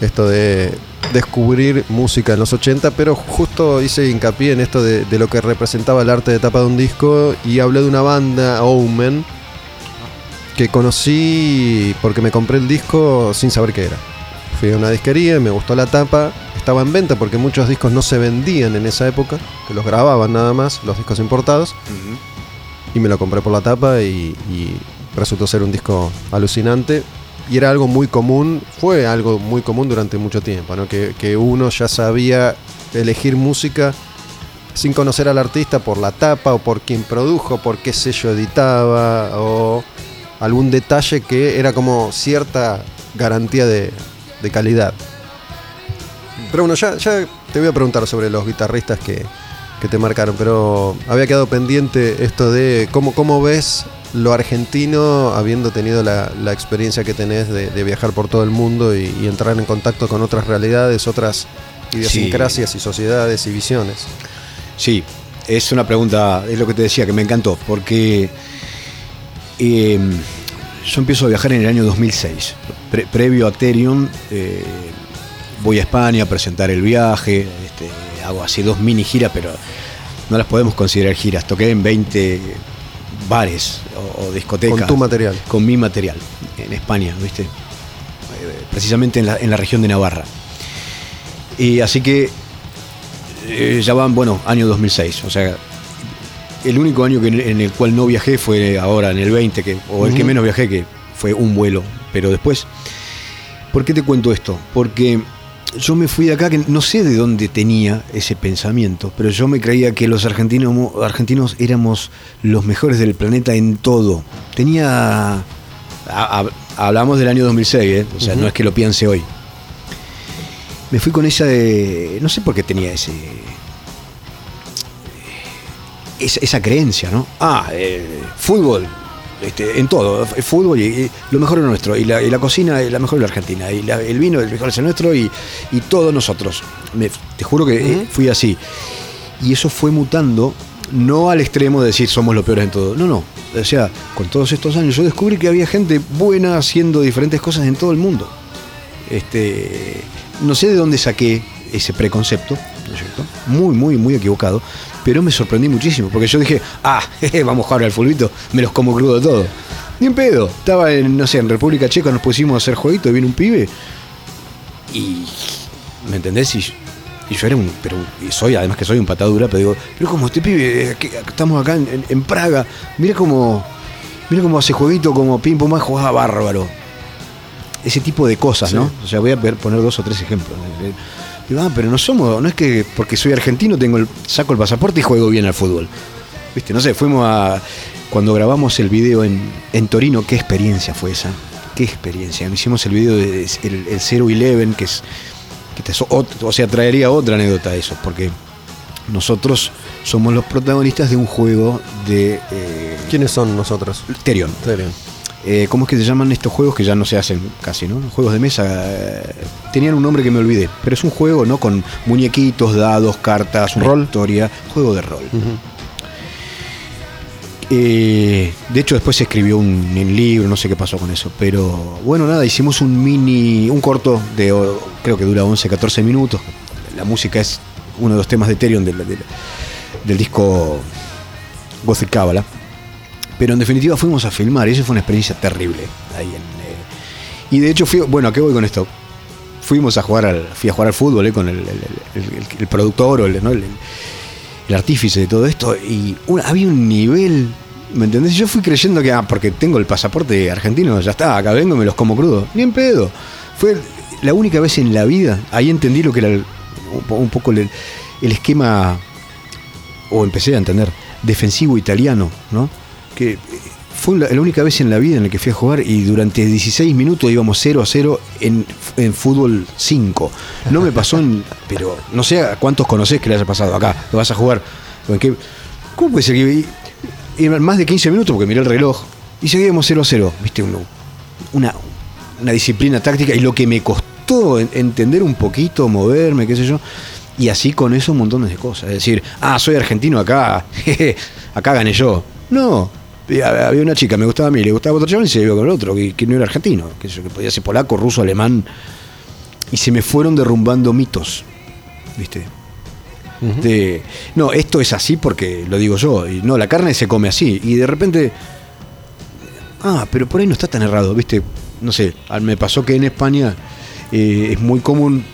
Esto de descubrir música en los 80, pero justo hice hincapié en esto de, lo que representaba el arte de tapa de un disco y hablé de una banda, Omen, que conocí porque me compré el disco sin saber qué era. Fui a una disquería me gustó la tapa. Estaba en venta porque muchos discos no se vendían en esa época, que los grababan nada más, los discos importados. Y me lo compré por la tapa y, y resultó ser un disco alucinante. Y era algo muy común, fue algo muy común durante mucho tiempo, ¿no? que, que uno ya sabía elegir música sin conocer al artista por la tapa o por quién produjo, por qué sello editaba o algún detalle que era como cierta garantía de, de calidad. Pero bueno, ya, ya te voy a preguntar sobre los guitarristas que, que te marcaron, pero había quedado pendiente esto de cómo, cómo ves lo argentino habiendo tenido la, la experiencia que tenés de, de viajar por todo el mundo y, y entrar en contacto con otras realidades, otras idiosincrasias y sociedades y visiones. Sí, es una pregunta, es lo que te decía, que me encantó, porque eh, yo empiezo a viajar en el año 2006. Pre- previo a Therion, eh, voy a España a presentar el viaje, este, hago así dos mini giras, pero no las podemos considerar giras. Toqué en 20 bares o, o discotecas. Con tu material. Con mi material, en España, ¿viste? Eh, Precisamente en la, en la región de Navarra. Y así que eh, ya van, bueno, año 2006. O sea, el único año que, en el cual no viajé fue ahora, en el 20, que, o el que menos viajé, que fue un vuelo. Pero después, ¿por qué te cuento esto? Porque yo me fui de acá, que no sé de dónde tenía ese pensamiento, pero yo me creía que los argentinos, argentinos éramos los mejores del planeta en todo. Tenía... a- a- hablamos del año 2006, ¿eh? o sea, no es que lo piense hoy. Me fui con esa de... No sé por qué tenía ese... Esa, esa creencia, ¿no? Ah, eh, fútbol, este, en todo, f- fútbol y, y lo mejor es nuestro, y la, y la cocina es la mejor de la Argentina, y la- el vino el mejor es el nuestro, y, y todos nosotros. Me- te juro que Ujú. fui así. Y eso fue mutando, no al extremo de decir somos los peores en todo, no, no. O sea, con todos estos años yo descubrí que había gente buena haciendo diferentes cosas en todo el mundo. Este, no sé de dónde saqué ese preconcepto, ¿no es cierto? Muy, muy, muy equivocado, pero me sorprendí muchísimo, porque yo dije, ah, jeje, vamos a jugar al fulbito, me los como crudo todo. Ni en pedo, estaba en, no sé, en República Checa, nos pusimos a hacer jueguito y viene un pibe, y, ¿me entendés? Y, y yo era un, pero y soy, además que soy un patadura, pero digo, pero como este pibe, eh, que estamos acá en, Praga, mira cómo, mira cómo hace jueguito, como pong más jugaba bárbaro. ese tipo de cosas, ¿no? O sea, voy a poner dos o tres ejemplos. Digo, ah, pero no somos, no es que porque soy argentino tengo el, saco el pasaporte y juego bien al fútbol. Viste, no sé, fuimos a. Cuando grabamos el video en, en Torino, ¿qué experiencia fue esa? ¿Qué experiencia? Hicimos el video del el, el 0-11, que es. Que te- ot- o sea, traería otra anécdota eso, porque nosotros somos los protagonistas de un juego de eh, ¿Quiénes son nosotros? Terion. Serio. Eh, ¿Cómo es que se llaman estos juegos que ya no se hacen casi, ¿no? Juegos de mesa. eh, tenían un nombre que me olvidé, pero es un juego, ¿no? Con muñequitos, dados, cartas, una Rol. historia, juego de rol. Eh, de hecho, después se escribió un, un libro, no sé qué pasó con eso. Pero bueno, nada, hicimos un mini, un corto de, oh, creo que dura 11, 14 minutos. La música es uno de los temas de Ethereum del, del- del disco Gothic Kabbalah. Pero en definitiva fuimos a filmar eso fue una experiencia terrible. Ahí en, eh, y de hecho, fui, bueno, ¿a qué voy con esto? Fuimos a jugar al, fui a jugar al fútbol eh, con el, productor ¿no? el- artífice de todo esto y había un nivel, ¿me entendés? Yo fui creyendo que, ah, porque tengo el pasaporte argentino, ya está, acá vengo y me los como crudo. Ni en pedo. Fue la única vez en la vida, ahí entendí lo que era un, po- un poco el esquema, o empecé a entender, defensivo italiano, ¿no? Que eh, fue la, la única vez en la vida en la que fui a jugar y durante 16 minutos íbamos 0 a 0 en, en fútbol 5. No me pasó en. Pero no sé a cuántos conocés que le haya pasado acá. Lo vas a jugar. ¿O en qué- ¿Cómo puede ser que.? y- y más de 15 minutos porque miré el reloj y seguíamos 0 a 0. ¿Viste? Uno- una, una disciplina táctica y lo que me costó en- entender un poquito, moverme, qué sé yo. Y así con eso un montón de cosas. Es decir, ah, soy argentino acá, jeje, acá gané yo. No. Había una chica, me gustaba a mí, le gustaba otro chaval y se iba con el otro, que, que no era argentino, que, yo, que podía ser polaco, ruso, alemán. Y se me fueron derrumbando mitos, ¿viste? De, no, esto es así porque lo digo yo, y no, la carne se come así. Y de repente, ah, pero por ahí no está tan errado, ¿viste? No sé, me pasó que en España eh, es muy común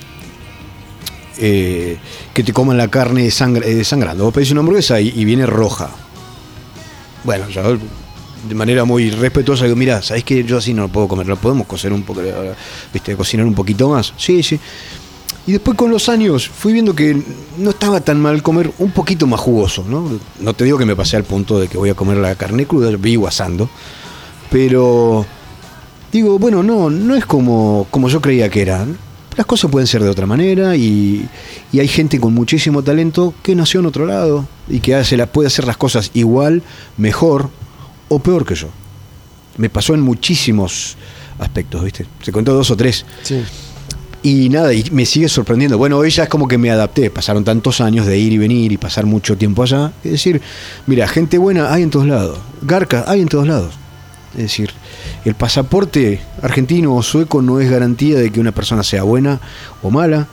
eh, que te coman la carne sangra- eh, sangrando. Vos pedís una hamburguesa y, y viene roja. Bueno, yo de manera muy respetuosa digo, mira, ¿sabés que yo así no lo puedo comer? ¿Lo podemos cocer un poco, viste, cocinar un poquito más? Sí, sí. Y después con los años fui viendo que no estaba tan mal comer un poquito más jugoso, ¿no? No te digo que me pasé al punto de que voy a comer la carne cruda, vivo asando. Pero digo, bueno, no, no es como, como yo creía que eran. Las cosas pueden ser de otra manera y, y hay gente con muchísimo talento que nació en otro lado y que hace, puede hacer las cosas igual, mejor o peor que yo. Me pasó en muchísimos aspectos, ¿viste? Se contó dos o tres. Sí. Y nada, y me sigue sorprendiendo. Bueno, hoy ya es como que me adapté. Pasaron tantos años de ir y venir y pasar mucho tiempo allá. Es decir, mira, gente buena hay en todos lados. Garca hay en todos lados. Es decir, el pasaporte argentino o sueco no es garantía de que una persona sea buena o mala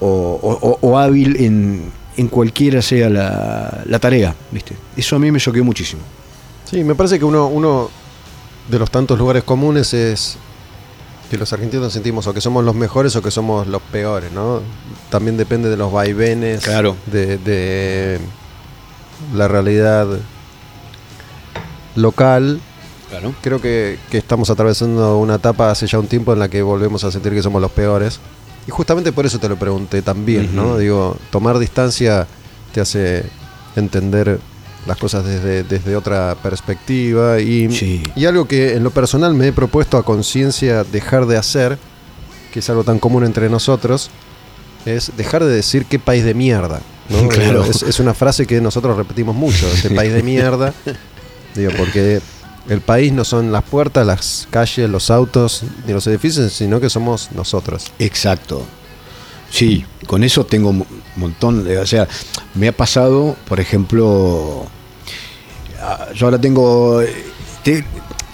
o, o- o- o hábil en, en cualquiera sea la, la tarea. ¿viste? Eso a mí me choqueó muchísimo. Sí, me parece que uno, uno de los tantos lugares comunes es que los argentinos nos sentimos o que somos los mejores o que somos los peores, ¿no? También depende de los vaivenes Claro. de, de la realidad local. Claro. Creo que, que estamos atravesando una etapa hace ya un tiempo en la que volvemos a sentir que somos los peores. Y justamente por eso te lo pregunté también, ¿no? Ujú. Digo, tomar distancia te hace entender las cosas desde, desde otra perspectiva y, Sí. y algo que en lo personal me he propuesto a conciencia dejar de hacer, que es algo tan común entre nosotros, es dejar de decir qué país de mierda. ¿no? Claro. Es, es una frase que nosotros repetimos mucho, este país de mierda. Digo, porque el país no son las puertas, las calles, los autos, ni los edificios, sino que somos nosotros. Exacto. Sí, con eso tengo un montón de. O sea, me ha pasado, por ejemplo. ah, Yo ahora tengo. te-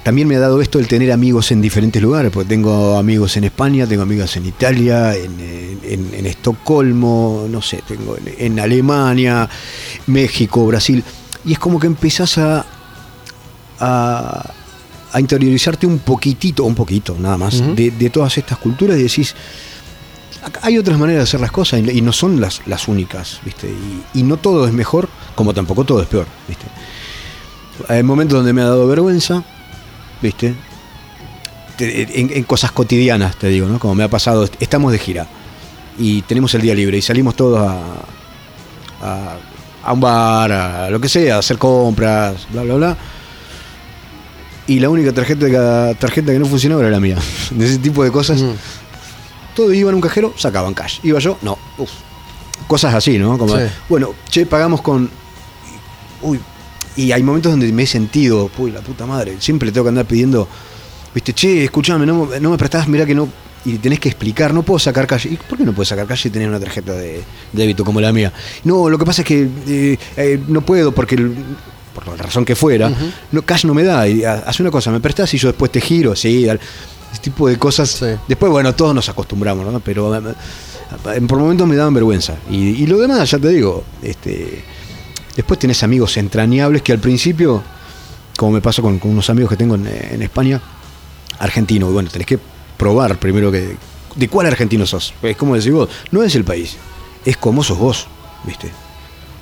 también me ha dado esto el tener amigos en diferentes lugares, porque tengo amigos en España, tengo amigos en Italia, en Estocolmo, no sé, tengo en, en Alemania, México, Brasil. Y es como que empezás a, a, a interiorizarte un poquitito, un poquito nada más, de, de todas estas culturas y decís, hay otras maneras de hacer las cosas y y no son las, las únicas, ¿viste? Y, y no todo es mejor, como tampoco todo es peor, ¿viste? Hay momentos donde me ha dado vergüenza, ¿viste? te- en, en cosas cotidianas, te digo, ¿no? Como me ha pasado, estamos de gira y tenemos el día libre y salimos todos a, a, a un bar, a lo que sea, a hacer compras, bla, bla, bla. Y la única tarjeta, que- tarjeta que no funcionaba era la mía. De ese tipo de cosas. Mm. Todos iban a un cajero, sacaban cash. Iba yo, no. Uf. Cosas así, ¿no? Como, Sí. bueno, che, pagamos con. Uy. Y hay momentos donde me he sentido, uy, la puta madre. Siempre tengo que andar pidiendo, viste, che, escuchame, no, me- no me prestás, mirá que no. Y tenés que explicar, no puedo sacar calle. ¿Y por qué no puedes sacar calle y tener una tarjeta de débito como la mía? No, lo que pasa es que eh, eh, no puedo porque. Por la razón que fuera, no, cash no me da. Y ha- hace una cosa, me prestás y yo después te giro, sí, dale. tipo de cosas. Sí. Después, bueno, todos nos acostumbramos, ¿no? Pero eh, eh, por momentos me daban vergüenza. Y, y lo demás, ya te digo, este, después tenés amigos entrañables que al principio, como me pasó con, con unos amigos que tengo en, en España, argentinos, y bueno, tenés que probar primero que de cuál argentino sos. Es como decís vos, no es el país, es como sos vos, ¿viste?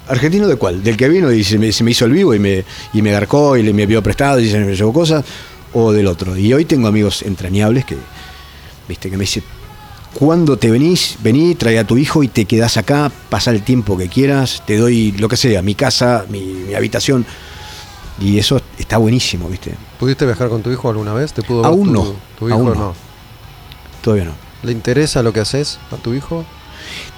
¿Argentino de cuál? ¿Del que vino y se me, se me hizo el vivo y me, y me garcó y le me vio prestado y se me llevó cosas? ¿O del otro? Y hoy tengo amigos entrañables que, ¿viste? Que me dicen, cuando te venís, vení, trae a tu hijo y te quedás acá, pasa el tiempo que quieras, te doy lo que sea, mi casa, mi, mi habitación. Y eso está buenísimo, ¿viste? ¿Pudiste viajar con tu hijo alguna vez? ¿Te pudo ver Aún tu, no, tu hijo aún no. no? Todavía no. ¿Le interesa lo que haces a tu hijo?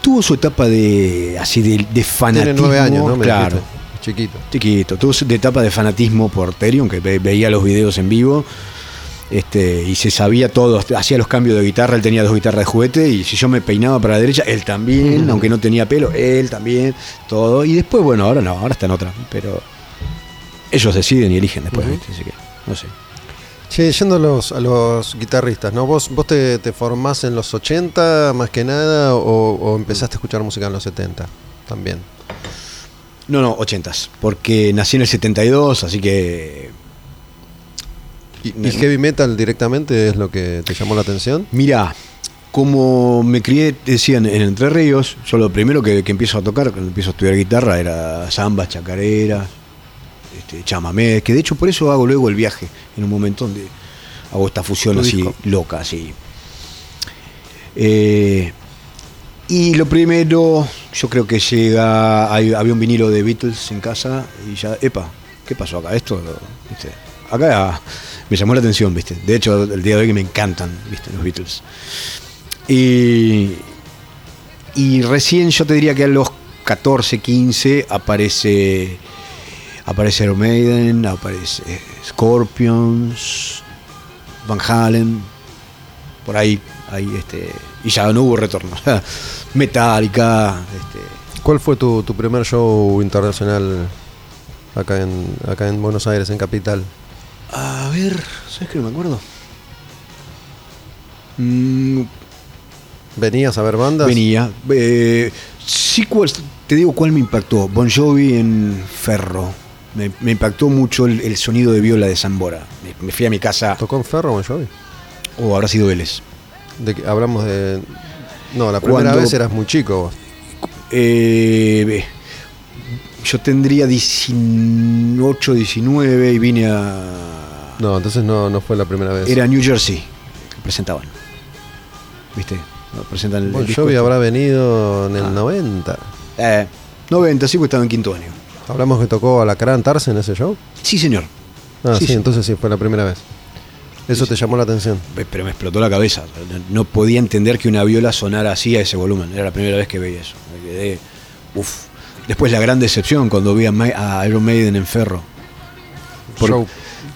Tuvo su etapa de así de, de fanatismo. Tiene nueve años, ¿no? Me claro. dijiste. Chiquito. Chiquito. Tuvo su etapa de fanatismo por Terion, que ve- veía los videos en vivo. Este, y se sabía todo, hacía los cambios de guitarra, él tenía dos guitarras de juguete, y si yo me peinaba para la derecha, él también, aunque no tenía pelo, él también, todo. Y después, bueno, ahora no, ahora está en otra, pero ellos deciden y eligen después. ¿viste? Así que, no sé. Che, yendo a los, a los guitarristas, ¿no? ¿Vos, vos te, te formás en los 80 más que nada o, o empezaste a escuchar música en los 70 también? No, no, ochentas, porque nací en el 72, así que... ¿Y, y heavy metal directamente es lo que te llamó la atención? Mira, como me crié, decían, en Entre Ríos, yo lo primero que, que empiezo a tocar, cuando empiezo a estudiar guitarra, era samba, chacarera, este, chamamé, que de hecho por eso hago luego el viaje, en un momento donde hago esta fusión así disco. loca, así. Eh, y lo primero, yo creo que llega, hay- había un vinilo de Beatles en casa y ya, epa, ¿qué pasó acá? Esto, ¿viste? Acá me llamó la atención, ¿viste? De hecho, el día de hoy que me encantan, ¿viste? Los Beatles. Y, y recién yo te diría que a los 14, 15 aparece aparece Iron Maiden, aparece Scorpions, Van Halen, por ahí, ahí este, y ya no hubo retorno. Metallica, este, ¿Cuál fue tu, tu primer show internacional acá en, acá en Buenos Aires, en Capital? a ver, ¿sabes qué no me acuerdo? Mm, ¿Venías a ver bandas? venía. Eh, sí, cuál- te digo cuál me impactó. Bon Jovi en Ferro. Me, me impactó mucho el, el sonido de viola de Zambora. Me, me fui a mi casa, ¿Tocó en Ferro Bon Jovi? o habrá sido Vélez. De que hablamos de... No, la primera Cuando- vez eras muy chico vos. Eh, yo tendría 18, 19 y vine a. No, entonces no, no fue la primera vez. Era New Jersey que presentaban. ¿Viste? No, presentan el, Bon el Jovi este. habrá venido en el Ah. 90. Eh, 90, sí, porque estaba en quinto año. Hablamos que tocó a la Tarse en ese show. Sí, señor. Ah, Sí, sí, sí. entonces sí, fue la primera vez. Eso te llamó la atención. Pe- Pero me explotó la cabeza. No- podía entender que una viola sonara así a ese volumen. Era la primera vez que veía eso. Me quedé. Uf. Después la gran decepción cuando vi a, Ma- a Iron Maiden en Ferro. Por- Show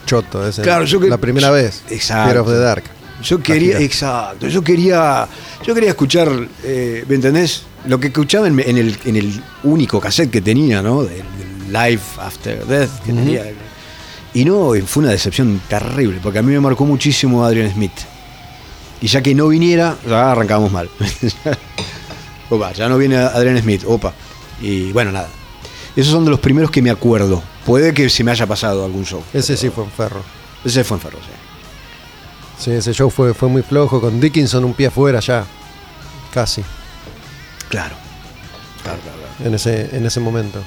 choto, ese. Claro, yo que- La primera vez. Exacto. Fear of the Dark. Yo quería, exacto, yo quería, yo quería escuchar, eh, ¿me entendés? Lo que escuchaba en, en el, en el único cassette que tenía, ¿no? Life After Death que tenía. Y no, fue una decepción terrible, porque a mí me marcó muchísimo Adrian Smith. Y ya que no viniera, ya arrancamos mal. opa, ya no viene Adrian Smith, opa. Y bueno, nada. Esos son de los primeros que me acuerdo. Puede que se me haya pasado algún show. Ese sí fue en Ferro. Ese fue en Ferro, sí. Sí, ese show fue, fue muy flojo, con Dickinson un pie afuera ya. Casi, Claro. Claro, claro, claro. en ese, en ese momento.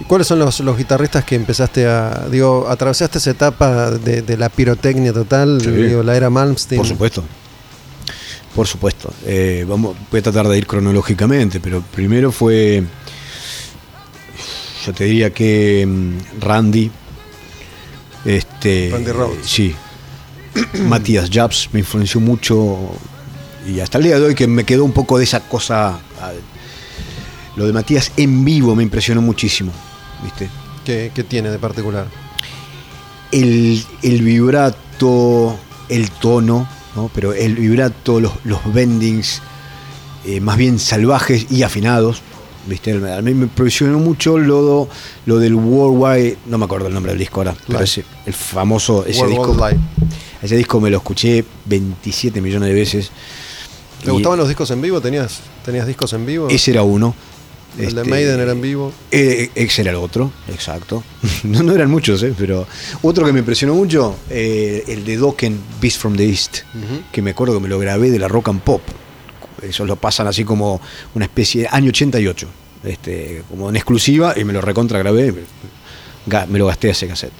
¿Y ¿Cuáles son los, los guitarristas que empezaste a. Digo, atravesaste esa etapa de, de la pirotecnia total? Sí. Digo, la era Malmsteen. Por supuesto. Por supuesto. Eh, vamos, voy a tratar de ir cronológicamente, pero primero fue. Yo te diría que mm, Randy. Este, Randy Rhoads. Sí. Matías Jabs me influenció mucho. Y hasta el día de hoy que me quedó un poco de esa cosa. Lo de Matías en vivo me impresionó muchísimo. ¿Viste? ¿Qué, qué tiene de particular? el, el vibrato, el tono, ¿no? pero el vibrato, los, los bendings eh, más bien salvajes y afinados. ¿viste? A mí me impresionó mucho lo, lo del Worldwide, no me acuerdo el nombre del disco ahora, pero ese- el famoso, ese World disco, ese disco me lo escuché 27 millones de veces. ¿Te gustaban los discos en vivo? ¿Tenías, tenías discos en vivo? Ese era uno. El de Este, Maiden era en vivo. Eh, ese era el otro, exacto. No, no eran muchos, eh, pero otro que me impresionó mucho, eh, el de Dokken, Beast from the East, que me acuerdo que me lo grabé de la Rock and Pop. Eso lo pasan así como una especie de año 88, este, como en exclusiva, y me lo recontra grabé, me, lo gasté ese cassette.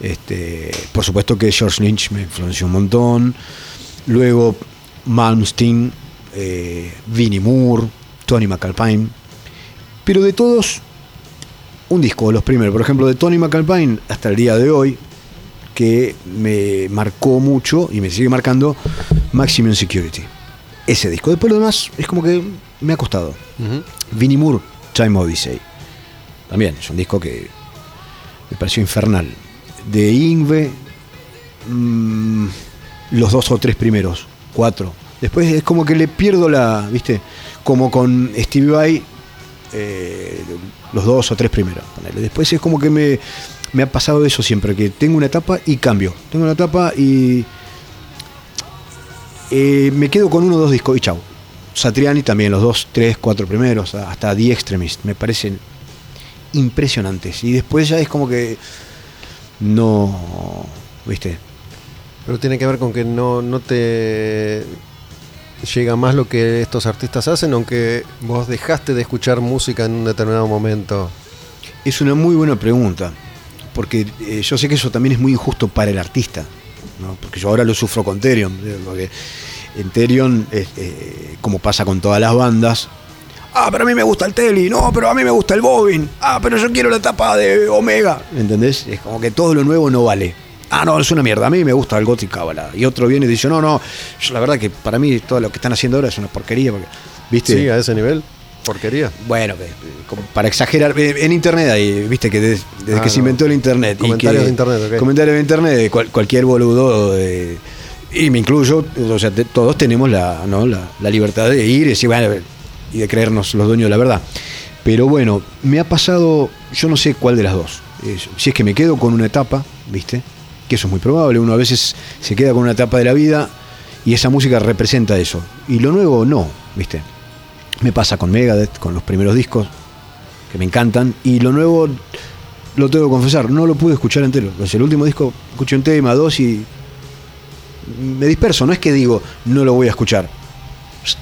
Este, por supuesto que George Lynch me influenció un montón. Luego Malmsteen, eh, Vinnie Moore, Tony McAlpine. Pero de todos, un disco, los primeros. Por ejemplo, de Tony McAlpine hasta el día de hoy, que me marcó mucho y me sigue marcando, Maximum Security. Ese disco. Después lo demás es como que me ha costado. Ujú. Vinnie Moore, Time Odyssey. También es un disco que me pareció infernal. De Ingve, mm, los dos o tres primeros, cuatro. Después es como que le pierdo la, ¿viste? Como con Stevie Vai, eh, los dos o tres primeros. Después es como que me, me ha pasado eso siempre, que tengo una etapa y cambio. Tengo una etapa y eh, me quedo con uno o dos discos y chau. Satriani también, los dos, tres, cuatro primeros, hasta The Extremist, me parecen impresionantes. Y después ya es como que no, ¿viste? Pero tiene que ver con que no, no te llega más lo que estos artistas hacen, aunque vos dejaste de escuchar música en un determinado momento. Es una muy buena pregunta, porque eh, yo sé que eso también es muy injusto para el artista, ¿no? porque yo ahora lo sufro con Therion, ¿eh? porque en Therion, eh, eh, como pasa con todas las bandas, ah, pero a mí me gusta el Teli, no, pero a mí me gusta el Bobin, ah, pero yo quiero la tapa de Omega, ¿entendés? Es como que todo lo nuevo no vale. Ah, no, es una mierda. A mí me gusta el Gothic Kabbalah. Y otro viene y dice, no, no, yo la verdad que para mí todo lo que están haciendo ahora es una porquería. Porque, ¿Viste? Sí, a ese nivel. Porquería. Bueno, para exagerar, eh, en internet ahí, viste que desde, desde Ah, que se inventó el internet. y Comentarios que- de internet, ok. Comentarios de internet, cual- cualquier boludo, y me incluyo, o sea, te- todos tenemos la, ¿no? la, la libertad de ir y decir, bueno, y de creernos los dueños de la verdad. Pero bueno, me ha pasado, yo no sé cuál de las dos. Eh, si es que me quedo con una etapa, viste, que eso es muy probable, uno a veces se queda con una etapa de la vida y esa música representa eso. Y lo nuevo no, viste. Me pasa con Megadeth, con los primeros discos, que me encantan, y lo nuevo, lo tengo que confesar, no lo pude escuchar entero. Sea, el último disco escuché un tema, dos y me disperso, no es que digo, no lo voy a escuchar.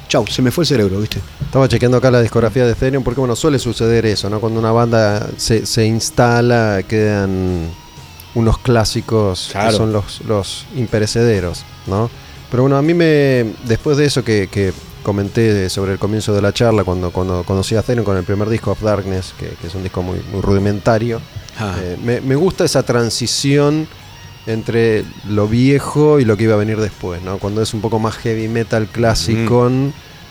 Chau, se me fue el cerebro, ¿viste? Estaba chequeando acá la discografía de Ethereum porque bueno, suele suceder eso, ¿no? Cuando una banda se, se instala, quedan unos clásicos Claro. que son los, los imperecederos, ¿no? Pero bueno, a mí me, después de eso que, que comenté sobre el comienzo de la charla, cuando, cuando conocí a Ethereum con el primer disco of Darkness, que, que es un disco muy, muy rudimentario, Ah. eh, me, me gusta esa transición entre lo viejo y lo que iba a venir después, ¿no? Cuando es un poco más heavy metal clásico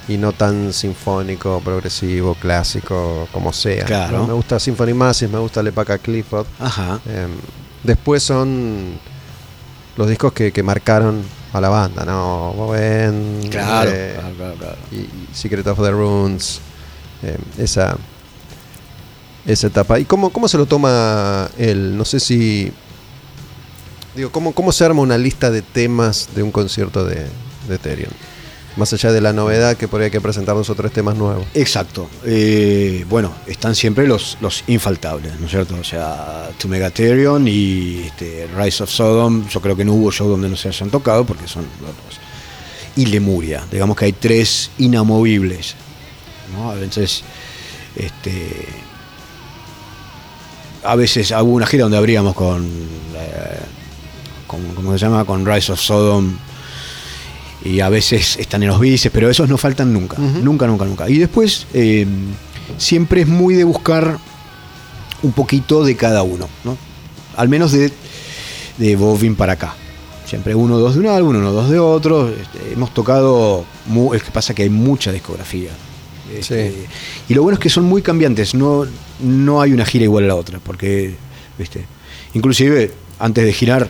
y no tan sinfónico, progresivo, clásico, como sea. Claro. ¿no? Me gusta Symphony Massive, me gusta Lepaka Clifford. Ajá. Eh, después son los discos que, que marcaron a la banda, ¿no? Bowen, Claro, eh, claro, claro, claro. y, y Secret of the Runes, eh, esa, esa etapa. ¿Y cómo, cómo se lo toma él? No sé si... Digo, ¿cómo, ¿cómo se arma una lista de temas de un concierto de, de Ethereum? Más allá de la novedad que por ahí hay que presentar dos o tres temas nuevos. Exacto. Eh, bueno, están siempre los, los infaltables, ¿no es cierto? O sea, To Megatherion y este, Rise of Sodom, yo creo que no hubo show donde no se hayan tocado porque son los dos. Y Lemuria, digamos que hay tres inamovibles. ¿no? Entonces, este, a veces hubo una gira donde abríamos con, eh, con ¿cómo se llama? Con Rise of Sodom y a veces están en los bices, pero esos no faltan nunca, nunca, nunca, nunca. Y después eh, siempre es muy de buscar un poquito de cada uno, ¿no? Al menos de, de Bovin para acá. Siempre uno dos de un álbum, uno dos de otro. Este, hemos tocado, es que pasa que hay mucha discografía. Este, Sí. Y lo bueno es que son muy cambiantes, no, no hay una gira igual a la otra, porque, viste, inclusive antes de girar,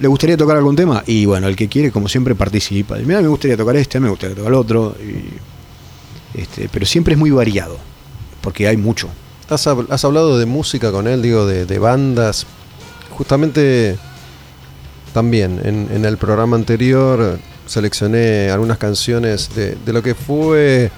¿le gustaría tocar algún tema? Y bueno, el que quiere, como siempre, participa. Mira, me gustaría tocar este, me gustaría tocar el otro. este, pero siempre es muy variado, porque hay mucho. ¿Has, hab- has hablado de música con él, digo, de, de bandas. Justamente también en, en el programa anterior seleccioné algunas canciones de, de lo que fue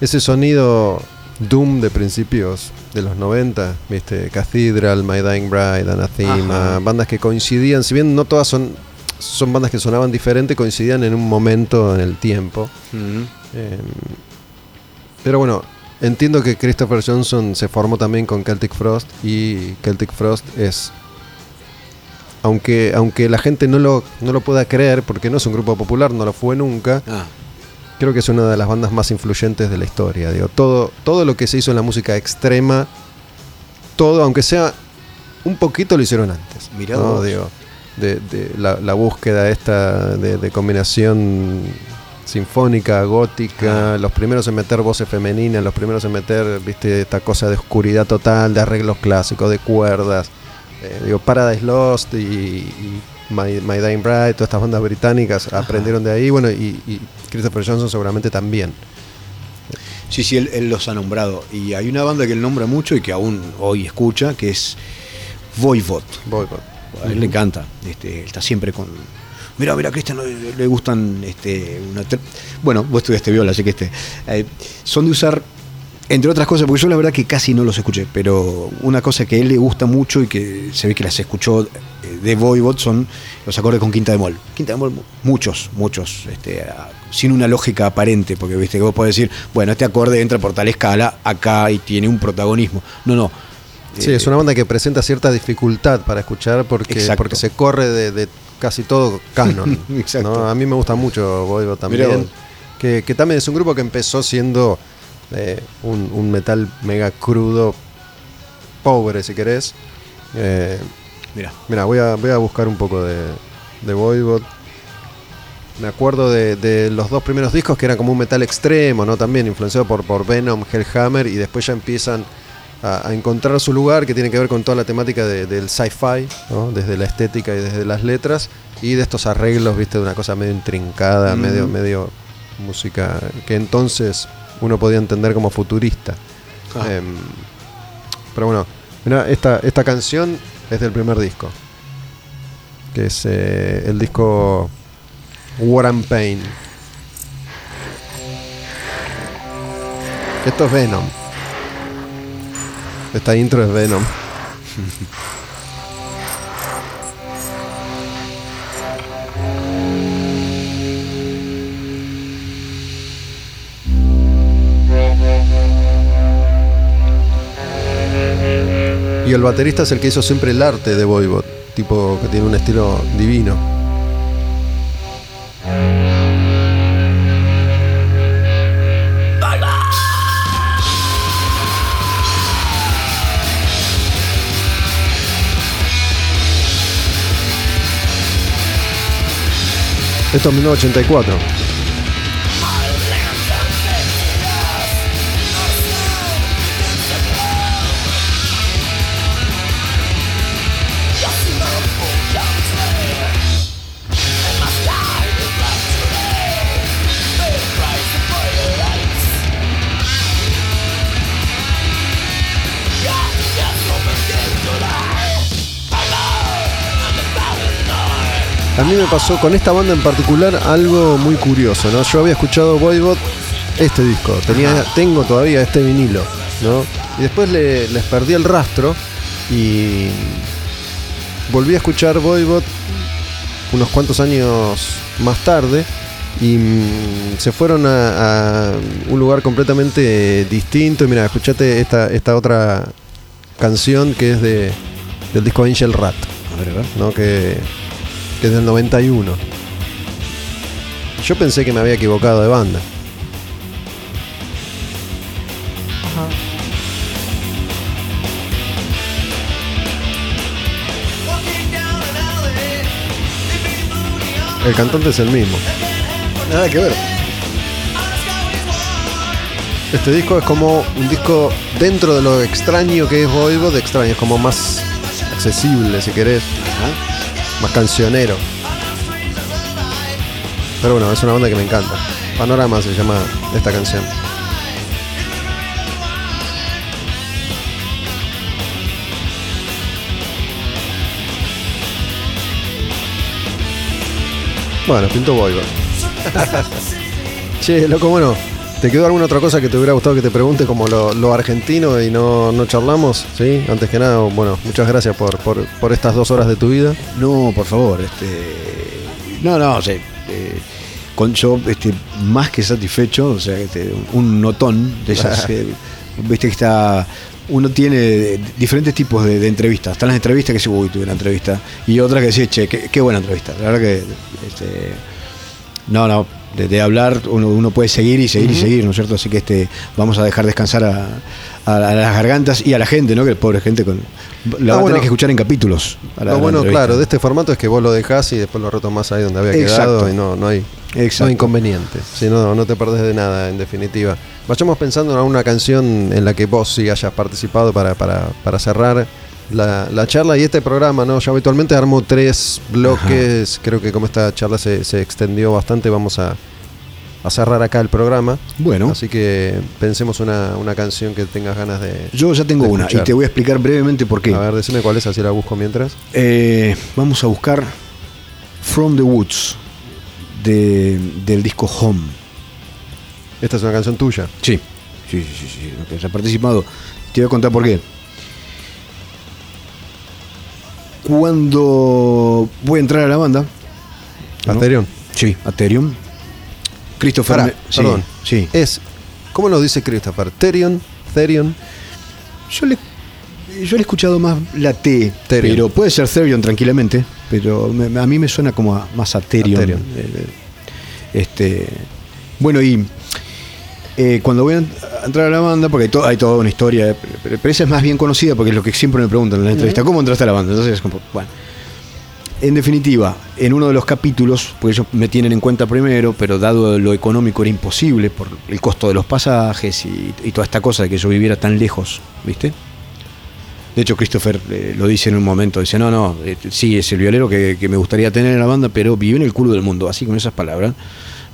ese sonido Doom de principios de los 90, ¿viste? Cathedral, My Dying Bride, Anathema, Ajá. bandas que coincidían, si bien no todas son, son bandas que sonaban diferente, coincidían en un momento en el tiempo. Eh, pero bueno, entiendo que Christopher Johnson se formó también con Celtic Frost y Celtic Frost es, aunque, aunque la gente no lo, no lo pueda creer, porque no es un grupo popular, no lo fue nunca, Ah, creo que es una de las bandas más influyentes de la historia. Digo, todo, todo lo que se hizo en la música extrema, todo, aunque sea un poquito, lo hicieron antes. Mirá ¿no? Digo, de, de la, la búsqueda esta de, de combinación sinfónica, gótica, los primeros en meter voces femeninas, los primeros en meter, viste, esta cosa de oscuridad total, de arreglos clásicos, de cuerdas. Eh, digo, Paradise Lost y, y My, My Dying Bride, todas estas bandas británicas aprendieron de ahí, bueno, y, y Christopher Johnson seguramente también. Sí, sí, él, él los ha nombrado. Y hay una banda que él nombra mucho y que aún hoy escucha, que es Voivod. Voy. A él le encanta. Este, está siempre con. Mira, mira, a Cristian le, le gustan. Este, una bueno, vos estudiaste viola, así que este. eh, son de usar, entre otras cosas, porque yo la verdad que casi no los escuché, pero una cosa que a él le gusta mucho y que se ve que las escuchó de Voivod son los acordes con quinta de mol. Quinta de mol, muchos, muchos, este, sin una lógica aparente, porque viste que vos podés decir, bueno, este acorde entra por tal escala acá y tiene un protagonismo. No, no. Sí, Eh, es una banda que presenta cierta dificultad para escuchar porque, Exacto. porque se corre de, de casi todo canon. Exacto. ¿no? A mí me gusta mucho Voivod también. Que, que también es un grupo que empezó siendo eh, un, un metal mega crudo, pobre si querés. Eh, Mira. Mira, voy a, voy a buscar un poco de, de Voivod. Me acuerdo de, de los dos primeros discos que eran como un metal extremo, ¿no? También influenciado por, por Venom, Hellhammer, y después ya empiezan a, a encontrar su lugar que tiene que ver con toda la temática de- del sci-fi, ¿no? Desde la estética y desde las letras, y de estos arreglos, viste, de una cosa medio intrincada, Mm. medio, medio música que entonces uno podía entender como futurista. Ah. Em, pero bueno, mira, esta, esta canción es del primer disco. Que es eh, el disco War and Pain. Esto es Venom. Esta intro es Venom. El baterista es el que hizo siempre el arte de Voivod, tipo que tiene un estilo divino. Esto es 1984. A mí me pasó con esta banda en particular algo muy curioso, ¿no? Yo había escuchado Voivod este disco, tenía, tengo todavía este vinilo, ¿no? Y después le- les perdí el rastro y volví a escuchar Voivod unos cuantos años más tarde y mm, se fueron a, a un lugar completamente distinto. Y mira, escuchate esta, esta otra canción que es de del disco Angel Rat, A ver, a ver. ¿no? Que, que es del 91. Yo pensé que me había equivocado de banda. El cantante es el mismo. Nada que ver. Este disco es como un disco dentro de lo extraño que es Voivod, de extraño, es como más accesible si querés, más cancionero. Pero bueno, es una banda que me encanta. Panorama se llama esta canción. Bueno, pinto Voivod. Che, loco, bueno, ¿te quedó alguna otra cosa que te hubiera gustado que te pregunte como lo, lo argentino y no, no charlamos? Sí, antes que nada, bueno, muchas gracias por, por, por estas dos horas de tu vida. No, por favor, este. No, no, sea, eh, con yo este, más que satisfecho, o sea, este, un notón de esas. eh, Viste que está. Uno tiene diferentes tipos de, de entrevistas. Están las entrevistas que dice, uy, tuve una entrevista. Y otras que dice, che, qué, qué buena entrevista. La verdad que. Este, no, no. De, de hablar uno, uno puede seguir y seguir y seguir, ¿no es cierto? Así que este vamos a dejar descansar a, a- a las gargantas y a la gente, ¿no? Que pobre gente con, la va a bueno. tener que escuchar en capítulos. a la- Lo bueno, claro, de este formato es que vos lo dejás y después lo retomás ahí donde había Exacto. quedado y no, no hay, no hay inconveniente. Si no, no te perdés de nada, en definitiva. Vayamos pensando en alguna canción en la que vos sí hayas participado para, para, para cerrar la, la charla y este programa, ¿no? Yo habitualmente armo tres bloques. Creo que como esta charla se, se extendió bastante, vamos a, a cerrar acá el programa. Bueno. Así que pensemos una, una canción que tengas ganas de. Yo ya tengo una y te voy a explicar brevemente por qué. A ver, decime cuál es, así la busco mientras. Eh, vamos a buscar From the Woods de- del disco Home. Esta es una canción tuya. Sí, sí, sí, sí, sí, haya participado. Te voy a contar por qué. Cuando voy a entrar a la banda. ¿no? Asterion. Sí, Aterium. Christopher. Pará, sí, perdón. Sí. Es, ¿cómo lo dice Christopher? Therion, Therion. Yo le, yo le he escuchado más la T, Therion. pero puede ser Therion tranquilamente, pero me- a mí me suena como a- más a Therion. A Therion. Eh, Este, bueno, y eh, cuando voy a ent- a entrar a la banda, porque hay, to- hay toda una historia, eh, pero, pero esa es más bien conocida porque es lo que siempre me preguntan en la entrevista, ¿cómo entraste a la banda? Entonces, como, bueno. En definitiva, en uno de los capítulos, porque ellos me tienen en cuenta primero, pero dado lo económico era imposible por el costo de los pasajes y, y toda esta cosa de que yo viviera tan lejos, ¿viste? De hecho, Christopher eh, lo dice en un momento, dice, no, no, eh, sí, es el violero que, que me gustaría tener en la banda, pero vive en el culo del mundo, así con esas palabras.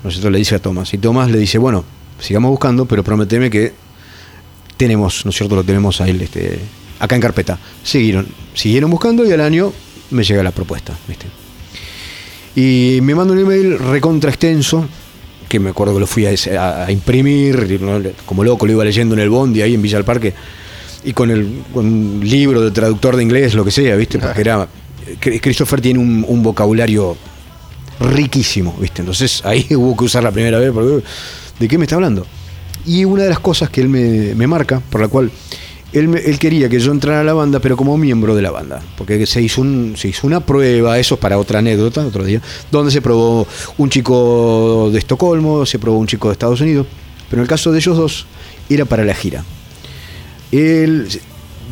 Nosotros le dice a Tomás, y Tomás le dice, bueno, sigamos buscando, pero prometeme que tenemos, ¿no es cierto? Lo tenemos a él este, acá en carpeta. Siguieron, siguieron buscando y al año me llega la propuesta, ¿viste? Y me manda un email recontra extenso, que me acuerdo que lo fui a, a- a imprimir, ¿no? como loco lo iba leyendo en el Bondi ahí en Villa del Parque, y con, el, con un libro de traductor de inglés, lo que sea, ¿viste? Porque era. Christopher tiene un, un vocabulario riquísimo, ¿viste? Entonces ahí hubo que usar la primera vez, porque, ¿de qué me está hablando? Y una de las cosas que él me, marca, por la cual él, él quería que yo entrara a la banda, pero como miembro de la banda, porque se hizo, un, se hizo una prueba, eso es para otra anécdota, otro día, donde se probó un chico de Estocolmo, se probó un chico de Estados Unidos, pero en el caso de ellos dos era para la gira. Él,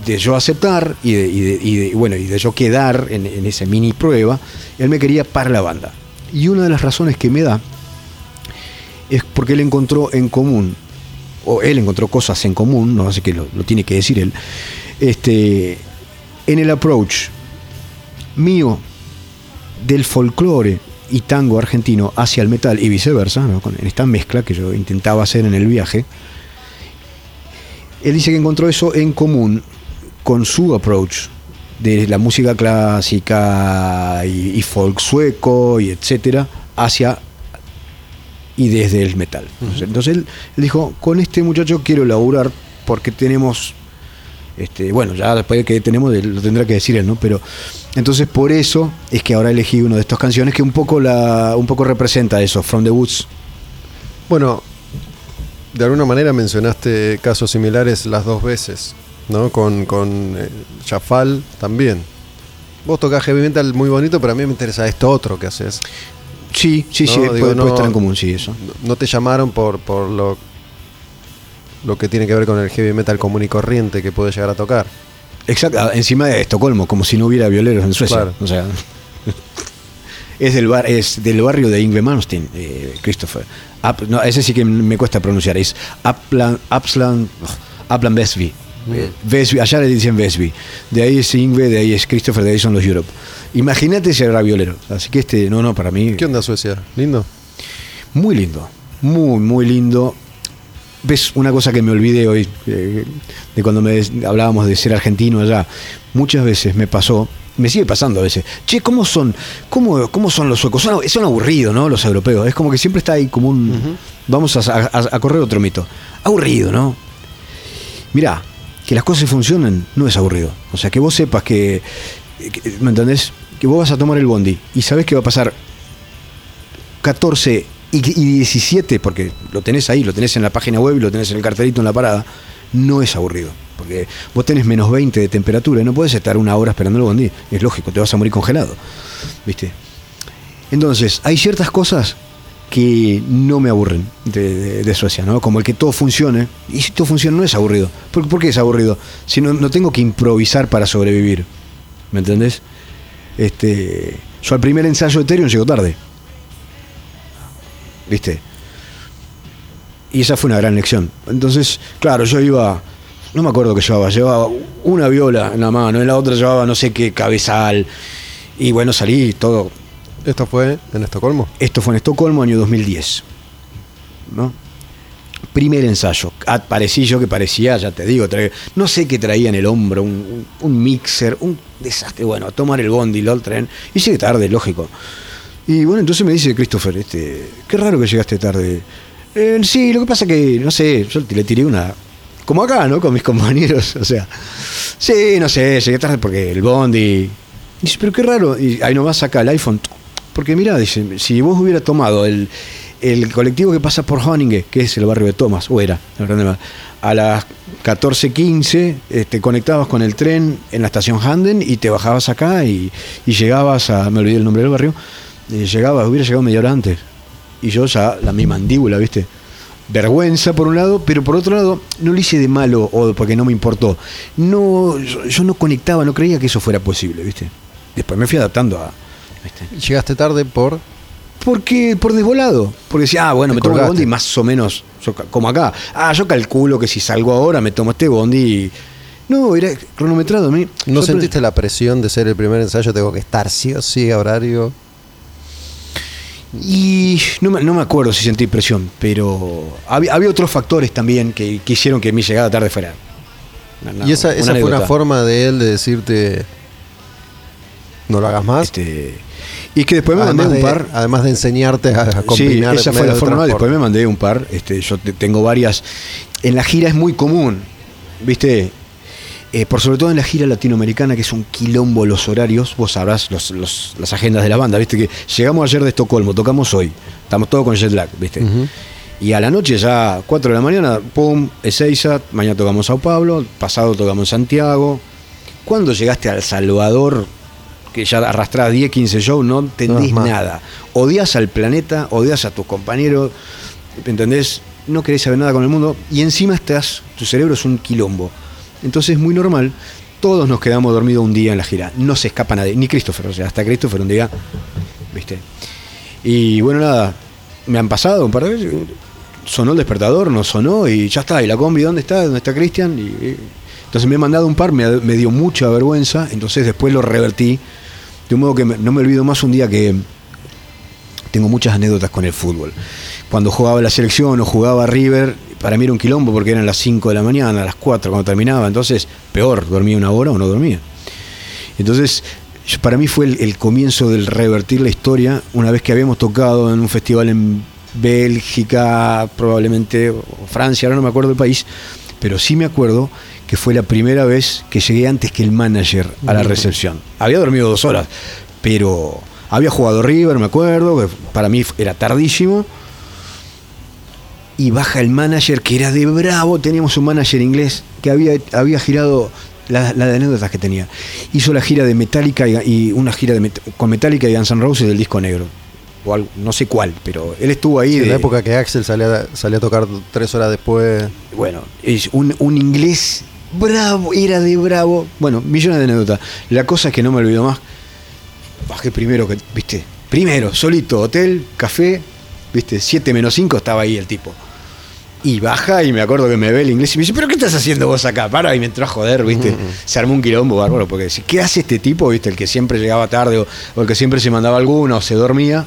de yo aceptar y de, y de- y de- bueno, y de yo quedar en, en esa mini prueba, él me quería para la banda. Y una de las razones que me da es porque él encontró en común, o él encontró cosas en común, no sé que lo, tiene que decir él, este, en el approach mío del folclore y tango argentino hacia el metal y viceversa, ¿no? Con- en esta mezcla que yo intentaba hacer en el viaje, él dice que encontró eso en común con su approach de la música clásica y, y folk sueco y etcétera hacia y desde el metal. Entonces él, él dijo, con este muchacho quiero laburar porque tenemos, este, bueno, ya después de que tenemos, lo tendrá que decir él, ¿no? Pero entonces por eso es que ahora elegí una de estas canciones que un poco la, un poco representa eso, From the Woods. Bueno, de alguna manera mencionaste casos similares las dos veces. ¿no? Con, con eh, Jafal también. Vos tocás heavy metal muy bonito, pero a mí me interesa esto otro que haces. Sí, sí, No, sí, puede, puede no- estar en común, sí, eso. No- te llamaron por, por lo, lo que tiene que ver con el heavy metal común y corriente que puede llegar a tocar. Exacto, ah, encima de Estocolmo, como si no hubiera violeros en Suecia. Claro. O sea, es del bar, es del barrio de Ingve Malmsteen, eh, Christopher. Up- no, ese sí que me cuesta pronunciar, es Upland, Upsland, Upland Vesby. Vesby, allá le dicen Vesby. De ahí es Ingve, de ahí es Christopher, de ahí son los Europe. Imagínate si era violero. Así que este, no, no, para mí. ¿Qué onda Suecia? ¿Lindo? Muy lindo, muy, muy lindo. Ves una cosa que me olvidé hoy, eh, de cuando me hablábamos de ser argentino allá. Muchas veces me pasó, me sigue pasando a veces. Che, ¿cómo son, cómo, cómo son los suecos? Son, son aburridos, ¿no? Los europeos. Es como que siempre está ahí como un. Vamos a, a- a correr otro mito. Aburrido, ¿no? Mirá, que las cosas funcionen no es aburrido. O sea, que vos sepas que, que- ¿me entendés? Que vos vas a tomar el bondi y sabés que va a pasar 14 y, y 17, porque lo tenés ahí, lo tenés en la página web y lo tenés en el cartelito en la parada, no es aburrido. Porque vos tenés menos 20 de temperatura y no puedes estar una hora esperando el bondi. Es lógico, te vas a morir congelado. ¿Viste? Entonces, hay ciertas cosas que no me aburren de, de- de Suecia, ¿no? Como el que todo funcione. Y si todo funciona no es aburrido. ¿Por, qué es aburrido? Si no, no tengo que improvisar para sobrevivir. ¿Me entendés? Este, yo al primer ensayo de Ethereum llego tarde. ¿Viste? Y esa fue una gran lección. Entonces, claro, yo iba, no me acuerdo qué llevaba, llevaba una viola en la mano, en la otra llevaba no sé qué cabezal. Y bueno, salí todo. ¿Esto fue en Estocolmo? Esto fue en Estocolmo, año 2010. ¿No? Primer ensayo. Aparecí yo que parecía, ya te digo, traía- no sé qué traía en el hombro, un, mixer, un desastre. Bueno, tomar el bondi, el tren. Y llegué tarde, lógico. Y bueno, entonces me dice Christopher, este, qué raro que llegaste tarde. "Eh, sí, lo que pasa que, no sé, yo le tiré una. Como acá, ¿no? Con mis compañeros. O sea, sí, no sé, llegué tarde porque el bondi. Dice, pero qué raro. Y ahí nomás saca el iPhone. Porque mira, dice, si vos hubieras tomado el, el colectivo que pasa por Honinge, que es el barrio de Thomas, o era, la verdad, a las 14.15 eh, te conectabas con el tren en la estación Handen y te bajabas acá y, llegabas a, me olvidé el nombre del barrio, eh, llegabas, hubiera llegado media hora antes. Y yo ya, la mi mandíbula, ¿viste? Vergüenza por un lado, pero por otro lado, no lo hice de malo o porque no me importó. No, yo no conectaba, no creía que eso fuera posible, ¿viste? Después me fui adaptando a. ¿viste? Llegaste tarde por... Porque, por desvolado. Porque decía, ah, bueno, me tomo el bondi más o menos, yo como acá. Ah, yo calculo que si salgo ahora me tomo este bondi. y- No, era cronometrado a mí. ¿No Yo- sentiste la presión de ser el primer ensayo? Tengo que estar sí o sí a horario. Y no me, no me acuerdo si sentí presión, pero había, había otros factores también que, que hicieron que mi llegada tarde fuera. una- y esa, una esa fue una forma de él de decirte... No lo hagas más. Este, y que después me además, mandé de, un par. además de enseñarte a, a Sí, combinar esa fue la de forma. Después me mandé un par. Este, yo te- tengo varias. En la gira es muy común, ¿viste? Eh, por sobre todo en la gira latinoamericana, que es un quilombo los horarios. Vos sabrás los, los- las agendas de la banda, ¿viste? Que llegamos ayer de Estocolmo, tocamos hoy. Estamos todos con jet lag, ¿viste? Y a la noche ya, 4 de la mañana, pum, Ezeiza, mañana tocamos Sao Pablo, pasado tocamos Santiago. Cuando llegaste a El Salvador, que ya arrastrás 10, 15 shows, no más. nada. Odias al planeta, odias a tus compañeros, ¿entendés? No querés saber nada con el mundo y encima estás, tu cerebro es un quilombo. Entonces es muy normal, todos nos quedamos dormidos un día en la gira, no se escapa nadie, ni Christopher, o sea, hasta Christopher un día, ¿viste? Y bueno, nada, me han pasado un par de veces, sonó el despertador, no sonó y ya está, y la combi, ¿dónde está? ¿Dónde está Cristian? Y, y- entonces me he mandado un par, me, me dio mucha vergüenza, entonces después lo revertí, de un modo que no me olvido más un día que tengo muchas anécdotas con el fútbol. Cuando jugaba la selección o jugaba River, para mí era un quilombo porque eran las 5 de la mañana, las 4 cuando terminaba, entonces peor, dormía una hora o no dormía. Entonces, para mí fue el, el comienzo del revertir la historia, una vez que habíamos tocado en un festival en Bélgica, probablemente, o Francia, ahora no me acuerdo del país, pero sí me acuerdo que fue la primera vez que llegué antes que el manager a la recepción. Había dormido dos horas, pero había jugado River, me acuerdo, que para mí era tardísimo. Y baja el manager que era de bravo, teníamos un manager inglés que había, había girado la, la de anécdotas que tenía. Hizo la gira de Metallica y, y una gira de con Metallica y Guns N' Roses del disco negro. O algo- no sé cuál, pero él estuvo ahí. Sí, en la época que Axel salía, salía a tocar tres horas después. Bueno, es un, un inglés bravo, era de bravo. Bueno, millones de anécdotas. La cosa es que no me olvido más. Bajé primero que, viste, primero, solito, hotel, café, viste, 7 menos 5 estaba ahí el tipo. Y baja y me acuerdo que me ve el inglés y me dice, ¿pero qué estás haciendo vos acá? Para y me entró a joder, viste. Se armó un quilombo bárbaro, porque dice, ¿qué hace este tipo? Viste, el que siempre llegaba tarde o, o el que siempre se mandaba alguna o se dormía.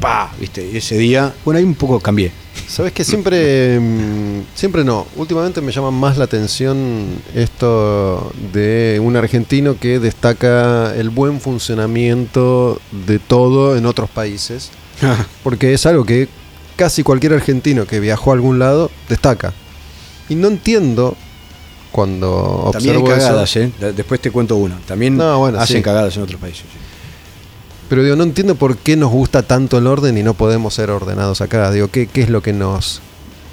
Pa, viste, ese día, bueno, ahí un poco cambié. ¿Sabes que siempre, mm, siempre no? Últimamente me llama más la atención esto de un argentino que destaca el buen funcionamiento de todo en otros países. Porque es algo que casi cualquier argentino que viajó a algún lado destaca. Y no entiendo cuando También hay eso. cagadas, ¿eh? De- Después te cuento una. También No, bueno, hacen sí. cagadas en otros países. sí. Pero digo, no entiendo por qué nos gusta tanto el orden y no podemos ser ordenados acá. Digo, ¿qué, qué es lo que nos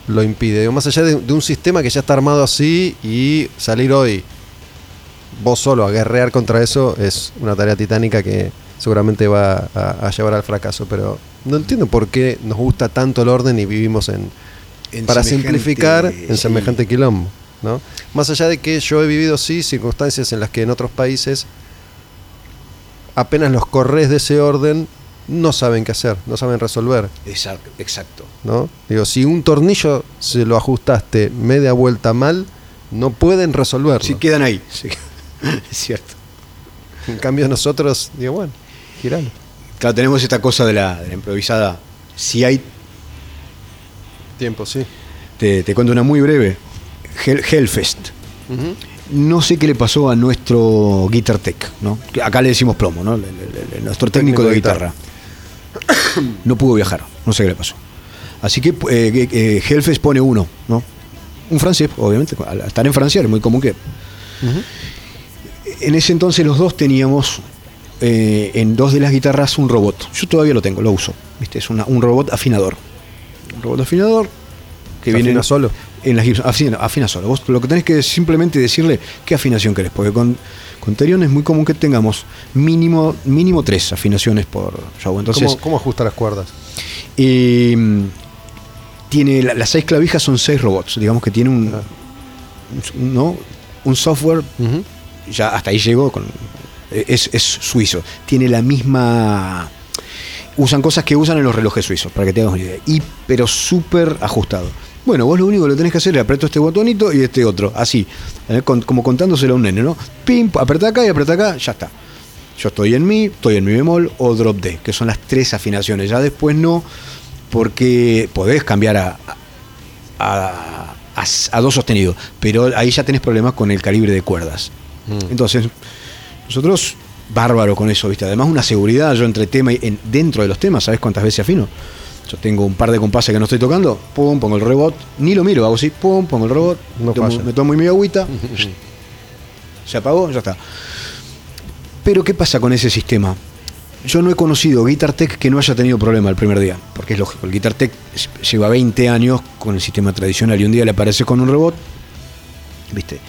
lo impide? Digo, más allá de, de un sistema que ya está armado así y salir hoy vos solo a guerrear contra eso es una tarea titánica que seguramente va a, a llevar al fracaso. Pero no entiendo por qué nos gusta tanto el orden y vivimos en, En para simplificar en sí. semejante quilombo. ¿no? Más allá de que yo he vivido sí circunstancias en las que en otros países apenas los corres de ese orden no saben qué hacer, no saben resolver. Exacto. exacto. ¿no? Digo, si un tornillo se lo ajustaste media vuelta mal, no pueden resolverlo. Sí, quedan ahí. sí. es cierto. En cambio nosotros, digo, bueno, giralo. Claro, tenemos esta cosa de la, de la improvisada. Si hay, Tiempo, sí. te, te cuento una muy breve. Hell- Hellfest. No sé qué le pasó a nuestro Guitar Tech, ¿no? Acá le decimos plomo, ¿no? Le- le- le- nuestro técnico, de guitarra. no pudo viajar, no sé qué le pasó. Así que eh, eh, Hellfest pone uno, ¿no? Un francés, obviamente. Al estar en Francia es muy común que. En ese entonces los dos teníamos eh, en dos de las guitarras un robot. Yo todavía lo tengo, lo uso. ¿viste? Es una- un robot afinador. Un robot afinador que ¿Se viene solo? En las Gibson, afina, afina solo. Vos lo que tenés que es simplemente decirle qué afinación querés, porque con, con Terion es muy común que tengamos mínimo, mínimo tres afinaciones por show. Entonces, ¿Cómo, cómo ajusta las cuerdas? eh, tiene la- las seis clavijas son seis robots. Digamos que tiene un, un- ¿no? un software ya hasta ahí llegó con es, es suizo tiene la misma usan cosas que usan en los relojes suizos para que te hagas una idea y pero súper ajustado bueno vos lo único que lo tenés que hacer es aprieto este botonito y este otro así ¿eh? Con- como contándoselo a un nene no pim apretá acá y apretá acá ya está yo estoy en mi estoy en mi bemol o drop D que son las tres afinaciones ya después no porque podés cambiar a, a, a- a do sostenido, pero ahí ya tenés problemas con el calibre de cuerdas. Entonces, nosotros, bárbaro con eso, ¿viste? Además, una seguridad, yo entre tema y en- dentro de los temas, ¿sabes cuántas veces afino? Yo tengo un par de compases que no estoy tocando, pum, pongo el robot, ni lo miro, hago así, pum, pongo el robot, No tomo- me tomo mi agüita, se apagó, ya está. Pero, ¿qué pasa con ese sistema? Yo no he conocido Guitar Tech que no haya tenido problema el primer día, porque es lógico, el Guitar Tech lleva 20 años con el sistema tradicional y un día le aparece con un robot, ¿viste?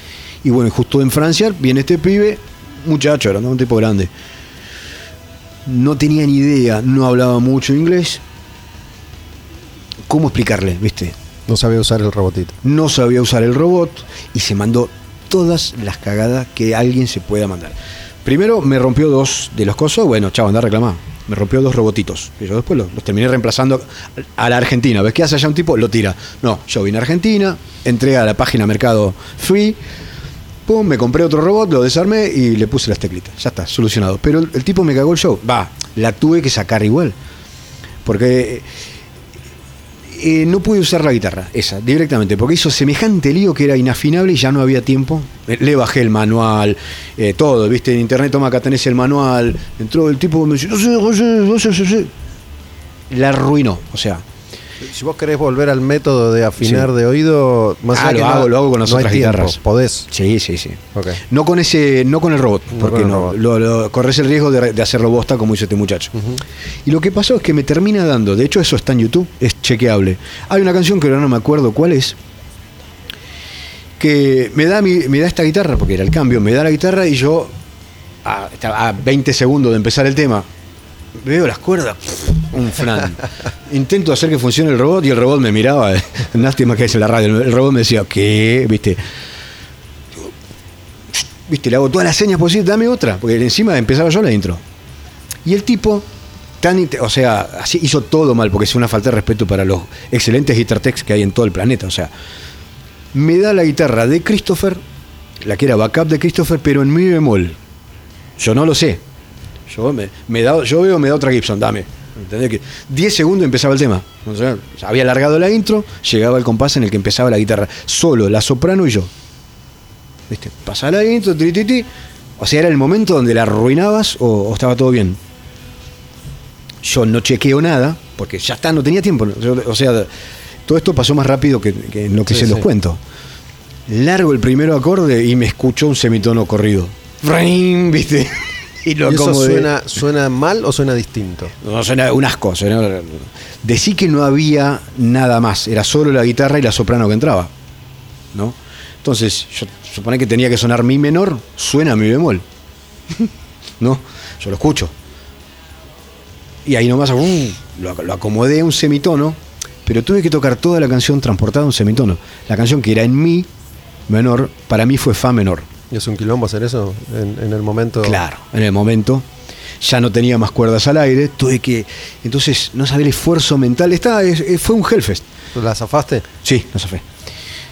Y bueno, justo en Francia viene este pibe, muchacho, era ¿no? un tipo grande. No tenía ni idea, no hablaba mucho inglés. ¿Cómo explicarle, viste? No sabía usar el robotito. no sabía usar el robot y se mandó todas las cagadas que alguien se pueda mandar. Primero me rompió dos de los cosos, bueno, chao, anda a reclamar. Me rompió dos robotitos. Y yo después los, los terminé reemplazando a la Argentina. ¿Ves qué hace allá un tipo? Lo tira. No, yo vine a Argentina, entré a la página Mercado Free, pum, me compré otro robot, lo desarmé y le puse las teclitas. Ya está, solucionado. Pero el, el tipo me cagó el show. Va, la tuve que sacar igual. Porque eh, no pude usar la guitarra, esa, directamente, porque hizo semejante lío que era inafinable y ya no había tiempo. Eh, Le bajé el manual, eh, todo, viste, en internet, toma acá tenés el manual. Entró el tipo, me dice, no sé, no sé, no sé, no sé". La arruinó, o sea, Si vos querés volver al método de afinar Sí. de oído, más Ah, allá lo que no- hago, lo hago con las no otras tiempo, guitarras. Podés. sí, sí, sí. No con ese, no con el robot, No porque no, robot. Lo, lo- corres el riesgo de, de hacerlo bosta como hizo este muchacho. Y lo que pasó es que me termina dando, de hecho eso está en YouTube, es chequeable. Hay una canción que ahora no me acuerdo cuál es, que me da, mi- me da esta guitarra, porque era el cambio, me da la guitarra y yo, a, a 20 segundos de empezar el tema, veo las cuerdas, un flan. Intento hacer que funcione el robot y el robot me miraba, lástima que es en la radio, el robot me decía, ¿qué? ¿Viste? Viste, le hago todas las señas posibles, dame otra, porque encima empezaba yo la intro. Y el tipo, tan, o sea, hizo todo mal, porque es una falta de respeto para los excelentes guitar que hay en todo el planeta. O sea, me da la guitarra de Christopher, la que era backup de Christopher, pero en mi bemol. Yo no lo sé. Yo, me, me da, yo veo, me da otra Gibson, dame. ¿Entendés? Que 10 segundos empezaba el tema. O sea, había alargado la intro, llegaba el compás en el que empezaba la guitarra. Solo, la soprano y yo. ¿Viste? Pasaba la intro, tri. O sea, era el momento donde la arruinabas o, o estaba todo bien. Yo no chequeo nada, porque ya está, no tenía tiempo. Yo- o sea, todo esto pasó más rápido que, que en lo que Sí, se los cuento. Largo el primer acorde y me escuchó un semitono corrido. ¿Viste? Y lo ¿Y eso suena, suena mal o suena distinto? No, suena un asco. Suena, decí que no había nada más. Era solo la guitarra y la soprano que entraba. ¿No? Entonces, yo supone que tenía que sonar mi menor, suena mi bemol. ¿No? Yo lo escucho. Y ahí nomás uh, lo, lo acomodé a un semitono, pero tuve que tocar toda la canción transportada a un semitono. La canción que era en mi menor, para mí fue fa menor. ¿Y es un quilombo hacer eso en, en el momento? Claro, en el momento ya no tenía más cuerdas al aire, tuve que. Entonces, no sabía el esfuerzo mental. Está, es- es- fue un Hellfest. ¿La zafaste? Sí, no zafé.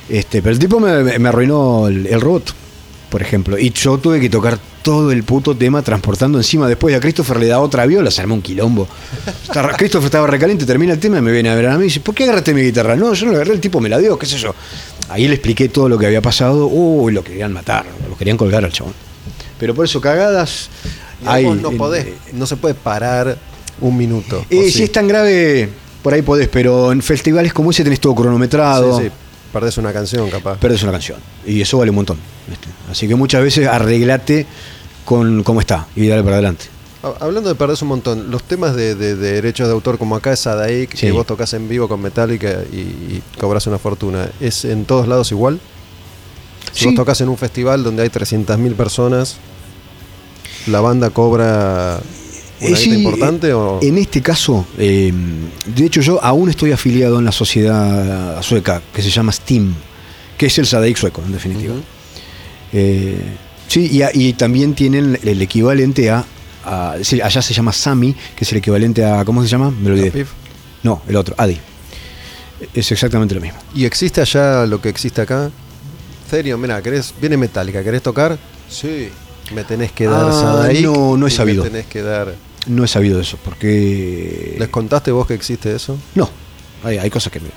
Este, pero el tipo me, me arruinó el, el robot, por ejemplo. Y yo tuve que tocar todo el puto tema transportando encima. Después a Christopher le da otra viola, se armó un quilombo. Christopher estaba recaliente, termina el tema y me viene a ver a mí y dice, ¿por qué agarraste mi guitarra? No, yo no la agarré, el tipo me la dio, qué sé yo. Ahí le expliqué todo lo que había pasado. Uy, lo querían matar, lo querían colgar al chabón. Pero por eso cagadas... Hay no podés, no se puede parar un minuto. ¿o Eh, sí? Si es tan grave, por ahí podés, pero en festivales como ese tenés todo cronometrado. Sí, sí, perdés una canción capaz. Perdés una canción. Y eso vale un montón. ¿viste? Así que muchas veces arreglate con cómo está y dale para adelante. Ha- Hablando de perderse un montón, los temas de, de- de derechos de autor, como acá es Sadaik, Sí. que vos tocas en vivo con Metallica y, y cobras una fortuna, ¿es en todos lados igual? Si Sí. vos tocas en un festival donde hay 300.000 personas, ¿la banda cobra una sí, importante? o? En este caso, eh, de hecho yo aún estoy afiliado en la sociedad sueca que se llama Steam, que es el Sadaic sueco, en definitiva. Eh, sí, y, a- y también tienen el equivalente a, a- sí, allá se llama Sami, que es el equivalente a, ¿cómo se llama? Me lo olvidé. No, el otro, Adi. Es exactamente lo mismo. ¿Y existe allá lo que existe acá? Serio, mira, ¿querés, viene Metallica, ¿querés tocar? Sí. Me tenés que dar Ah, Sadaik no, no he sabido. Me tenés que dar. No he sabido eso, porque... ¿Les contaste vos que existe eso? No, hay, hay cosas que, me-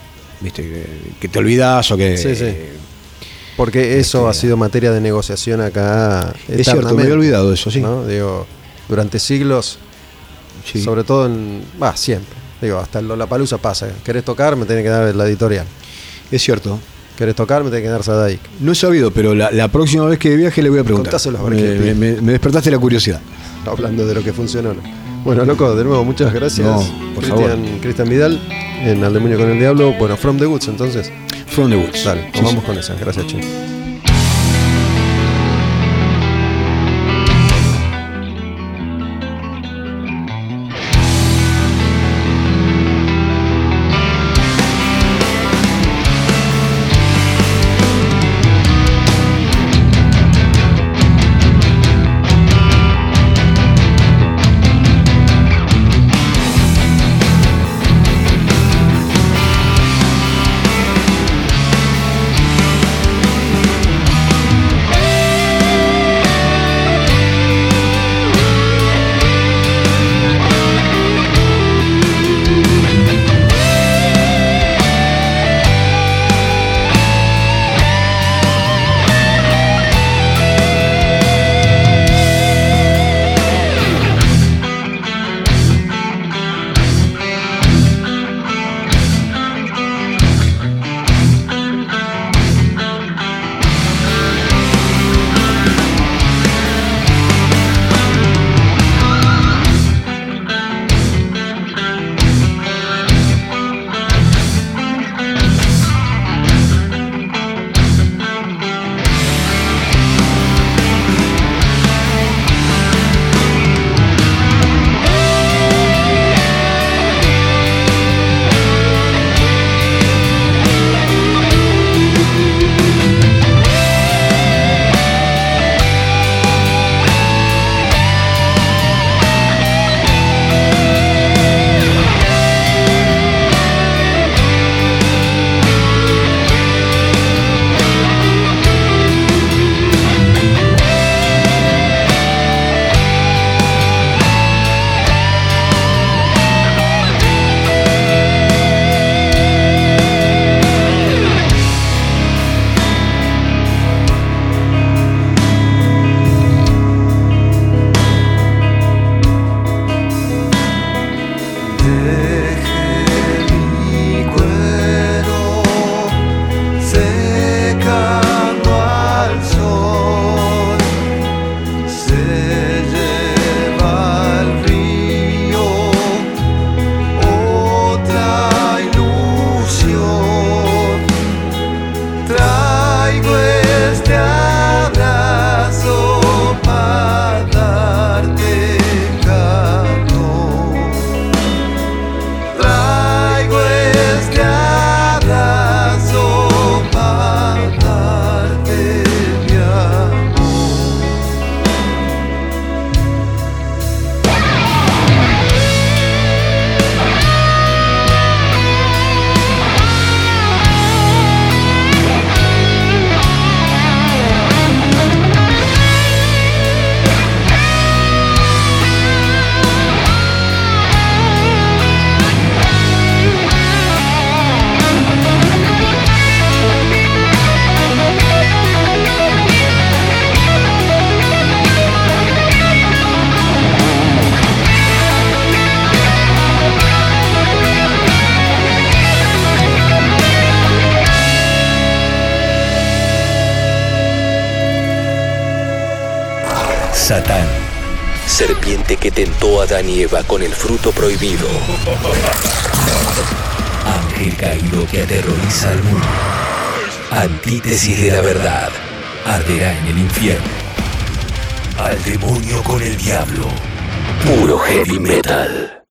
viste, que, que te olvidas o que... Sí, sí. Porque eso Este, ha sido materia de negociación acá. Es cierto, me había olvidado eso, sí. ¿no? Digo, durante siglos, Sí. sobre todo en. Va, siempre. Digo, hasta en Lollapalooza pasa. ¿Querés tocar? Me tiene que dar la editorial. Es cierto. ¿Querés tocar? Me tiene que dar Sadaik. No he sabido, pero la, la próxima vez que viaje le voy a preguntar. Me- me- me despertaste la curiosidad. Hablando de lo que funcionó. ¿no? Bueno, loco, de nuevo, muchas gracias. No, por Cristian, Cristian Vidal, en Al Demonio con el Diablo. Bueno, From the Woods, entonces. From the Woods. Dale, Sí, vamos sí. con esa. Gracias, Che. Adán y con el fruto prohibido. Ángel caído que aterroriza al mundo. Antítesis de la verdad. Arderá en el infierno. Al demonio con el diablo. Puro heavy metal.